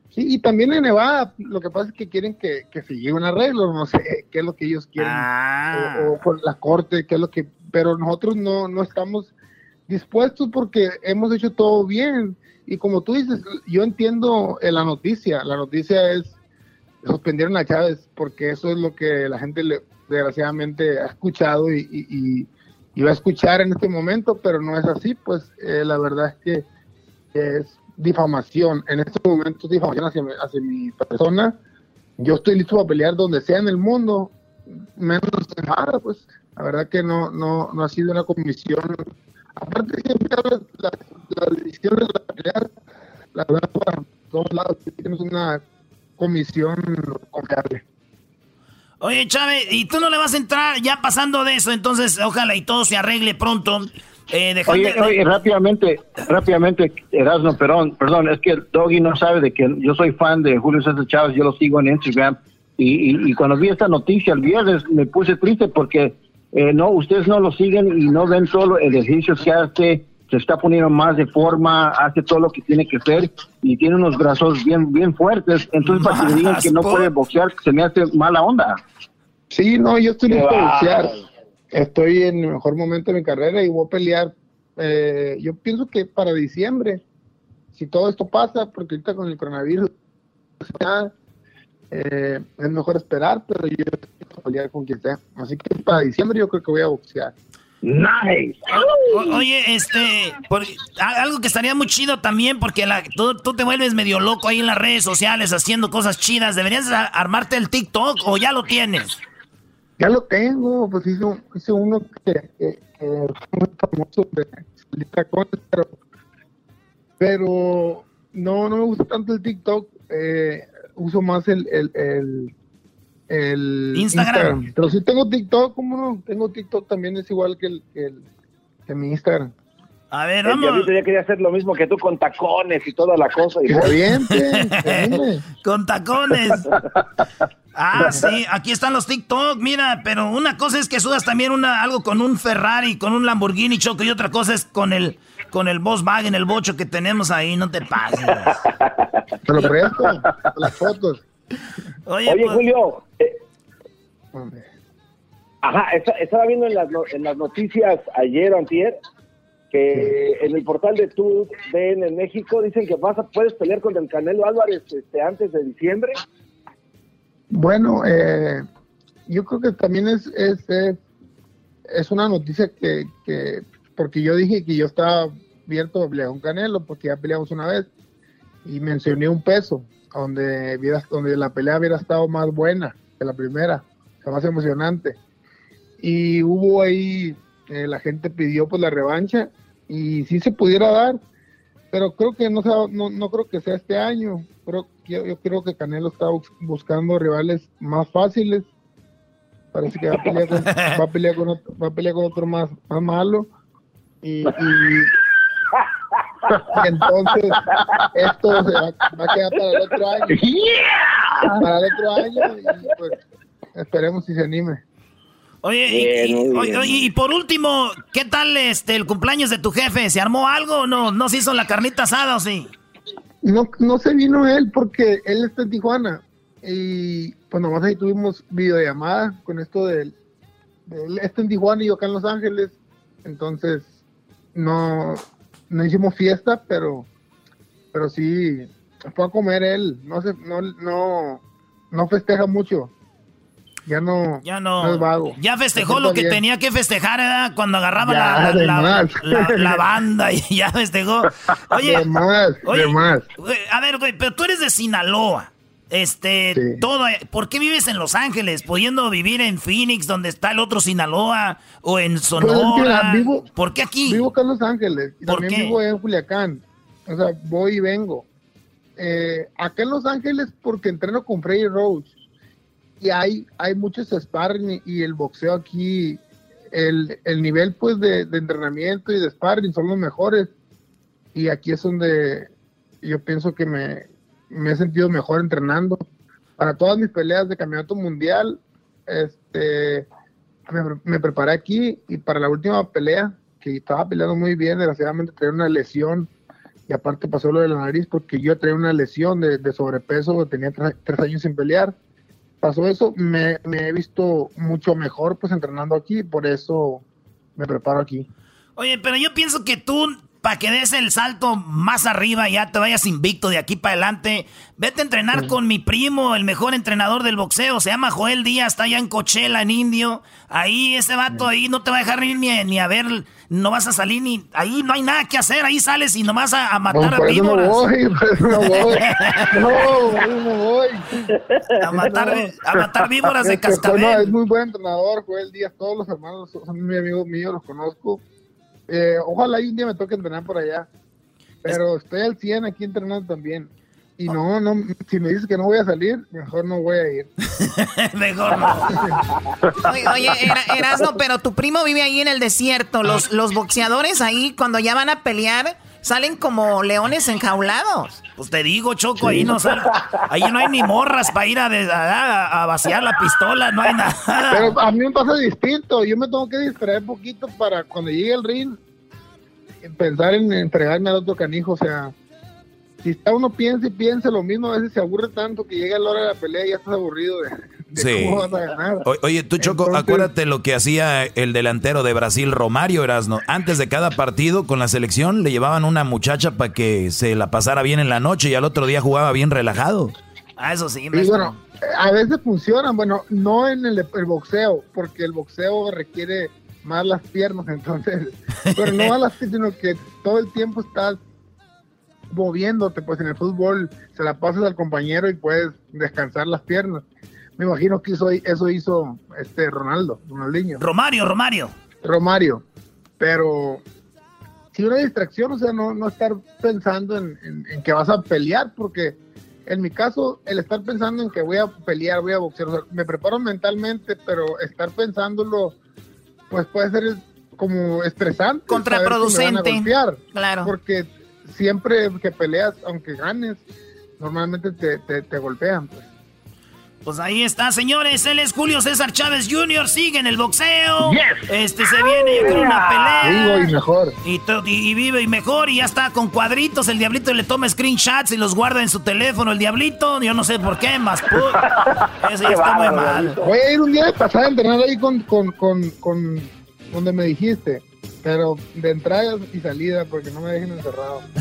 Sí, y también en Nevada, lo que pasa es que quieren que, que se llegue un arreglo, no sé qué es lo que ellos quieren, o, o con la corte, qué es lo que, pero nosotros no, no estamos dispuestos porque hemos hecho todo bien. Y como tú dices, yo entiendo eh, la noticia, la noticia es suspendieron a Chávez porque eso es lo que la gente le, desgraciadamente ha escuchado y, y- y- va a escuchar en este momento, pero no es así, pues eh, la verdad es que es difamación. En este momento es difamación hacia, hacia mi persona. Yo estoy listo para pelear donde sea en el mundo, menos en nada, pues. La verdad que no, no, no ha sido una comisión. Aparte, siempre hablas las, las decisiones de la pelear, la verdad, para todos lados, tenemos una comisión confiable. Oye, Chávez, ¿y tú no le vas a entrar ya pasando de eso? Entonces, ojalá y todo se arregle pronto. Eh, Oye, oye, rápidamente, rápidamente, Erasmo, perdón, perdón, es que Doggy no sabe de que yo soy fan de Julio César Chávez, yo lo sigo en Instagram, y, y- y cuando vi esta noticia el viernes me puse triste porque eh, no, ustedes no lo siguen y no ven solo el ejercicio que hace, se está poniendo más de forma, hace todo lo que tiene que hacer y tiene unos brazos bien, bien fuertes, entonces para que me digan que no puede boxear, se me hace mala onda. Sí, no, yo estoy listo boxear. Estoy en el mejor momento de mi carrera y voy a pelear. eh, yo pienso que para diciembre, si todo esto pasa, porque ahorita con el coronavirus, eh, es mejor esperar, pero yo listo a pelear con quien sea. Así que para diciembre yo creo que voy a boxear. Nice. O- oye, este, por- algo que estaría muy chido también, porque la, tú, tú te vuelves medio loco ahí en las redes sociales haciendo cosas chidas. ¿Deberías armarte el TikTok o ya lo tienes? Ya lo tengo, pues hice, hice uno que, que- que fue muy famoso de tacones, pero, pero no, no me gusta tanto el TikTok, eh, uso más el, el, el, el Instagram. Pero sí tengo TikTok, ¿cómo no? Tengo TikTok también, es igual que, el, que, el- que mi Instagram. A ver, El diablito ya quería hacer lo mismo que tú con tacones y toda la cosa. Y que anime. Con tacones. Ah, sí, aquí están los TikTok, mira, pero una cosa es que subas también una, algo con un Ferrari, con un Lamborghini Choco y otra cosa es con el con el Volkswagen, el bocho que tenemos ahí, no te pases. Te lo presto, las fotos. Oye, Oye, pues- Julio. eh, ajá, esta- estaba viendo en las, en las noticias ayer o antier que en el portal de tu ven en México dicen que vas a, puedes pelear contra el Canelo Álvarez este, antes de diciembre. Bueno, eh, yo creo que también es, es, es, es una noticia que, que, porque yo dije que yo estaba abierto a pelear con Canelo, porque ya peleamos una vez, y mencioné un peso, donde, hubiera- donde la pelea hubiera estado más buena que la primera, o sea, más emocionante. Y hubo ahí, eh, la gente pidió pues la revancha, y sí se pudiera dar, pero creo que no, sea- no, no creo que sea este año. Creo, yo, yo creo que Canelo está bus- buscando rivales más fáciles. Parece que va a pelear con, va a pelear con, otro, va a pelear con otro más, más malo. Y, y- entonces esto se va, va a quedar para el otro año. Para el otro año y pues esperemos si se anime. Oye, y- Bien, y, oye, bien. oye, y por último, ¿qué tal este el cumpleaños de tu jefe? ¿Se armó algo o no? ¿No se hizo la carnita asada o sí? No, no se vino él porque él está en Tijuana. Y pues nomás ahí tuvimos videollamada con esto del... de él está en Tijuana y yo acá en Los Ángeles. Entonces, no, no hicimos fiesta, pero, pero sí fue a comer él. No, se, no, no, no festeja mucho. Ya no, ya no, es vago. Ya festejó lo que tenía que festejar ¿verdad? cuando agarraba la, la, banda y ya festejó. Oye, de más, oye, de más. a ver, güey, pero tú eres de Sinaloa. Este, todo, ¿por qué vives en Los Ángeles? Pudiendo vivir en Phoenix, donde está el otro Sinaloa, o en Pues Sonora. ¿Por qué aquí? Vivo acá en Los Ángeles y ¿Por también qué? vivo en Culiacán. O sea, voy y vengo. Eh, acá en Los Ángeles porque entreno con Freddy Rose y hay, hay muchos sparring y, el boxeo aquí, el, el nivel pues de, de entrenamiento y de sparring son los mejores y aquí es donde yo pienso que me, me he sentido mejor entrenando. Para todas mis peleas de campeonato mundial, este, me, preparé aquí y para la última pelea, que estaba peleando muy bien, desgraciadamente traía una lesión y aparte pasó lo de la nariz porque yo traía una lesión de, sobrepeso, tenía tres años sin pelear. Pasó eso, me, me he visto mucho mejor pues entrenando aquí, por eso me preparo aquí. Oye, pero yo pienso que tú, para que des el salto más arriba, ya te vayas invicto de aquí para adelante, vete a entrenar con mi primo, el mejor entrenador del boxeo, se llama Joel Díaz, está allá en Coachella, en Indio. Ahí, ese vato ahí no te va a dejar ni, ni, ni a ver, no vas a salir ni, ahí no hay nada que hacer, ahí sales y nomás a, a matar a eso no víboras. voy, no voy. No, no voy. A matar, a matar víboras de Este, pues, cascabel. no, es muy buen entrenador, Joel Díaz, todos los hermanos son muy amigos míos, los conozco. Eh, ojalá y un día me toque entrenar por allá. Pero estoy al 100 aquí entrenando también. Y no, no, si me dices que no voy a salir, mejor no voy a ir. Mejor no. Oye, oye Era- Erasno, pero tu primo vive ahí en el desierto. Los, los boxeadores ahí, cuando ya van a pelear, salen como leones enjaulados. Pues te digo, Choco, ahí no sal- ahí no hay ni morras para ir a, de- a- a vaciar la pistola, no hay nada. Pero a mí me pasa distinto. Yo me tengo que distraer poquito para cuando llegue el ring, pensar en entregarme al otro canijo. O sea, si está uno piensa y piensa lo mismo, a veces se aburre tanto que llega la hora de la pelea y ya estás aburrido de, de Sí. cómo vas a ganar. O- oye, tú Choco, Entonces- acuérdate lo que hacía el delantero de Brasil, Romario Erasno. Antes de cada partido con la selección le llevaban una muchacha para que se la pasara bien en la noche y al otro día jugaba bien relajado. Ah, eso sí, Y bueno, a veces funcionan, bueno, no en el, el boxeo, porque el boxeo requiere más las piernas, entonces, pero no más las piernas, sino que todo el tiempo estás moviéndote, pues en el fútbol se la pasas al compañero y puedes descansar las piernas. Me imagino que eso, eso hizo este Ronaldo, Ronaldinho. Romario, Romario. Romario, pero si una distracción, o sea, no, no estar pensando en, en- en que vas a pelear, porque en mi caso, el estar pensando en que voy a pelear, voy a boxear, o sea, me preparo mentalmente, pero estar pensándolo, pues puede ser como estresante. Contraproducente. golpear, Claro. Porque siempre que peleas, aunque ganes, normalmente te, te, te golpean. Pues. Pues ahí está, señores. Él es Julio César Chávez Jr. Sigue en el boxeo. Este se viene, yo creo, una pelea. Vivo y mejor. Y, y- vive y mejor. Y ya está con cuadritos. El diablito le toma screenshots y los guarda en su teléfono. El diablito, yo no sé por qué, más. Ese ya está muy mal. Voy a ir un día de pasada a entrenar ahí con, con, con, con donde me dijiste, pero de entrada y salida, porque no me dejen encerrado.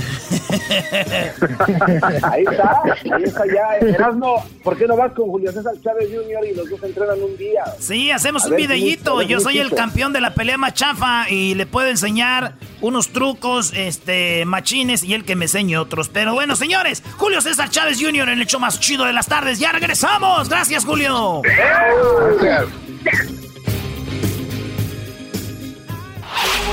Ahí está, ahí está ya. Erasmo, ¿por qué no vas con Julio César Chávez Jr. y los dos entrenan un día? Sí, hacemos A un videíto. ¿cómo- a ver, Yo soy el campeón de la pelea más chafa y le puedo enseñar unos trucos, este, machines y él que me enseñe otros. Pero bueno, señores, Julio César Chávez Jr. en el show más chido de las tardes. ¡Ya regresamos! ¡Gracias, Julio!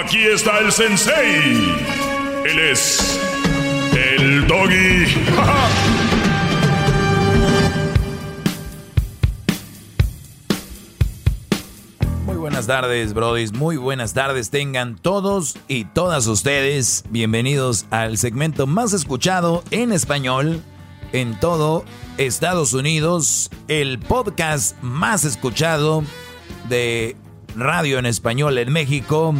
Aquí está el sensei. Él es el doggy. Muy buenas tardes, brodis. Muy buenas tardes tengan todos y todas ustedes. Bienvenidos al segmento más escuchado en español en todo Estados Unidos. El podcast más escuchado de radio en español en México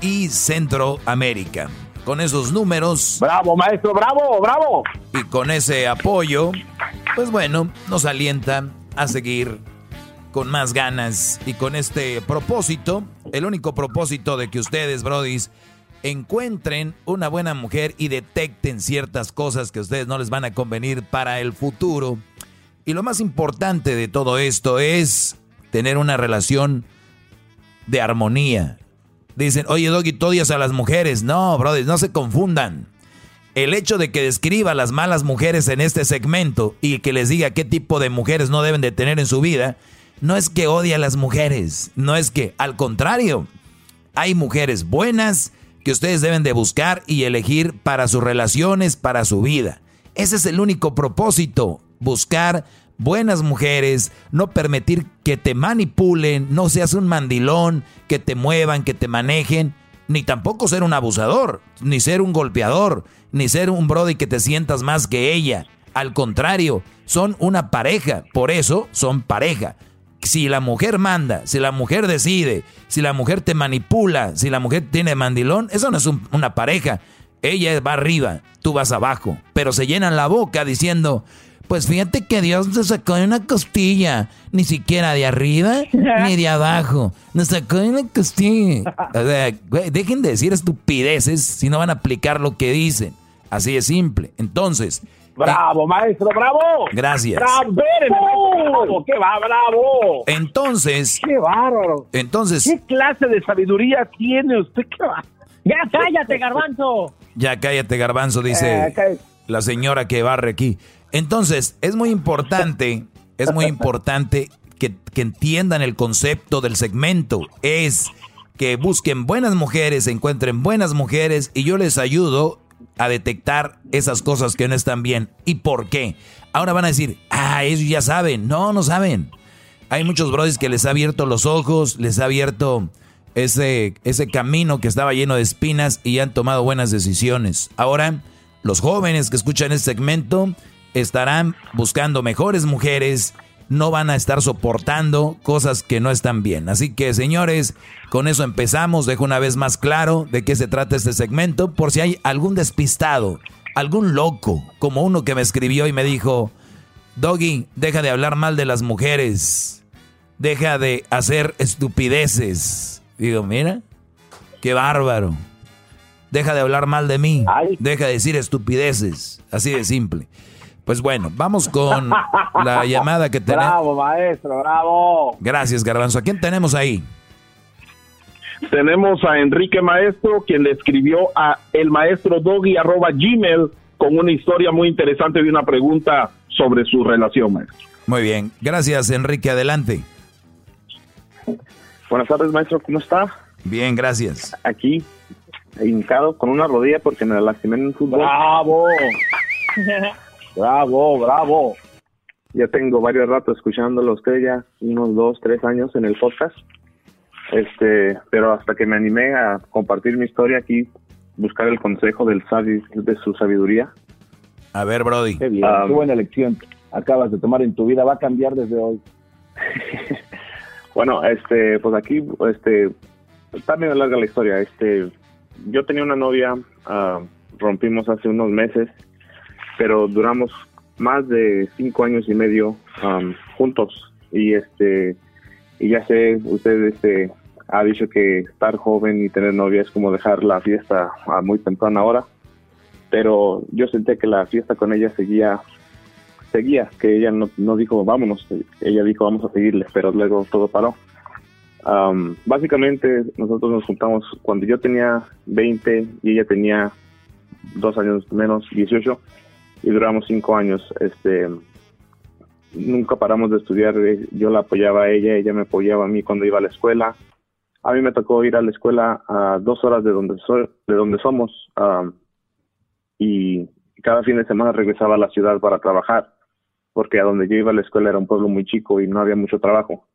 y Centroamérica. Con esos números. Bravo, maestro, bravo, bravo. Y con ese apoyo, pues bueno, nos alienta a seguir con más ganas y con este propósito, el único propósito de que ustedes, brodis, encuentren una buena mujer y detecten ciertas cosas que a ustedes no les van a convenir para el futuro. Y lo más importante de todo esto es tener una relación de armonía. Dicen, oye Doggy, tú odias a las mujeres. No, brothers, no se confundan. El hecho de que describa las malas mujeres en este segmento y que les diga qué tipo de mujeres no deben de tener en su vida, no es que odie a las mujeres, no es que, al contrario, hay mujeres buenas que ustedes deben de buscar y elegir para sus relaciones, para su vida. Ese es el único propósito, buscar buenas mujeres, no permitir que te manipulen, no seas un mandilón, que te muevan, que te manejen, ni tampoco ser un abusador, ni ser un golpeador, ni ser un brody que te sientas más que ella. Al contrario, son una pareja, por eso son pareja si la mujer manda, si la mujer decide, si la mujer te manipula, si la mujer tiene mandilón, eso no es una pareja. Ella va arriba, tú vas abajo, pero se llenan la boca diciendo, pues fíjate que Dios te sacó de una costilla, ni siquiera de arriba ni de abajo, nos sacó de una costilla. O sea, dejen de decir estupideces si no van a aplicar lo que dicen. Así de simple. Entonces, Bravo, maestro, bravo. Gracias. Bravo, qué va, bravo. Entonces. Qué bárbaro. Entonces. ¿Qué clase de sabiduría tiene usted? ¿Qué va? Ya cállate, garbanzo. Ya cállate, garbanzo, dice eh, la señora que barre aquí. Entonces, es muy importante, es muy importante que, entiendan el concepto del segmento. Es que busquen buenas mujeres, encuentren buenas mujeres y yo les ayudo a detectar esas cosas que no están bien. ¿Y por qué? Ahora van a decir, ah, ellos ya saben. No, no saben. Hay muchos brothers que les ha abierto los ojos, les ha abierto ese, ese camino que estaba lleno de espinas y han tomado buenas decisiones. Ahora, los jóvenes que escuchan este segmento estarán buscando mejores mujeres, no van a estar soportando cosas que no están bien. Así que, señores, con eso empezamos. Dejo una vez más claro de qué se trata este segmento, por si hay algún despistado, algún loco, como uno que me escribió y me dijo, Doggy, deja de hablar mal de las mujeres, deja de hacer estupideces. Digo, mira, qué bárbaro. Deja de hablar mal de mí, deja de decir estupideces, así de simple. Pues bueno, vamos con la llamada que tenemos. Bravo, maestro, bravo. Gracias, Garbanzo. ¿A quién tenemos ahí? Tenemos a Enrique Maestro, quien le escribió a el maestro doggy arroba gmail con una historia muy interesante y una pregunta sobre su relación, maestro. Muy bien, gracias Enrique, adelante. Buenas tardes, maestro, ¿cómo está? Bien, gracias. Aquí, hincado con una rodilla porque me lastimé en el fútbol. ¡Bravo! Bravo, bravo. Ya tengo varios ratos escuchándolo usted ya, unos dos, tres años en el podcast. Este, pero hasta que me animé a compartir mi historia aquí, buscar el consejo del sabio, de su sabiduría. A ver, Brody. Qué bien, qué um, buena elección acabas de tomar en tu vida, va a cambiar desde hoy. bueno, este, pues aquí, este, está medio larga la historia. Este, yo tenía una novia, uh, rompimos hace unos meses pero duramos más de cinco años y medio um, juntos. Y este y ya sé usted este ha dicho que estar joven y tener novia es como dejar la fiesta a muy temprana hora pero yo senté que la fiesta con ella seguía seguía que ella no, no dijo vámonos ella dijo vamos a seguirle pero luego todo paró. Um, básicamente nosotros nos juntamos cuando yo tenía 20 y ella tenía dos años menos 18 y duramos cinco años. Este, nunca paramos de estudiar. Eh, yo la apoyaba a ella, ella me apoyaba a mí cuando iba a la escuela. A mí me tocó ir a la escuela a dos horas de donde soy, de donde somos, y cada fin de semana regresaba a la ciudad para trabajar, porque a donde yo iba a la escuela era un pueblo muy chico y no había mucho trabajo.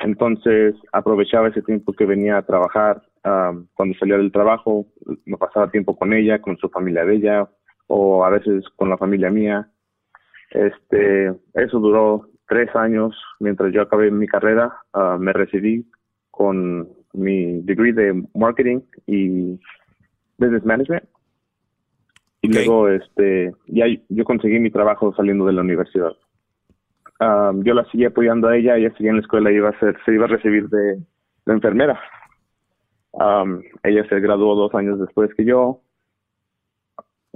Entonces aprovechaba ese tiempo que venía a trabajar. cuando salía del trabajo, me pasaba tiempo con ella, con su familia de ella, o a veces con la familia mía. Este, eso duró tres años mientras yo acabé mi carrera. Ah, me recibí con mi degree de marketing y business management. Y luego, este, ya yo conseguí mi trabajo saliendo de la universidad. Um, yo la seguí apoyando a ella, ella seguía en la escuela, iba a ser, se iba a recibir de, de enfermera. Um, ella se graduó dos años después que yo.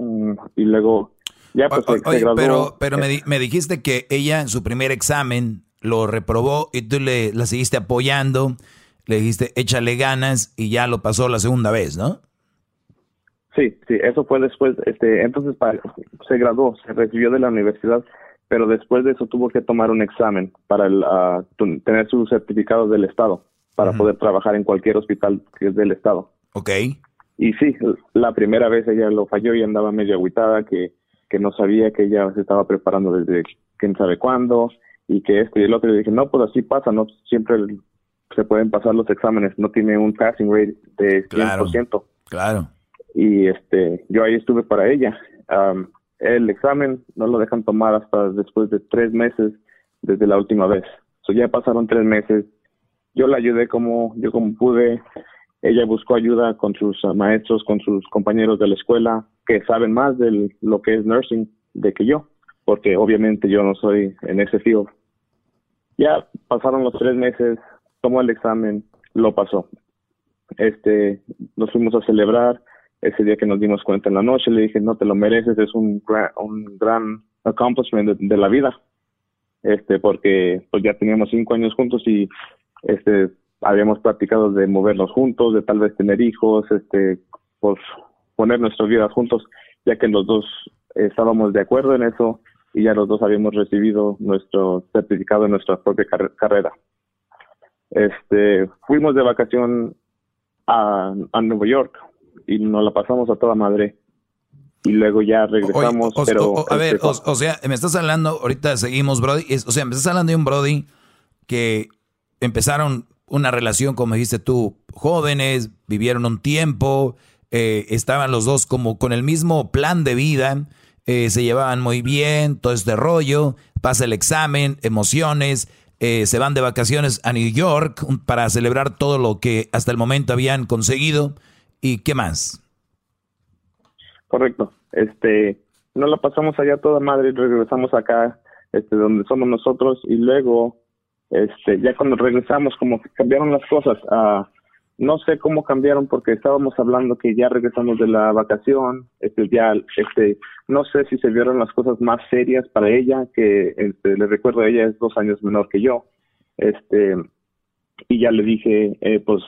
Um, y luego, ya pues O- oye, pero, pero me, di- me dijiste que ella en su primer examen lo reprobó y tú le, la seguiste apoyando, le dijiste échale ganas y ya lo pasó la segunda vez, ¿no? Sí, sí, eso fue después, este, entonces se graduó, se recibió de la universidad, pero después de eso tuvo que tomar un examen para el, tu- tener su certificado del Estado, para poder trabajar en cualquier hospital que es del Estado. Ok. Y sí, la primera vez ella lo falló y andaba medio agüitada, que, que no sabía que ella se estaba preparando desde quién sabe cuándo, y que esto y el otro. Y le dije, no, pues así pasa, no siempre se pueden pasar los exámenes, no tiene un passing rate de 100%. Claro. Y este, yo ahí estuve para ella. El examen no lo dejan tomar hasta después de tres meses desde la última vez. So ya pasaron tres meses. Yo la ayudé como yo como pude. Ella buscó ayuda con sus ah, maestros, con sus compañeros de la escuela que saben más de lo que es nursing de que yo, porque obviamente yo no soy en ese field. Ya pasaron los tres meses, tomó el examen, lo pasó. Este, nos fuimos a celebrar. Ese día que nos dimos cuenta en la noche, le dije, no te lo mereces, es un gran, un gran accomplishment de, de la vida. Este, porque pues ya teníamos cinco años juntos y este habíamos practicado de movernos juntos, de tal vez tener hijos, este, pues poner nuestras vidas juntos, ya que los dos estábamos de acuerdo en eso y ya los dos habíamos recibido nuestro certificado en nuestra propia car- carrera. Este, fuimos de vacación a, a Nueva York y nos la pasamos a toda madre. Y luego ya regresamos, O- pero... o- a ver, este, o, o sea, me estás hablando, ahorita seguimos, Brody. es- o sea, me estás hablando de un Brody que empezaron una relación, como dijiste tú, jóvenes, vivieron un tiempo, eh, estaban los dos como con el mismo plan de vida, eh, se llevaban muy bien, todo este rollo, pasa el examen, emociones, eh, se van de vacaciones a New York para celebrar todo lo que hasta el momento habían conseguido. ¿Y qué más? Correcto. Este, nos la pasamos allá toda madre regresamos acá, este, donde somos nosotros y luego, este, ya cuando regresamos como cambiaron las cosas. Ah, no sé cómo cambiaron porque estábamos hablando que ya regresamos de la vacación, este, ya, este, no sé si se vieron las cosas más serias para ella, que, este, le recuerdo ella es dos años menor que yo, este, y ya le dije, eh, pues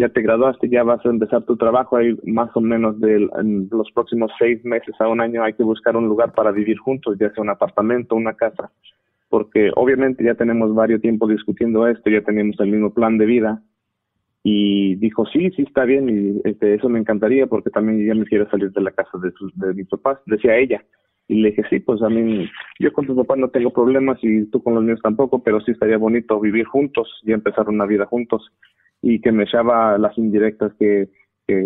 ya te graduaste, ya vas a empezar tu trabajo, hay más o menos de los próximos seis meses a un año hay que buscar un lugar para vivir juntos, ya sea un apartamento, una casa, porque obviamente ya tenemos varios tiempo discutiendo esto, ya tenemos el mismo plan de vida y dijo sí, sí está bien y este, eso me encantaría porque también ya me quiero salir de la casa de, sus, de mis papás, decía ella. Y le dije, sí, pues a mí, yo con tus papás no tengo problemas y tú con los míos tampoco, pero sí estaría bonito vivir juntos y empezar una vida juntos. Y que me echaba las indirectas que,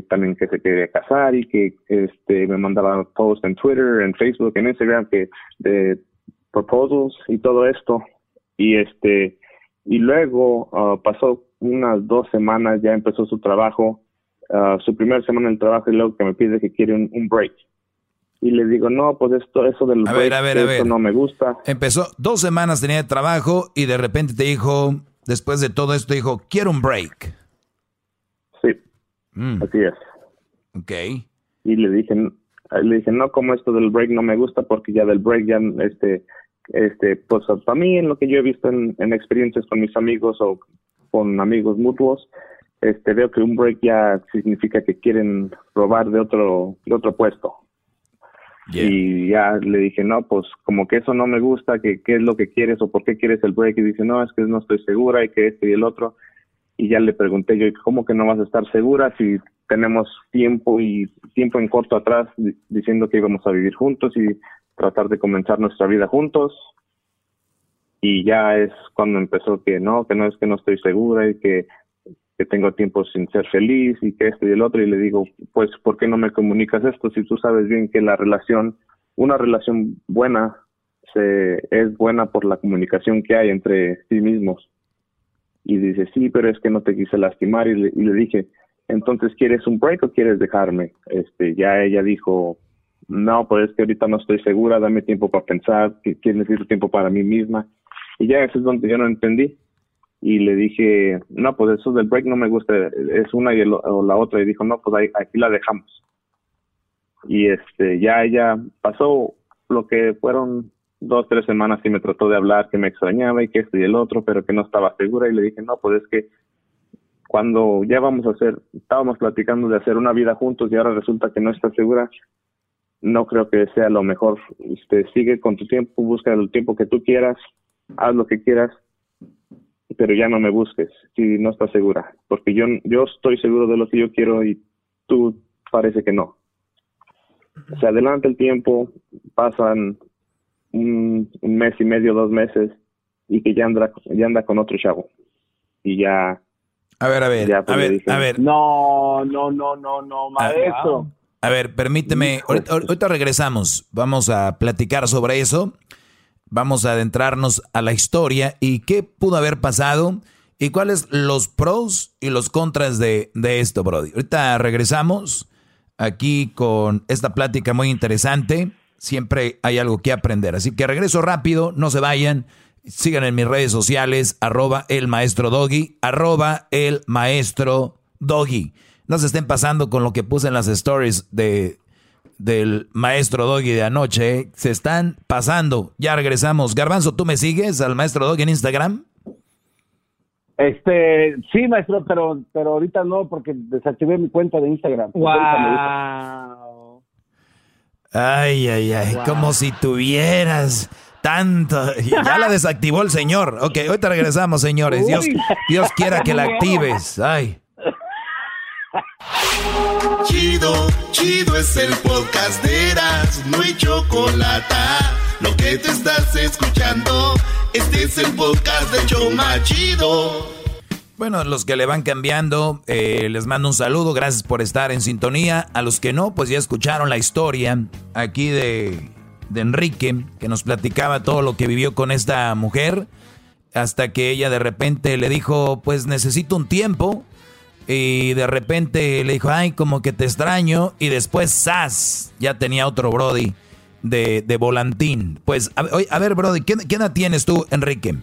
también que se quería casar y que este me mandaba posts en Twitter, en Facebook, en Instagram, que de proposals y todo esto. Y este, y luego ah, pasó unas dos semanas, ya empezó su trabajo, ah, su primera semana en el trabajo y luego que me pide que quiere un, un break. Y le digo, no, pues esto, eso A break, ver, a ver, a eso ver. no me gusta. Empezó, dos semanas tenía de trabajo y de repente te dijo, después de todo esto, dijo, quiero un break. Sí, Mm. así es. Ok. Y le dije, le dije, no, como esto del break no me gusta porque ya del break ya, este, este, pues para mí en lo que yo he visto en, en experiencias con mis amigos o con amigos mutuos, este, veo que un break ya significa que quieren robar de otro, de otro puesto. Y ya le dije, no, pues como que eso no me gusta, que qué es lo que quieres o por qué quieres el break. Y dice, no, es que no estoy segura y que este y el otro. Y ya le pregunté yo, ¿cómo que no vas a estar segura si tenemos tiempo y tiempo en corto atrás di- diciendo que íbamos a vivir juntos y tratar de comenzar nuestra vida juntos? Y ya es cuando empezó que no, que no es que no estoy segura y que, que tengo tiempo sin ser feliz y que esto y el otro. Y le digo, pues, ¿por qué no me comunicas esto si tú sabes bien que la relación, una relación buena, se, es buena por la comunicación que hay entre sí mismos? Y dice, sí, pero es que no te quise lastimar. Y le, y le dije, entonces, ¿quieres un break o quieres dejarme? Este, ya ella dijo, no, pues es que ahorita no estoy segura, dame tiempo para pensar, que, necesito tiempo para mí misma. Y ya eso es donde yo no entendí. Y le dije, no, pues eso del break no me gusta, es una y el- o la otra. Y dijo, no, pues ahí, aquí la dejamos. Y este, ya ella pasó lo que fueron dos, tres semanas y me trató de hablar que me extrañaba y que esto y el otro, pero que no estaba segura. Y le dije, no, pues es que cuando ya vamos a hacer, estábamos platicando de hacer una vida juntos y ahora resulta que no está segura, no creo que sea lo mejor. Este, sigue con tu tiempo, busca el tiempo que tú quieras, haz lo que quieras, pero ya no me busques si no estás segura, porque yo, yo estoy seguro de lo que yo quiero y tú parece que no. Se adelanta el tiempo, pasan un, un mes y medio, dos meses, y que ya anda, ya anda con otro chavo. Y ya... A ver, a ver, ya, pues, a ver, dije, a ver. No, no, no, no, no, maestro. A ver, permíteme, ahorita, ahorita regresamos, vamos a platicar sobre eso, vamos a adentrarnos a la historia y qué pudo haber pasado y cuáles los pros y los contras de, de esto, Brody. Ahorita regresamos aquí con esta plática muy interesante, siempre hay algo que aprender, así que regreso rápido, no se vayan. Sigan en mis redes sociales, arroba el maestro doggy, arroba el maestro doggy. No se estén pasando con lo que puse en las stories de, del maestro doggy de anoche. ¿eh? Se están pasando. Ya regresamos. Garbanzo, ¿tú me sigues al maestro doggy en Instagram? Este, sí, maestro, pero, pero ahorita no, porque desactivé mi cuenta de Instagram. Wow. Ay, ay, ay, como si tuvieras tanto. Ya la desactivó el señor. Ok, ahorita regresamos, señores. Dios. Dios quiera que la actives. Ay. Chido, chido es el podcast de Eras, no hay chocolate. Lo que te estás escuchando, este es el podcast de Choma Chido. Bueno, los que le van cambiando, eh, les mando un saludo. Gracias por estar en sintonía. A los que no, pues ya escucharon la historia aquí de, de Enrique, que nos platicaba todo lo que vivió con esta mujer, hasta que ella de repente le dijo, pues necesito un tiempo. Y de repente le dijo, ay, como que te extraño. Y después, ¡zas! Ya tenía otro Brody de, de volantín. Pues, a, a ver, Brody, ¿qué, ¿qué edad tienes tú, Enrique?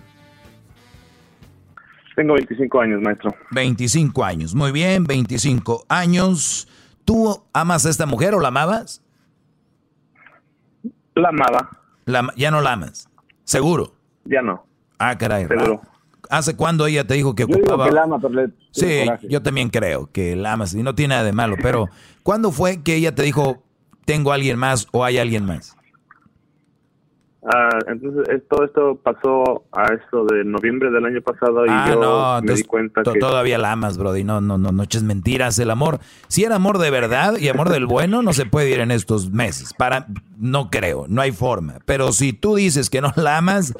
Tengo 25 años, maestro. 25 años. Muy bien, 25 años. ¿Tú amas a esta mujer o la amabas? La amaba. La, ya no la amas. ¿Seguro? Ya no. Ah, caray. Seguro. ¿Hace cuándo ella te dijo que Yo digo que la ama, pero le Sí, yo también creo que la amas y no tiene nada de malo, pero ¿cuándo fue que ella te dijo tengo a alguien más o hay alguien más? Ah, entonces, es- todo esto pasó a esto de noviembre del año pasado y Ah, yo no, me di cuenta que... todavía la amas, Brody. No, no, no, no eches mentiras. El amor, si era amor de verdad y amor del bueno, no se puede ir en estos meses. Para, no creo, no hay forma. Pero si tú dices que no la amas,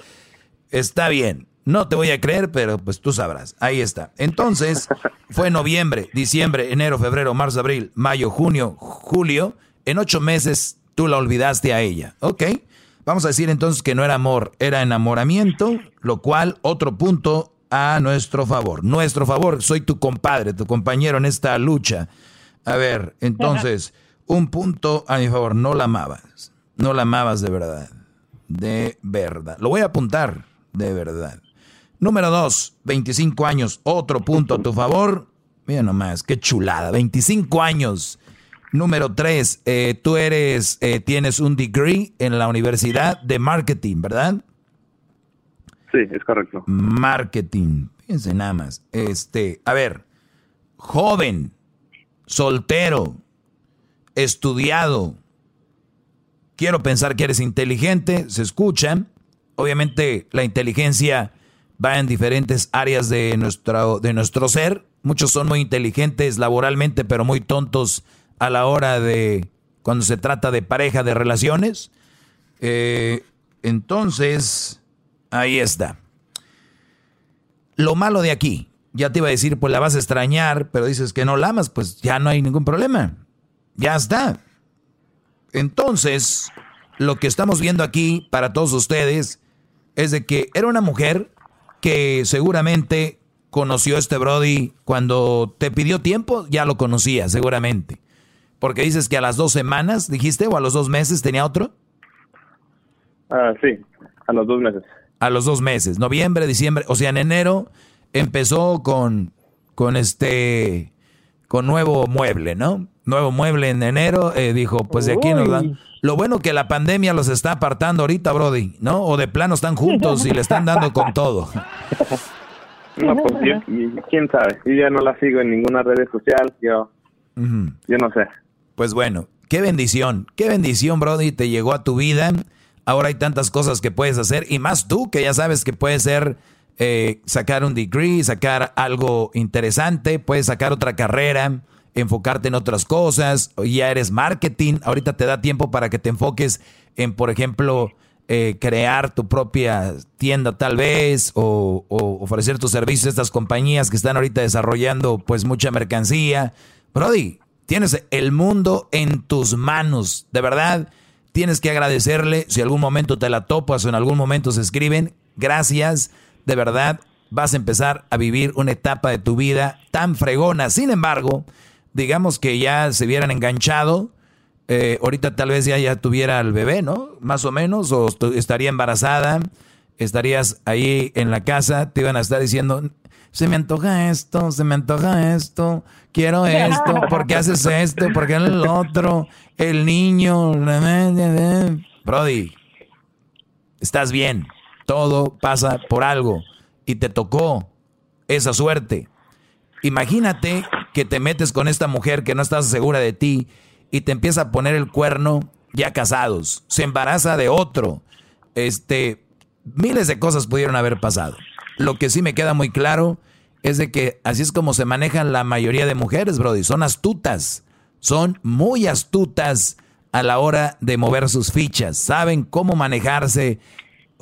está bien. No te voy a creer, pero pues tú sabrás. Ahí está. Entonces, fue noviembre, diciembre, enero, febrero, marzo, abril, mayo, junio, julio. En ocho meses tú la olvidaste a ella. ¿Ok? Vamos a decir entonces que no era amor, era enamoramiento, lo cual otro punto a nuestro favor. Nuestro favor, soy tu compadre, tu compañero en esta lucha. A ver, entonces, un punto a mi favor, no la amabas. No la amabas de verdad. De verdad. Lo voy a apuntar, de verdad. Número dos, 25 años, otro punto a tu favor. Mira nomás, qué chulada, 25 años. Número tres, eh, tú eres, eh, tienes un degree en la Universidad de Marketing, ¿verdad? Sí, es correcto. Marketing. Fíjense nada más. Este, a ver, joven, soltero, estudiado. Quiero pensar que eres inteligente, se escucha. Obviamente la inteligencia va en diferentes áreas de nuestro, de nuestro ser. Muchos son muy inteligentes laboralmente, pero muy tontos a la hora de cuando se trata de pareja, de relaciones. Eh, entonces, ahí está. Lo malo de aquí, ya te iba a decir, pues la vas a extrañar, pero dices que no la amas, pues ya no hay ningún problema. Ya está. Entonces, lo que estamos viendo aquí para todos ustedes es de que era una mujer que seguramente conoció este Brody cuando te pidió tiempo, ya lo conocía seguramente. Porque dices que a las dos semanas, dijiste, o a los dos meses tenía otro. Ah, sí, a los dos meses. A los dos meses, noviembre, diciembre, o sea, en enero empezó con, con este, con nuevo mueble, ¿no? Nuevo mueble en enero, eh, dijo, pues de aquí nos dan. Lo bueno que la pandemia los está apartando ahorita, Brody, ¿no? O de plano están juntos y le están dando con todo. No, pues quién sabe. Yo ya no la sigo en ninguna red social, yo, yo no sé. Pues bueno, qué bendición, qué bendición, Brody, te llegó a tu vida. Ahora hay tantas cosas que puedes hacer y más tú que ya sabes que puedes ser eh, sacar un degree, sacar algo interesante, puedes sacar otra carrera, enfocarte en otras cosas, ya eres marketing, ahorita te da tiempo para que te enfoques en, por ejemplo, eh, crear tu propia tienda tal vez o, o, ofrecer tus servicios a estas compañías que están ahorita desarrollando pues mucha mercancía. Brody, tienes el mundo en tus manos, de verdad. Tienes que agradecerle si algún momento te la topas o en algún momento se escriben. Gracias de verdad vas a empezar a vivir una etapa de tu vida tan fregona. Sin embargo, digamos que ya se hubieran enganchado, eh, ahorita tal vez ya, ya tuviera el bebé, ¿no? Más o menos, o estaría embarazada, estarías ahí en la casa, te iban a estar diciendo, se me antoja esto, se me antoja esto, quiero esto, ¿por qué haces esto? ¿Por qué el otro? El niño, Brody, estás bien. Todo pasa por algo y te tocó esa suerte. Imagínate que te metes con esta mujer que no estás segura de ti y te empieza a poner el cuerno ya casados, se embaraza de otro. Este, miles de cosas pudieron haber pasado. Lo que sí me queda muy claro es de que así es como se manejan la mayoría de mujeres, Brody. Son astutas, son muy astutas a la hora de mover sus fichas, saben cómo manejarse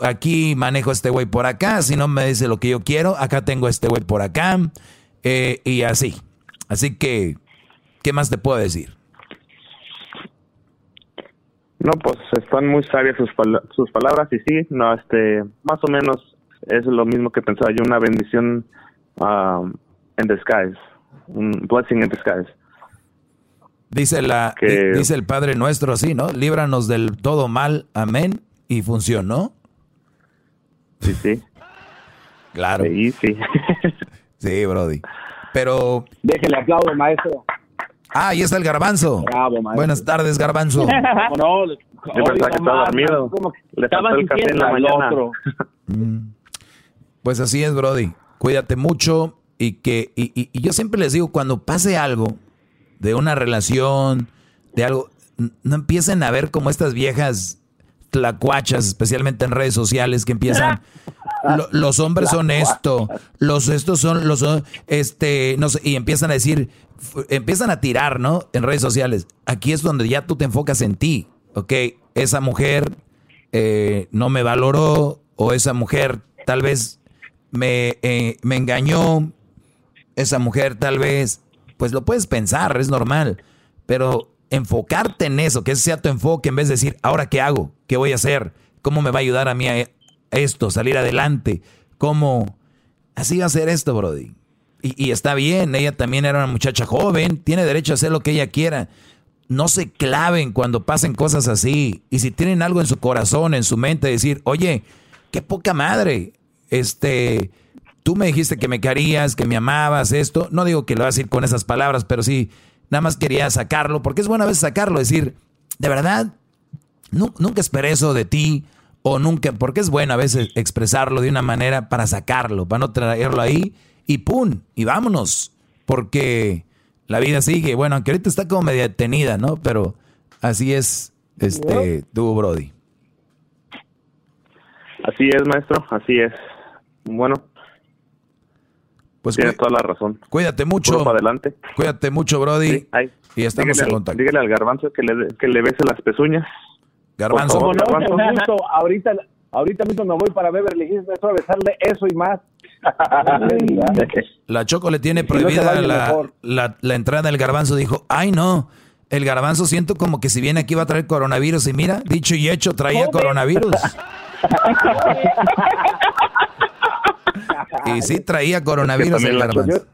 aquí manejo este güey por acá, si no me dice lo que yo quiero, acá tengo este güey por acá, eh, y así. Así que, ¿qué más te puedo decir? No, pues están muy sabias sus, sus palabras y sí, no, este, más o menos es lo mismo que pensaba yo, una bendición um, en disguise, un blessing in disguise. Dice la, dice el Padre Nuestro así, ¿no? Líbranos del todo mal, amén, y funcionó. Sí, sí. Claro. Sí, sí. sí, Brody. Pero. Déjele aplaudo, maestro. Ah, ahí está el garbanzo. Bravo, maestro. Buenas tardes, garbanzo. no, Yo pensaba que estaba dormido. Le estaba el café en la mañana. Otro. Mm. Pues así es, Brody. Cuídate mucho y que y, y, y, yo siempre les digo cuando pase algo de una relación, de algo, no empiecen a ver como estas viejas tlacuachas, especialmente en redes sociales, que empiezan. los hombres son esto, los estos son los este, no sé, y empiezan a decir, empiezan a tirar, ¿no? En redes sociales. Aquí es donde ya tú te enfocas en ti, ¿ok? Esa mujer eh, no me valoró, o esa mujer tal vez me, eh, me engañó, esa mujer tal vez, pues lo puedes pensar, es normal, pero enfocarte en eso, que ese sea tu enfoque, en vez de decir, ahora qué hago, qué voy a hacer, cómo me va a ayudar a mí a esto, salir adelante, cómo... Así va a ser esto, Brody. Y, está bien, ella también era una muchacha joven, tiene derecho a hacer lo que ella quiera. No se claven cuando pasen cosas así. Y si tienen algo en su corazón, en su mente, decir, oye, qué poca madre, este, tú me dijiste que me querías, que me amabas, esto. No digo que lo vas a decir con esas palabras, pero sí, Nada más quería sacarlo, porque es bueno a veces sacarlo, decir, de verdad, nunca esperé eso de ti, o nunca, porque es bueno a veces expresarlo de una manera para sacarlo, para no traerlo ahí, y ¡pum! Y vámonos, porque la vida sigue. Bueno, aunque ahorita está como media detenida, ¿no? Pero así es, este, tú, Brody. Así es, maestro, así es. Bueno, pues Tiene toda la razón. Cuídate mucho. Para adelante. Cuídate mucho, Brody. Sí, ahí. Y estamos dígale, en contacto. Dígale al garbanzo que le, que le bese las pezuñas. Garbanzo. Como no, gusto, ahorita, ahorita mismo me voy para Beverly Hills a besarle eso y más. la Choco le tiene prohibida no la, la, la entrada del garbanzo. Dijo, ay no, el garbanzo siento como que si viene aquí va a traer coronavirus. Y mira, dicho y hecho, traía coronavirus. Y sí traía coronavirus el garbanzo.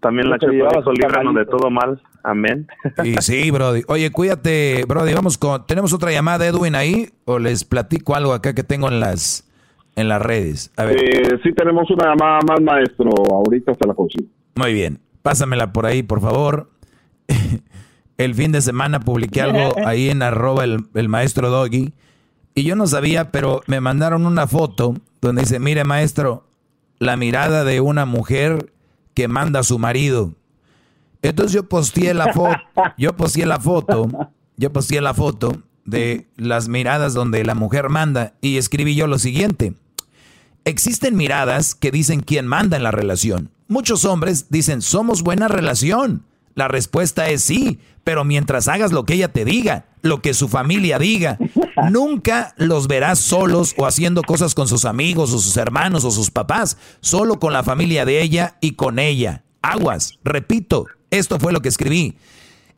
También la chupa dijo, líbranos de todo mal. Amén. Y sí, Brody. Oye, cuídate, Brody. Vamos con. ¿Tenemos otra llamada, Edwin, ahí? ¿O les platico algo acá que tengo en las, en las redes? A ver. Eh, sí, tenemos una llamada más, maestro. Ahorita hasta la consigo. Muy bien. Pásamela por ahí, por favor. el fin de semana publiqué algo ahí en arroba el, el maestro Doggy. Y yo no sabía, pero me mandaron una foto donde dice, mire maestro, la mirada de una mujer que manda su marido. Entonces yo posteé la foto, yo posteé la foto, yo posteé la foto de las miradas donde la mujer manda y escribí yo lo siguiente. Existen miradas que dicen quién manda en la relación. Muchos hombres dicen, somos buena relación. La respuesta es sí, pero mientras hagas lo que ella te diga, lo que su familia diga, nunca los verás solos o haciendo cosas con sus amigos o sus hermanos o sus papás, solo con la familia de ella y con ella. Aguas, repito, esto fue lo que escribí.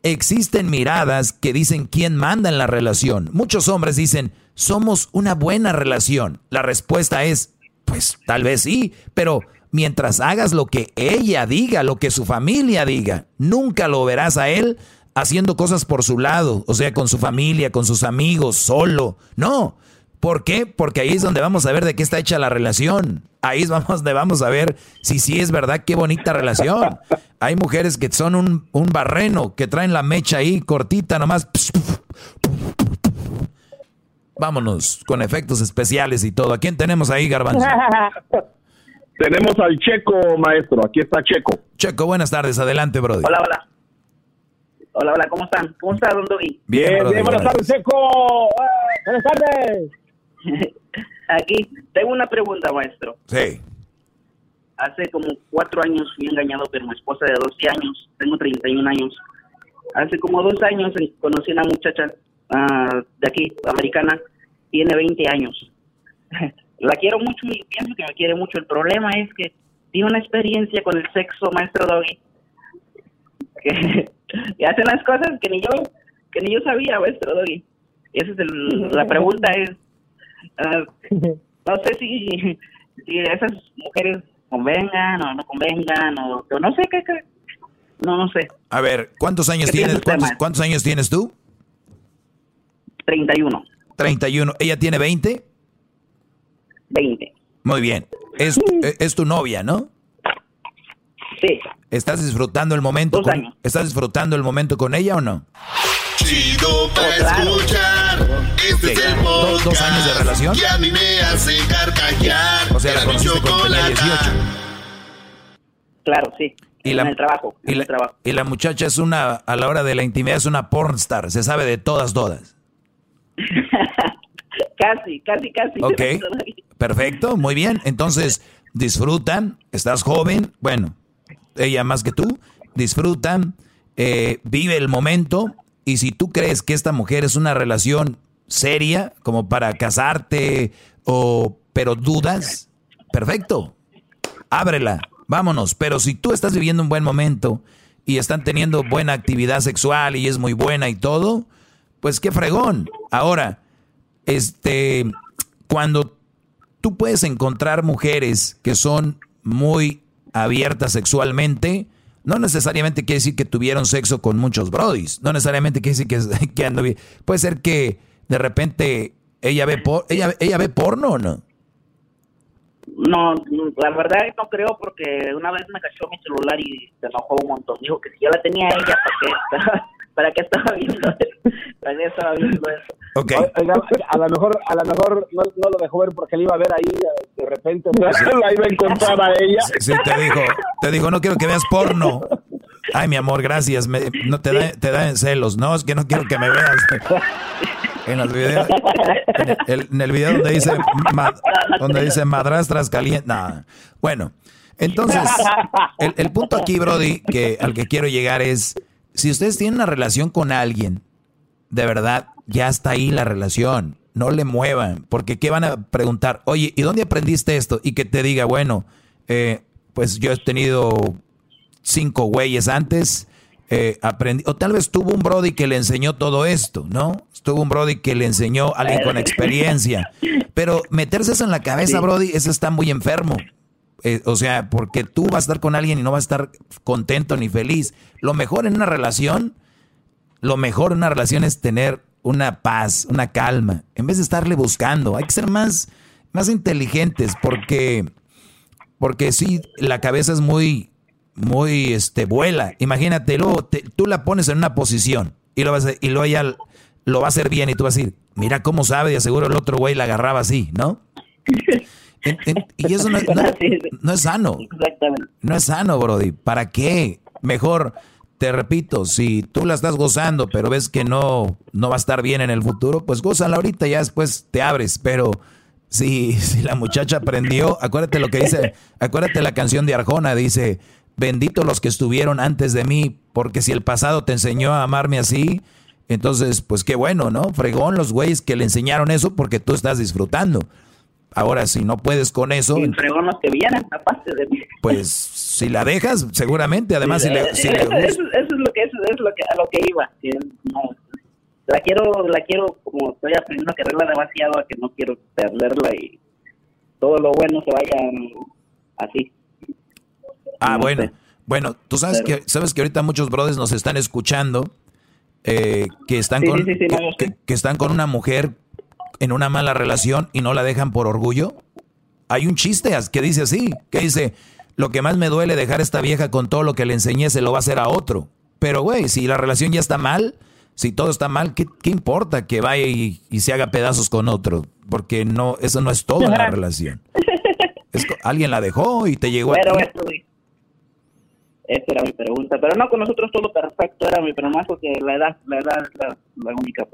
Existen miradas que dicen quién manda en la relación. Muchos hombres dicen, somos una buena relación. La respuesta es, pues tal vez sí, pero mientras hagas lo que ella diga, lo que su familia diga, nunca lo verás a él haciendo cosas por su lado, o sea, con su familia, con sus amigos, solo. No. ¿Por qué? Porque ahí es donde vamos a ver de qué está hecha la relación. Ahí es donde vamos a ver si sí es verdad qué bonita relación. Hay mujeres que son un, un barreno, que traen la mecha ahí cortita nomás. Vámonos con efectos especiales y todo. ¿A quién tenemos ahí, Garbanzo? Tenemos al Checo, maestro. Aquí está Checo. Checo, buenas tardes. Adelante, Brody. Hola, hola. Hola, hola, ¿cómo están? ¿Cómo está, don Doggy? Bien, bien, buenas tardes, Checo. Eh, buenas tardes. Aquí, tengo una pregunta, maestro. Sí. Hace como cuatro años fui engañado por mi esposa de 12 años. Tengo 31 años. Hace como dos años conocí a una muchacha uh, de aquí, americana. Tiene 20 años. la quiero mucho y pienso que me quiere mucho. El problema es que tiene una experiencia con el sexo, maestro Doggy. Que, que hace unas cosas que ni yo que ni yo sabía, maestro Doggy. Esa es el, la pregunta es, uh, no sé si, si esas mujeres convengan o no convengan o, o no sé qué, qué, no, no sé. A ver, ¿cuántos años tienes? ¿cuántos, ¿Cuántos años tienes tú? 31. 31. ¿Ella tiene 20? 20. Muy bien. Es, es tu novia, ¿no? Sí. ¿Estás disfrutando el momento? Dos con, años. ¿Estás disfrutando el momento con ella o no? Chido para escuchar. Este es el ¿Dos, podcast dos años de relación? que a mí me hace carcajear. O sea, la conociste cuando tenía chocolata. 18. Claro, sí. Y en la, el trabajo. y En la- el trabajo. y la muchacha es una, a la hora de la intimidad, es una pornstar. Se sabe de todas, todas. Casi, casi, casi. Ok. Perfecto, muy bien. Entonces, disfrutan, estás joven, bueno, ella más que tú, disfrutan, eh, vive el momento y si tú crees que esta mujer es una relación seria, como para casarte, o pero dudas, perfecto, ábrela, vámonos. Pero si tú estás viviendo un buen momento y están teniendo buena actividad sexual y es muy buena y todo, pues qué fregón. Ahora, este, cuando tú puedes encontrar mujeres que son muy abiertas sexualmente, no necesariamente quiere decir que tuvieron sexo con muchos brodis, no necesariamente quiere decir que, ando bien. Puede ser que de repente ella ve por, ella, ella ve porno o no. No, la verdad no creo porque una vez me cachó mi celular y se enojó un montón. Dijo que si yo la tenía ella, ¿para para qué estaba viendo eso? ¿Para qué estaba viendo eso? Ok. Oiga, a lo mejor, a lo mejor no, no lo dejó ver porque le iba a ver ahí de repente. la iba a encontrar a ella. Sí, te dijo, te dijo, no quiero que veas porno. Ay, mi amor, gracias. Me- no te da, te da en celos. No, es que no quiero que me veas. En, los videos, en, el, en el video donde dice, ma- donde dice madrastras calientes. Nah. Bueno, entonces, el, el punto aquí, Brody, que al que quiero llegar es, si ustedes tienen una relación con alguien, de verdad, ya está ahí la relación. No le muevan, porque ¿qué van a preguntar? Oye, ¿y dónde aprendiste esto? Y que te diga, bueno, eh, pues yo he tenido cinco güeyes antes, eh, aprendí, o tal vez tuvo un Brody que le enseñó todo esto, ¿no? Tuvo un Brody que le enseñó a alguien con experiencia. Pero meterse eso en la cabeza, Sí. Brody, eso está muy enfermo. Eh, o sea, porque tú vas a estar con alguien y no vas a estar contento ni feliz. Lo mejor en una relación, lo mejor en una relación es tener una paz, una calma, en vez de estarle buscando. Hay que ser más, más inteligentes porque, porque sí, la cabeza es muy, muy, este, vuela. Imagínate, luego tú la pones en una posición y lo vas a, y luego ella lo va a hacer bien y tú vas a decir, mira cómo sabe, y seguro el otro güey la agarraba así, ¿no? y eso no, no, es sano. No es sano, Brody. ¿Para qué? Mejor, te repito, si tú la estás gozando, pero ves que no, no va a estar bien en el futuro, pues gózala ahorita, ya después te abres. Pero si, si la muchacha aprendió, acuérdate lo que dice, acuérdate la canción de Arjona, dice, bendito los que estuvieron antes de mí, porque si el pasado te enseñó a amarme así, entonces, pues qué bueno, ¿no? Fregón los güeyes que le enseñaron eso porque tú estás disfrutando. Ahora, si no puedes con eso. Y fregón los que vienen, aparte de mí. Pues si la dejas, seguramente. Además, si, le, eso, es lo que, eso, es lo que, a lo que iba. la quiero, la quiero, como estoy aprendiendo a quererla demasiado, a que no quiero perderla y todo lo bueno se vaya así. Ah, bueno. Bueno, tú sabes que sabes que ahorita muchos brothers nos están escuchando eh, que están con que, están con una mujer en una mala relación y no la dejan por orgullo. Hay un chiste que dice así, que dice, lo que más me duele dejar a esta vieja con todo lo que le enseñé se lo va a hacer a otro. Pero güey, si la relación ya está mal, si todo está mal, ¿qué, importa que vaya y, se haga pedazos con otro? Porque no, eso no es todo en la relación. alguien la dejó y te llegó a esa era mi pregunta. Pero no, con nosotros todo perfecto era mi, pero más porque la edad, la edad es la, única.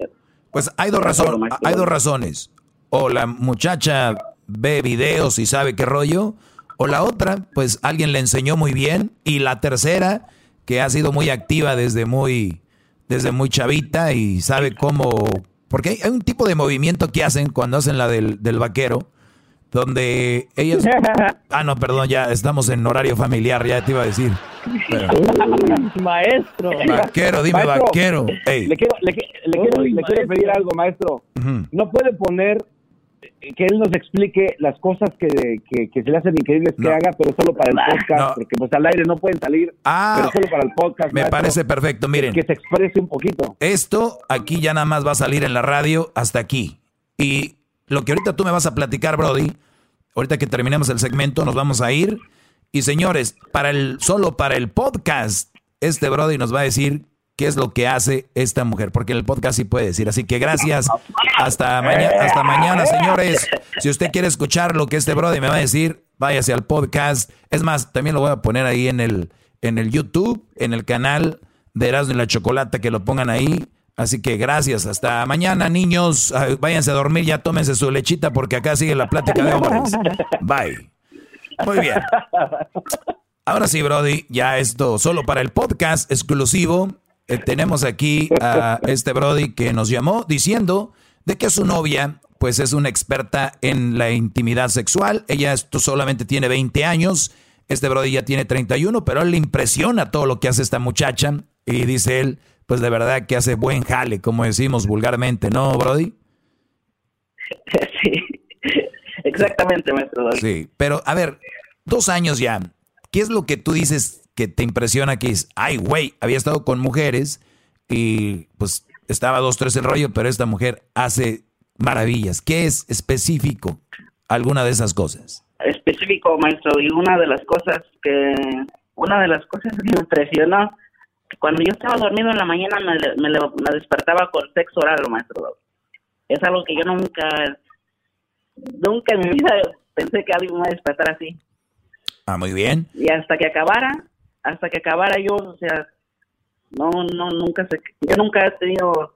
Pues hay dos, razones, hay dos razones. O la muchacha ve videos y sabe qué rollo, o la otra, pues alguien le enseñó muy bien, y la tercera, que ha sido muy activa desde muy, desde muy chavita y sabe cómo, porque hay, un tipo de movimiento que hacen cuando hacen la del, del vaquero, donde ellos... Ah, no, perdón, ya estamos en horario familiar, ya te iba a decir. maestro. Vaquero, dime vaquero. Le, quiero, le, quiero, pedir algo, maestro. No puede poner que él nos explique las cosas que, que, se le hacen increíbles que haga, pero solo para el podcast, porque pues al aire no pueden salir, ah, pero solo para el podcast. Me parece perfecto, miren. Que se exprese un poquito. Esto aquí ya nada más va a salir en la radio hasta aquí. Y lo que ahorita tú me vas a platicar, Brody, ahorita que terminemos el segmento, nos vamos a ir. Y señores, para el, solo para el podcast, este Brody nos va a decir qué es lo que hace esta mujer, porque en el podcast sí puede decir. Así que gracias. Hasta, mañana, hasta mañana, señores. Si usted quiere escuchar lo que este Brody me va a decir, váyase al podcast. Es más, también lo voy a poner ahí en el, en el YouTube, en el canal de Erasmo y la Chocolata, que lo pongan ahí. Así que gracias. Hasta mañana, niños. Váyanse a dormir, ya tómense su lechita porque acá sigue la plática de hombres. Bye. Muy bien. Ahora sí, Brody, ya esto solo para el podcast exclusivo. Eh, tenemos aquí a este Brody que nos llamó diciendo de que su novia pues es una experta en la intimidad sexual. Ella esto solamente tiene 20 años. Este Brody ya tiene 31, pero él le impresiona todo lo que hace esta muchacha. Y dice él, pues de verdad que hace buen jale, como decimos vulgarmente, ¿no, Brody? Sí, exactamente, maestro. Sí, pero a ver, dos años ya, ¿qué es lo que tú dices que te impresiona que es, ay, güey, había estado con mujeres y pues estaba dos, tres el rollo, pero esta mujer hace maravillas. ¿Qué es específico alguna de esas cosas? Específico, maestro, y una de las cosas que, una de las cosas que me impresionó cuando yo estaba dormido en la mañana me, me, despertaba con sexo oral, maestro. Es algo que yo nunca, nunca en mi vida pensé que alguien me iba a despertar así. Ah, muy bien. Y hasta que acabara, hasta que acabara yo, o sea, no, no, nunca sé, yo nunca he tenido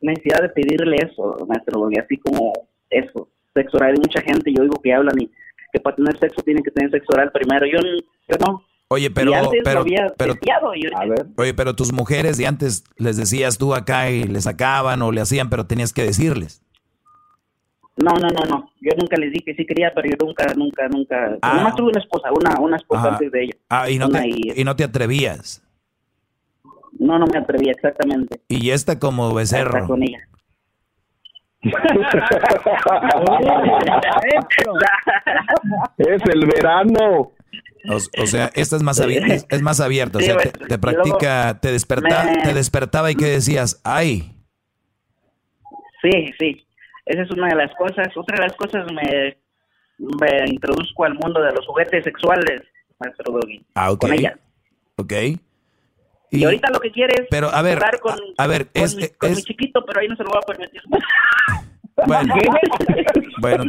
necesidad de pedirle eso, maestro, y así como eso, sexo oral. Hay mucha gente, yo digo que hablan y que para tener sexo tienen que tener sexo oral primero. Yo, yo no, Oye, pero, pero, pero, oye, pero tus mujeres de antes les decías tú acá y le sacaban o le hacían, pero tenías que decirles. No, no, no, no. Yo nunca les dije, sí quería, pero yo nunca, nunca, nunca. Ah. Nomás tuve una esposa, una, una esposa antes de ella. Ah, y no, te, y no te atrevías. No, no me atrevía, exactamente. Y esta como becerro. con ella. es el verano. O, sea, esta es más abierta, es, más abierta, o sea, te, practica, te despertaba, te despertaba y qué decías, ay. Sí, sí, esa es una de las cosas. Otra de las cosas me, me introduzco al mundo de los juguetes sexuales, maestro Doggy. Ah, ok. Con ella. Ok. Y, ahorita lo que quiere es pero, a ver, con, a, ver, es, mi, chiquito, pero ahí no se lo va a permitir. Bueno, bueno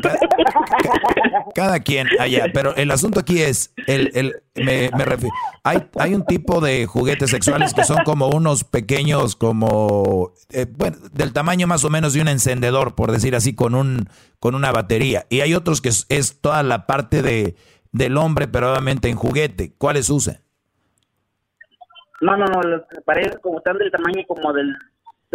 cada, quien allá, pero el asunto aquí es, el, el, me, me refiero, hay, hay un tipo de juguetes sexuales que son como unos pequeños, como, eh, bueno, del tamaño más o menos de un encendedor, por decir así, con, un, con una batería. Y hay otros que es, es toda la parte de, del hombre, pero obviamente en juguete. ¿Cuáles usa? No, no, no, como están del tamaño como del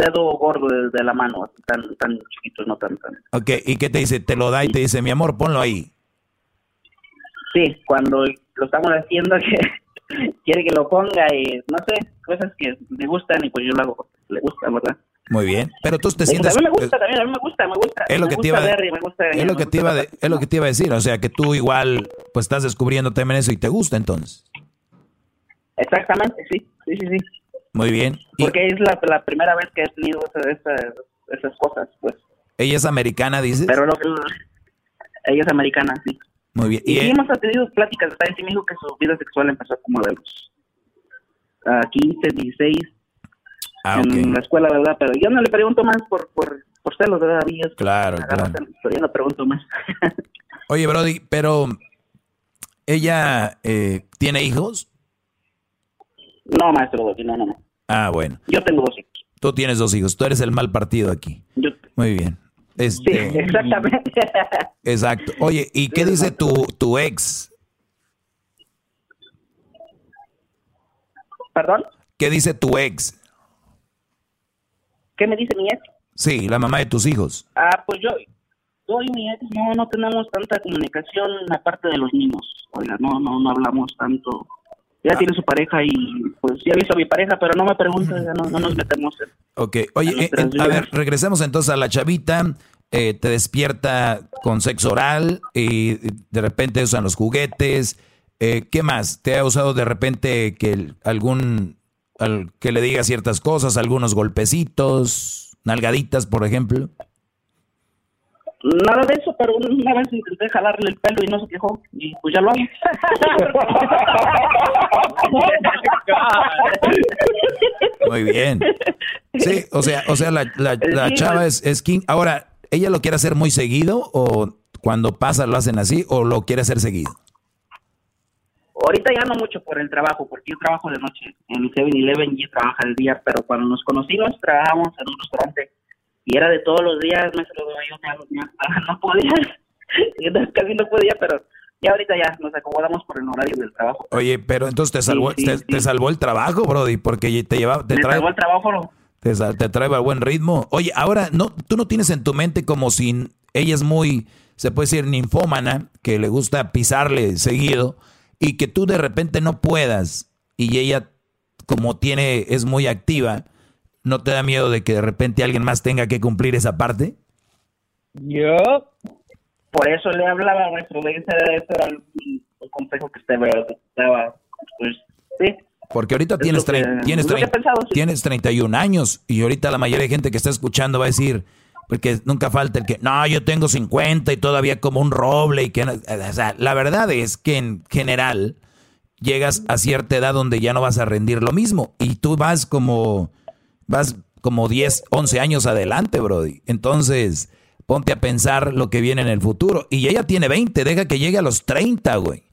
dedo gordo de, la mano, tan, tan chiquito, no tan, tan. Ok, ¿y qué te dice? Te lo da y te dice, mi amor, ponlo ahí. Sí, cuando lo estamos haciendo, que quiere que lo ponga y no sé, cosas que le gustan y pues yo lo hago le gusta, ¿verdad? Muy bien, pero tú te sientes... A mí me gusta también, a mí me gusta, me gusta. Es lo que te iba, te iba, es lo que te iba a decir, o sea, que tú igual pues estás descubriendo también eso y te gusta entonces. Exactamente, sí, sí, sí, sí. Muy bien. Porque es la, la, primera vez que he tenido esas, esas cosas, pues. ¿Ella es americana, dices? Pero lo que... Ella es americana, sí. Muy bien. Y, hemos tenido pláticas, ¿sabes? Sí me dijo que su vida sexual empezó como de los 15, 16. Ah, en la escuela, ¿verdad? Pero yo no le pregunto más por, por, por celos, ¿verdad? claro, claro. Pero yo no pregunto más. Oye, Brody, pero ¿ella eh, tiene hijos? No, maestro, no, no, no. Ah, bueno. Yo tengo dos hijos. Tú tienes dos hijos, tú eres el mal partido aquí. Muy bien. Este, sí, exactamente. Exacto. Oye, ¿y qué dice tu, tu ex? ¿Perdón? ¿Qué dice tu ex? ¿Qué me dice mi ex? Sí, la mamá de tus hijos. Ah, pues yo, yo y mi ex no, no tenemos tanta comunicación aparte de los niños. Oiga, no, no, no hablamos tanto ya tiene su pareja y pues ya visto a mi pareja, pero no me pregunta, ya no, nos metemos. En, ok, oye, eh, a ver, regresemos entonces a la chavita. Eh, te despierta con sexo oral y de repente usan los juguetes. Eh, ¿Qué más? ¿Te ha usado de repente que algún que le diga ciertas cosas, algunos golpecitos, nalgaditas, por ejemplo? Nada de eso, pero una vez intenté jalarle el pelo y no se quejó. Y pues ya lo hago. Muy bien. Sí, o sea, o sea la, la, chava es, es king. Ahora, ¿ella lo quiere hacer muy seguido o cuando pasa lo hacen así o lo quiere hacer seguido? Ahorita ya no mucho por el trabajo, porque yo trabajo de noche en el 7-Eleven y trabaja el día, pero cuando nos conocimos trabajamos en un restaurante y era de todos los días, lo yo no podía, casi no podía, pero ya ahorita ya nos acomodamos por el horario del trabajo. Oye, pero entonces te salvó, te, salvó el trabajo, Brody, porque te llevaba, te trae, salvó el trabajo, ¿no? Te, te trae a buen ritmo. Oye, ahora, no, tú no tienes en tu mente como si ella es muy, se puede decir, ninfómana, que le gusta pisarle seguido, y que tú de repente no puedas, y ella, como tiene, es muy activa, ¿No te da miedo de que de repente alguien más tenga que cumplir esa parte? Yo, por eso le hablaba, nuestro ese era el, consejo que usted daba. Pues sí. Porque ahorita tienes, tienes, tienes 31 años y ahorita la mayoría de gente que está escuchando va a decir, porque nunca falta el que, no, yo tengo 50 y todavía como un roble y que, o sea, la verdad es que en general llegas a cierta edad donde ya no vas a rendir lo mismo y tú vas como Vas como 10, 11 años adelante, Brody. Entonces, ponte a pensar lo que viene en el futuro. Y ella tiene 20, deja que llegue a los 30, güey.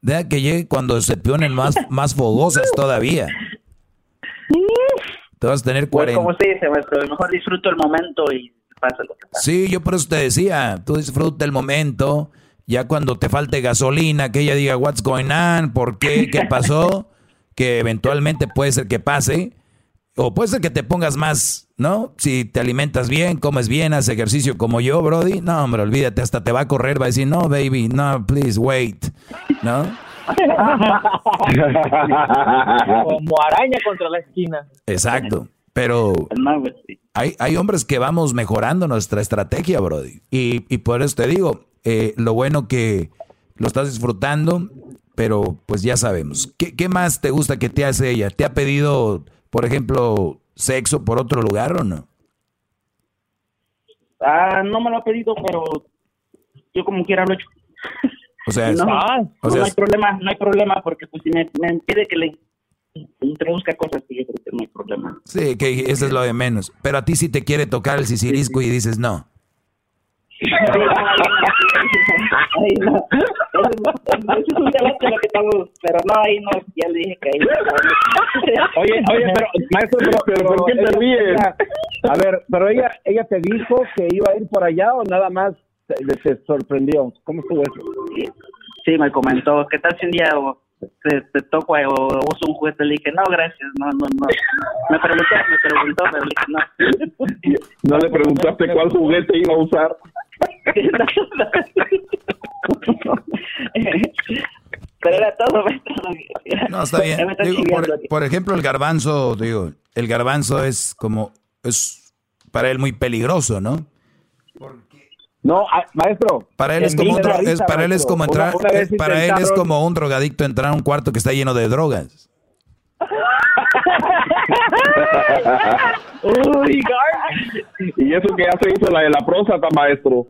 Deja que llegue cuando se ponen más, más fogosas todavía. Te vas a tener 40. Pues como se dice, maestro, mejor disfruto el momento y pasa lo que pasa. Sí, yo por eso te decía, tú disfruta el momento. Ya cuando te falte gasolina, que ella diga, what's going on, por qué, qué pasó, que eventualmente puede ser que pase o puede ser que te pongas más, ¿no? Si te alimentas bien, comes bien, haces ejercicio como yo, Brody. No, hombre, olvídate, hasta te va a correr, va a decir, no, baby, no, please, wait, ¿no? como araña contra la esquina. Exacto. Pero hay, hay hombres que vamos mejorando nuestra estrategia, Brody. Y, y por eso te digo, eh, lo bueno que lo estás disfrutando, pero pues ya sabemos. ¿Qué, ¿Qué más te gusta que te hace ella? ¿Te ha pedido, por ejemplo, sexo por otro lugar o no? Ah, no me lo ha pedido, pero yo como quiera lo he hecho. O sea, no, ah, o no, hay problema, no hay problema, porque pues si me, me impide que le introduzca cosas, que yo creo que no hay problema. Sí, que eso es lo de menos. Pero a ti sí te quiere tocar el sisirisco y dices no. Ay, no. Eso es un debate lo que estamos, pero no, ahí no, ya le dije que ahí. Oye, oye, pero maestro, pero, Pero, ¿por qué te ríes? A ver, pero ella, ella te dijo que iba a ir por allá o nada más te, te sorprendió. ¿Cómo estuvo eso? Sí, me comentó, ¿qué tal si un día o, te, te toco o, o uso un juguete? Le dije, no, gracias, no, no, no. Me preguntó, me preguntó, pero le dije, no. No le preguntaste cuál juguete iba a usar. Pero era todo, maestro. No, está bien. Digo, por, por ejemplo, el garbanzo, digo, el garbanzo es como, es para él muy peligroso, ¿no? No, ah, maestro. Para él es como un dro- es, risa, para él es como entrar, una para él es como un drogadicto entrar a un cuarto que está lleno de drogas. Uy, y eso que ya se hizo la de la próstata, maestro.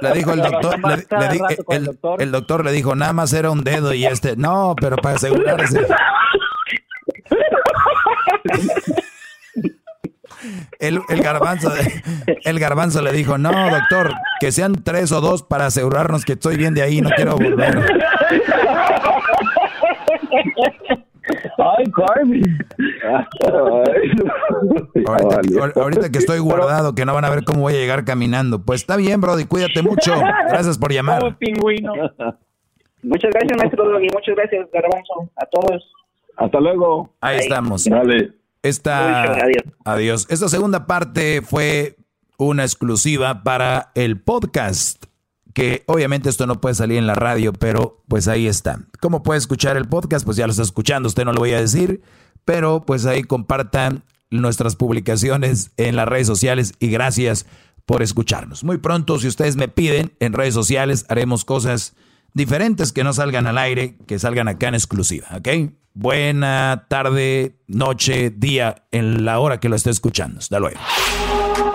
Le dijo el doctor, le- le di- el, doctor. el doctor le dijo, nada más era un dedo y este, no, pero para asegurarse. El, el garbanzo, el garbanzo le dijo, no, doctor, que sean tres o dos para asegurarnos que estoy bien de ahí, no quiero volver. Ay, Carmen. Ahorita, ahor- ahorita que estoy guardado, que no van a ver cómo voy a llegar caminando. Pues está bien, Brody, cuídate mucho. Gracias por llamar. pingüino. Muchas gracias, maestro Doggy. Muchas gracias, Garbanzo. A todos. Hasta luego. Ahí estamos. Dale. Esta, Adiós. adiós. Esta segunda parte fue una exclusiva para el podcast. Que obviamente esto no puede salir en la radio, pero pues ahí está. ¿Cómo puede escuchar el podcast? Pues ya lo está escuchando, usted no lo voy a decir, pero pues ahí compartan nuestras publicaciones en las redes sociales y gracias por escucharnos. Muy pronto, si ustedes me piden en redes sociales, haremos cosas diferentes que no salgan al aire, que salgan acá en exclusiva, ¿ok? Buena tarde, noche, día, en la hora que lo esté escuchando. Hasta luego.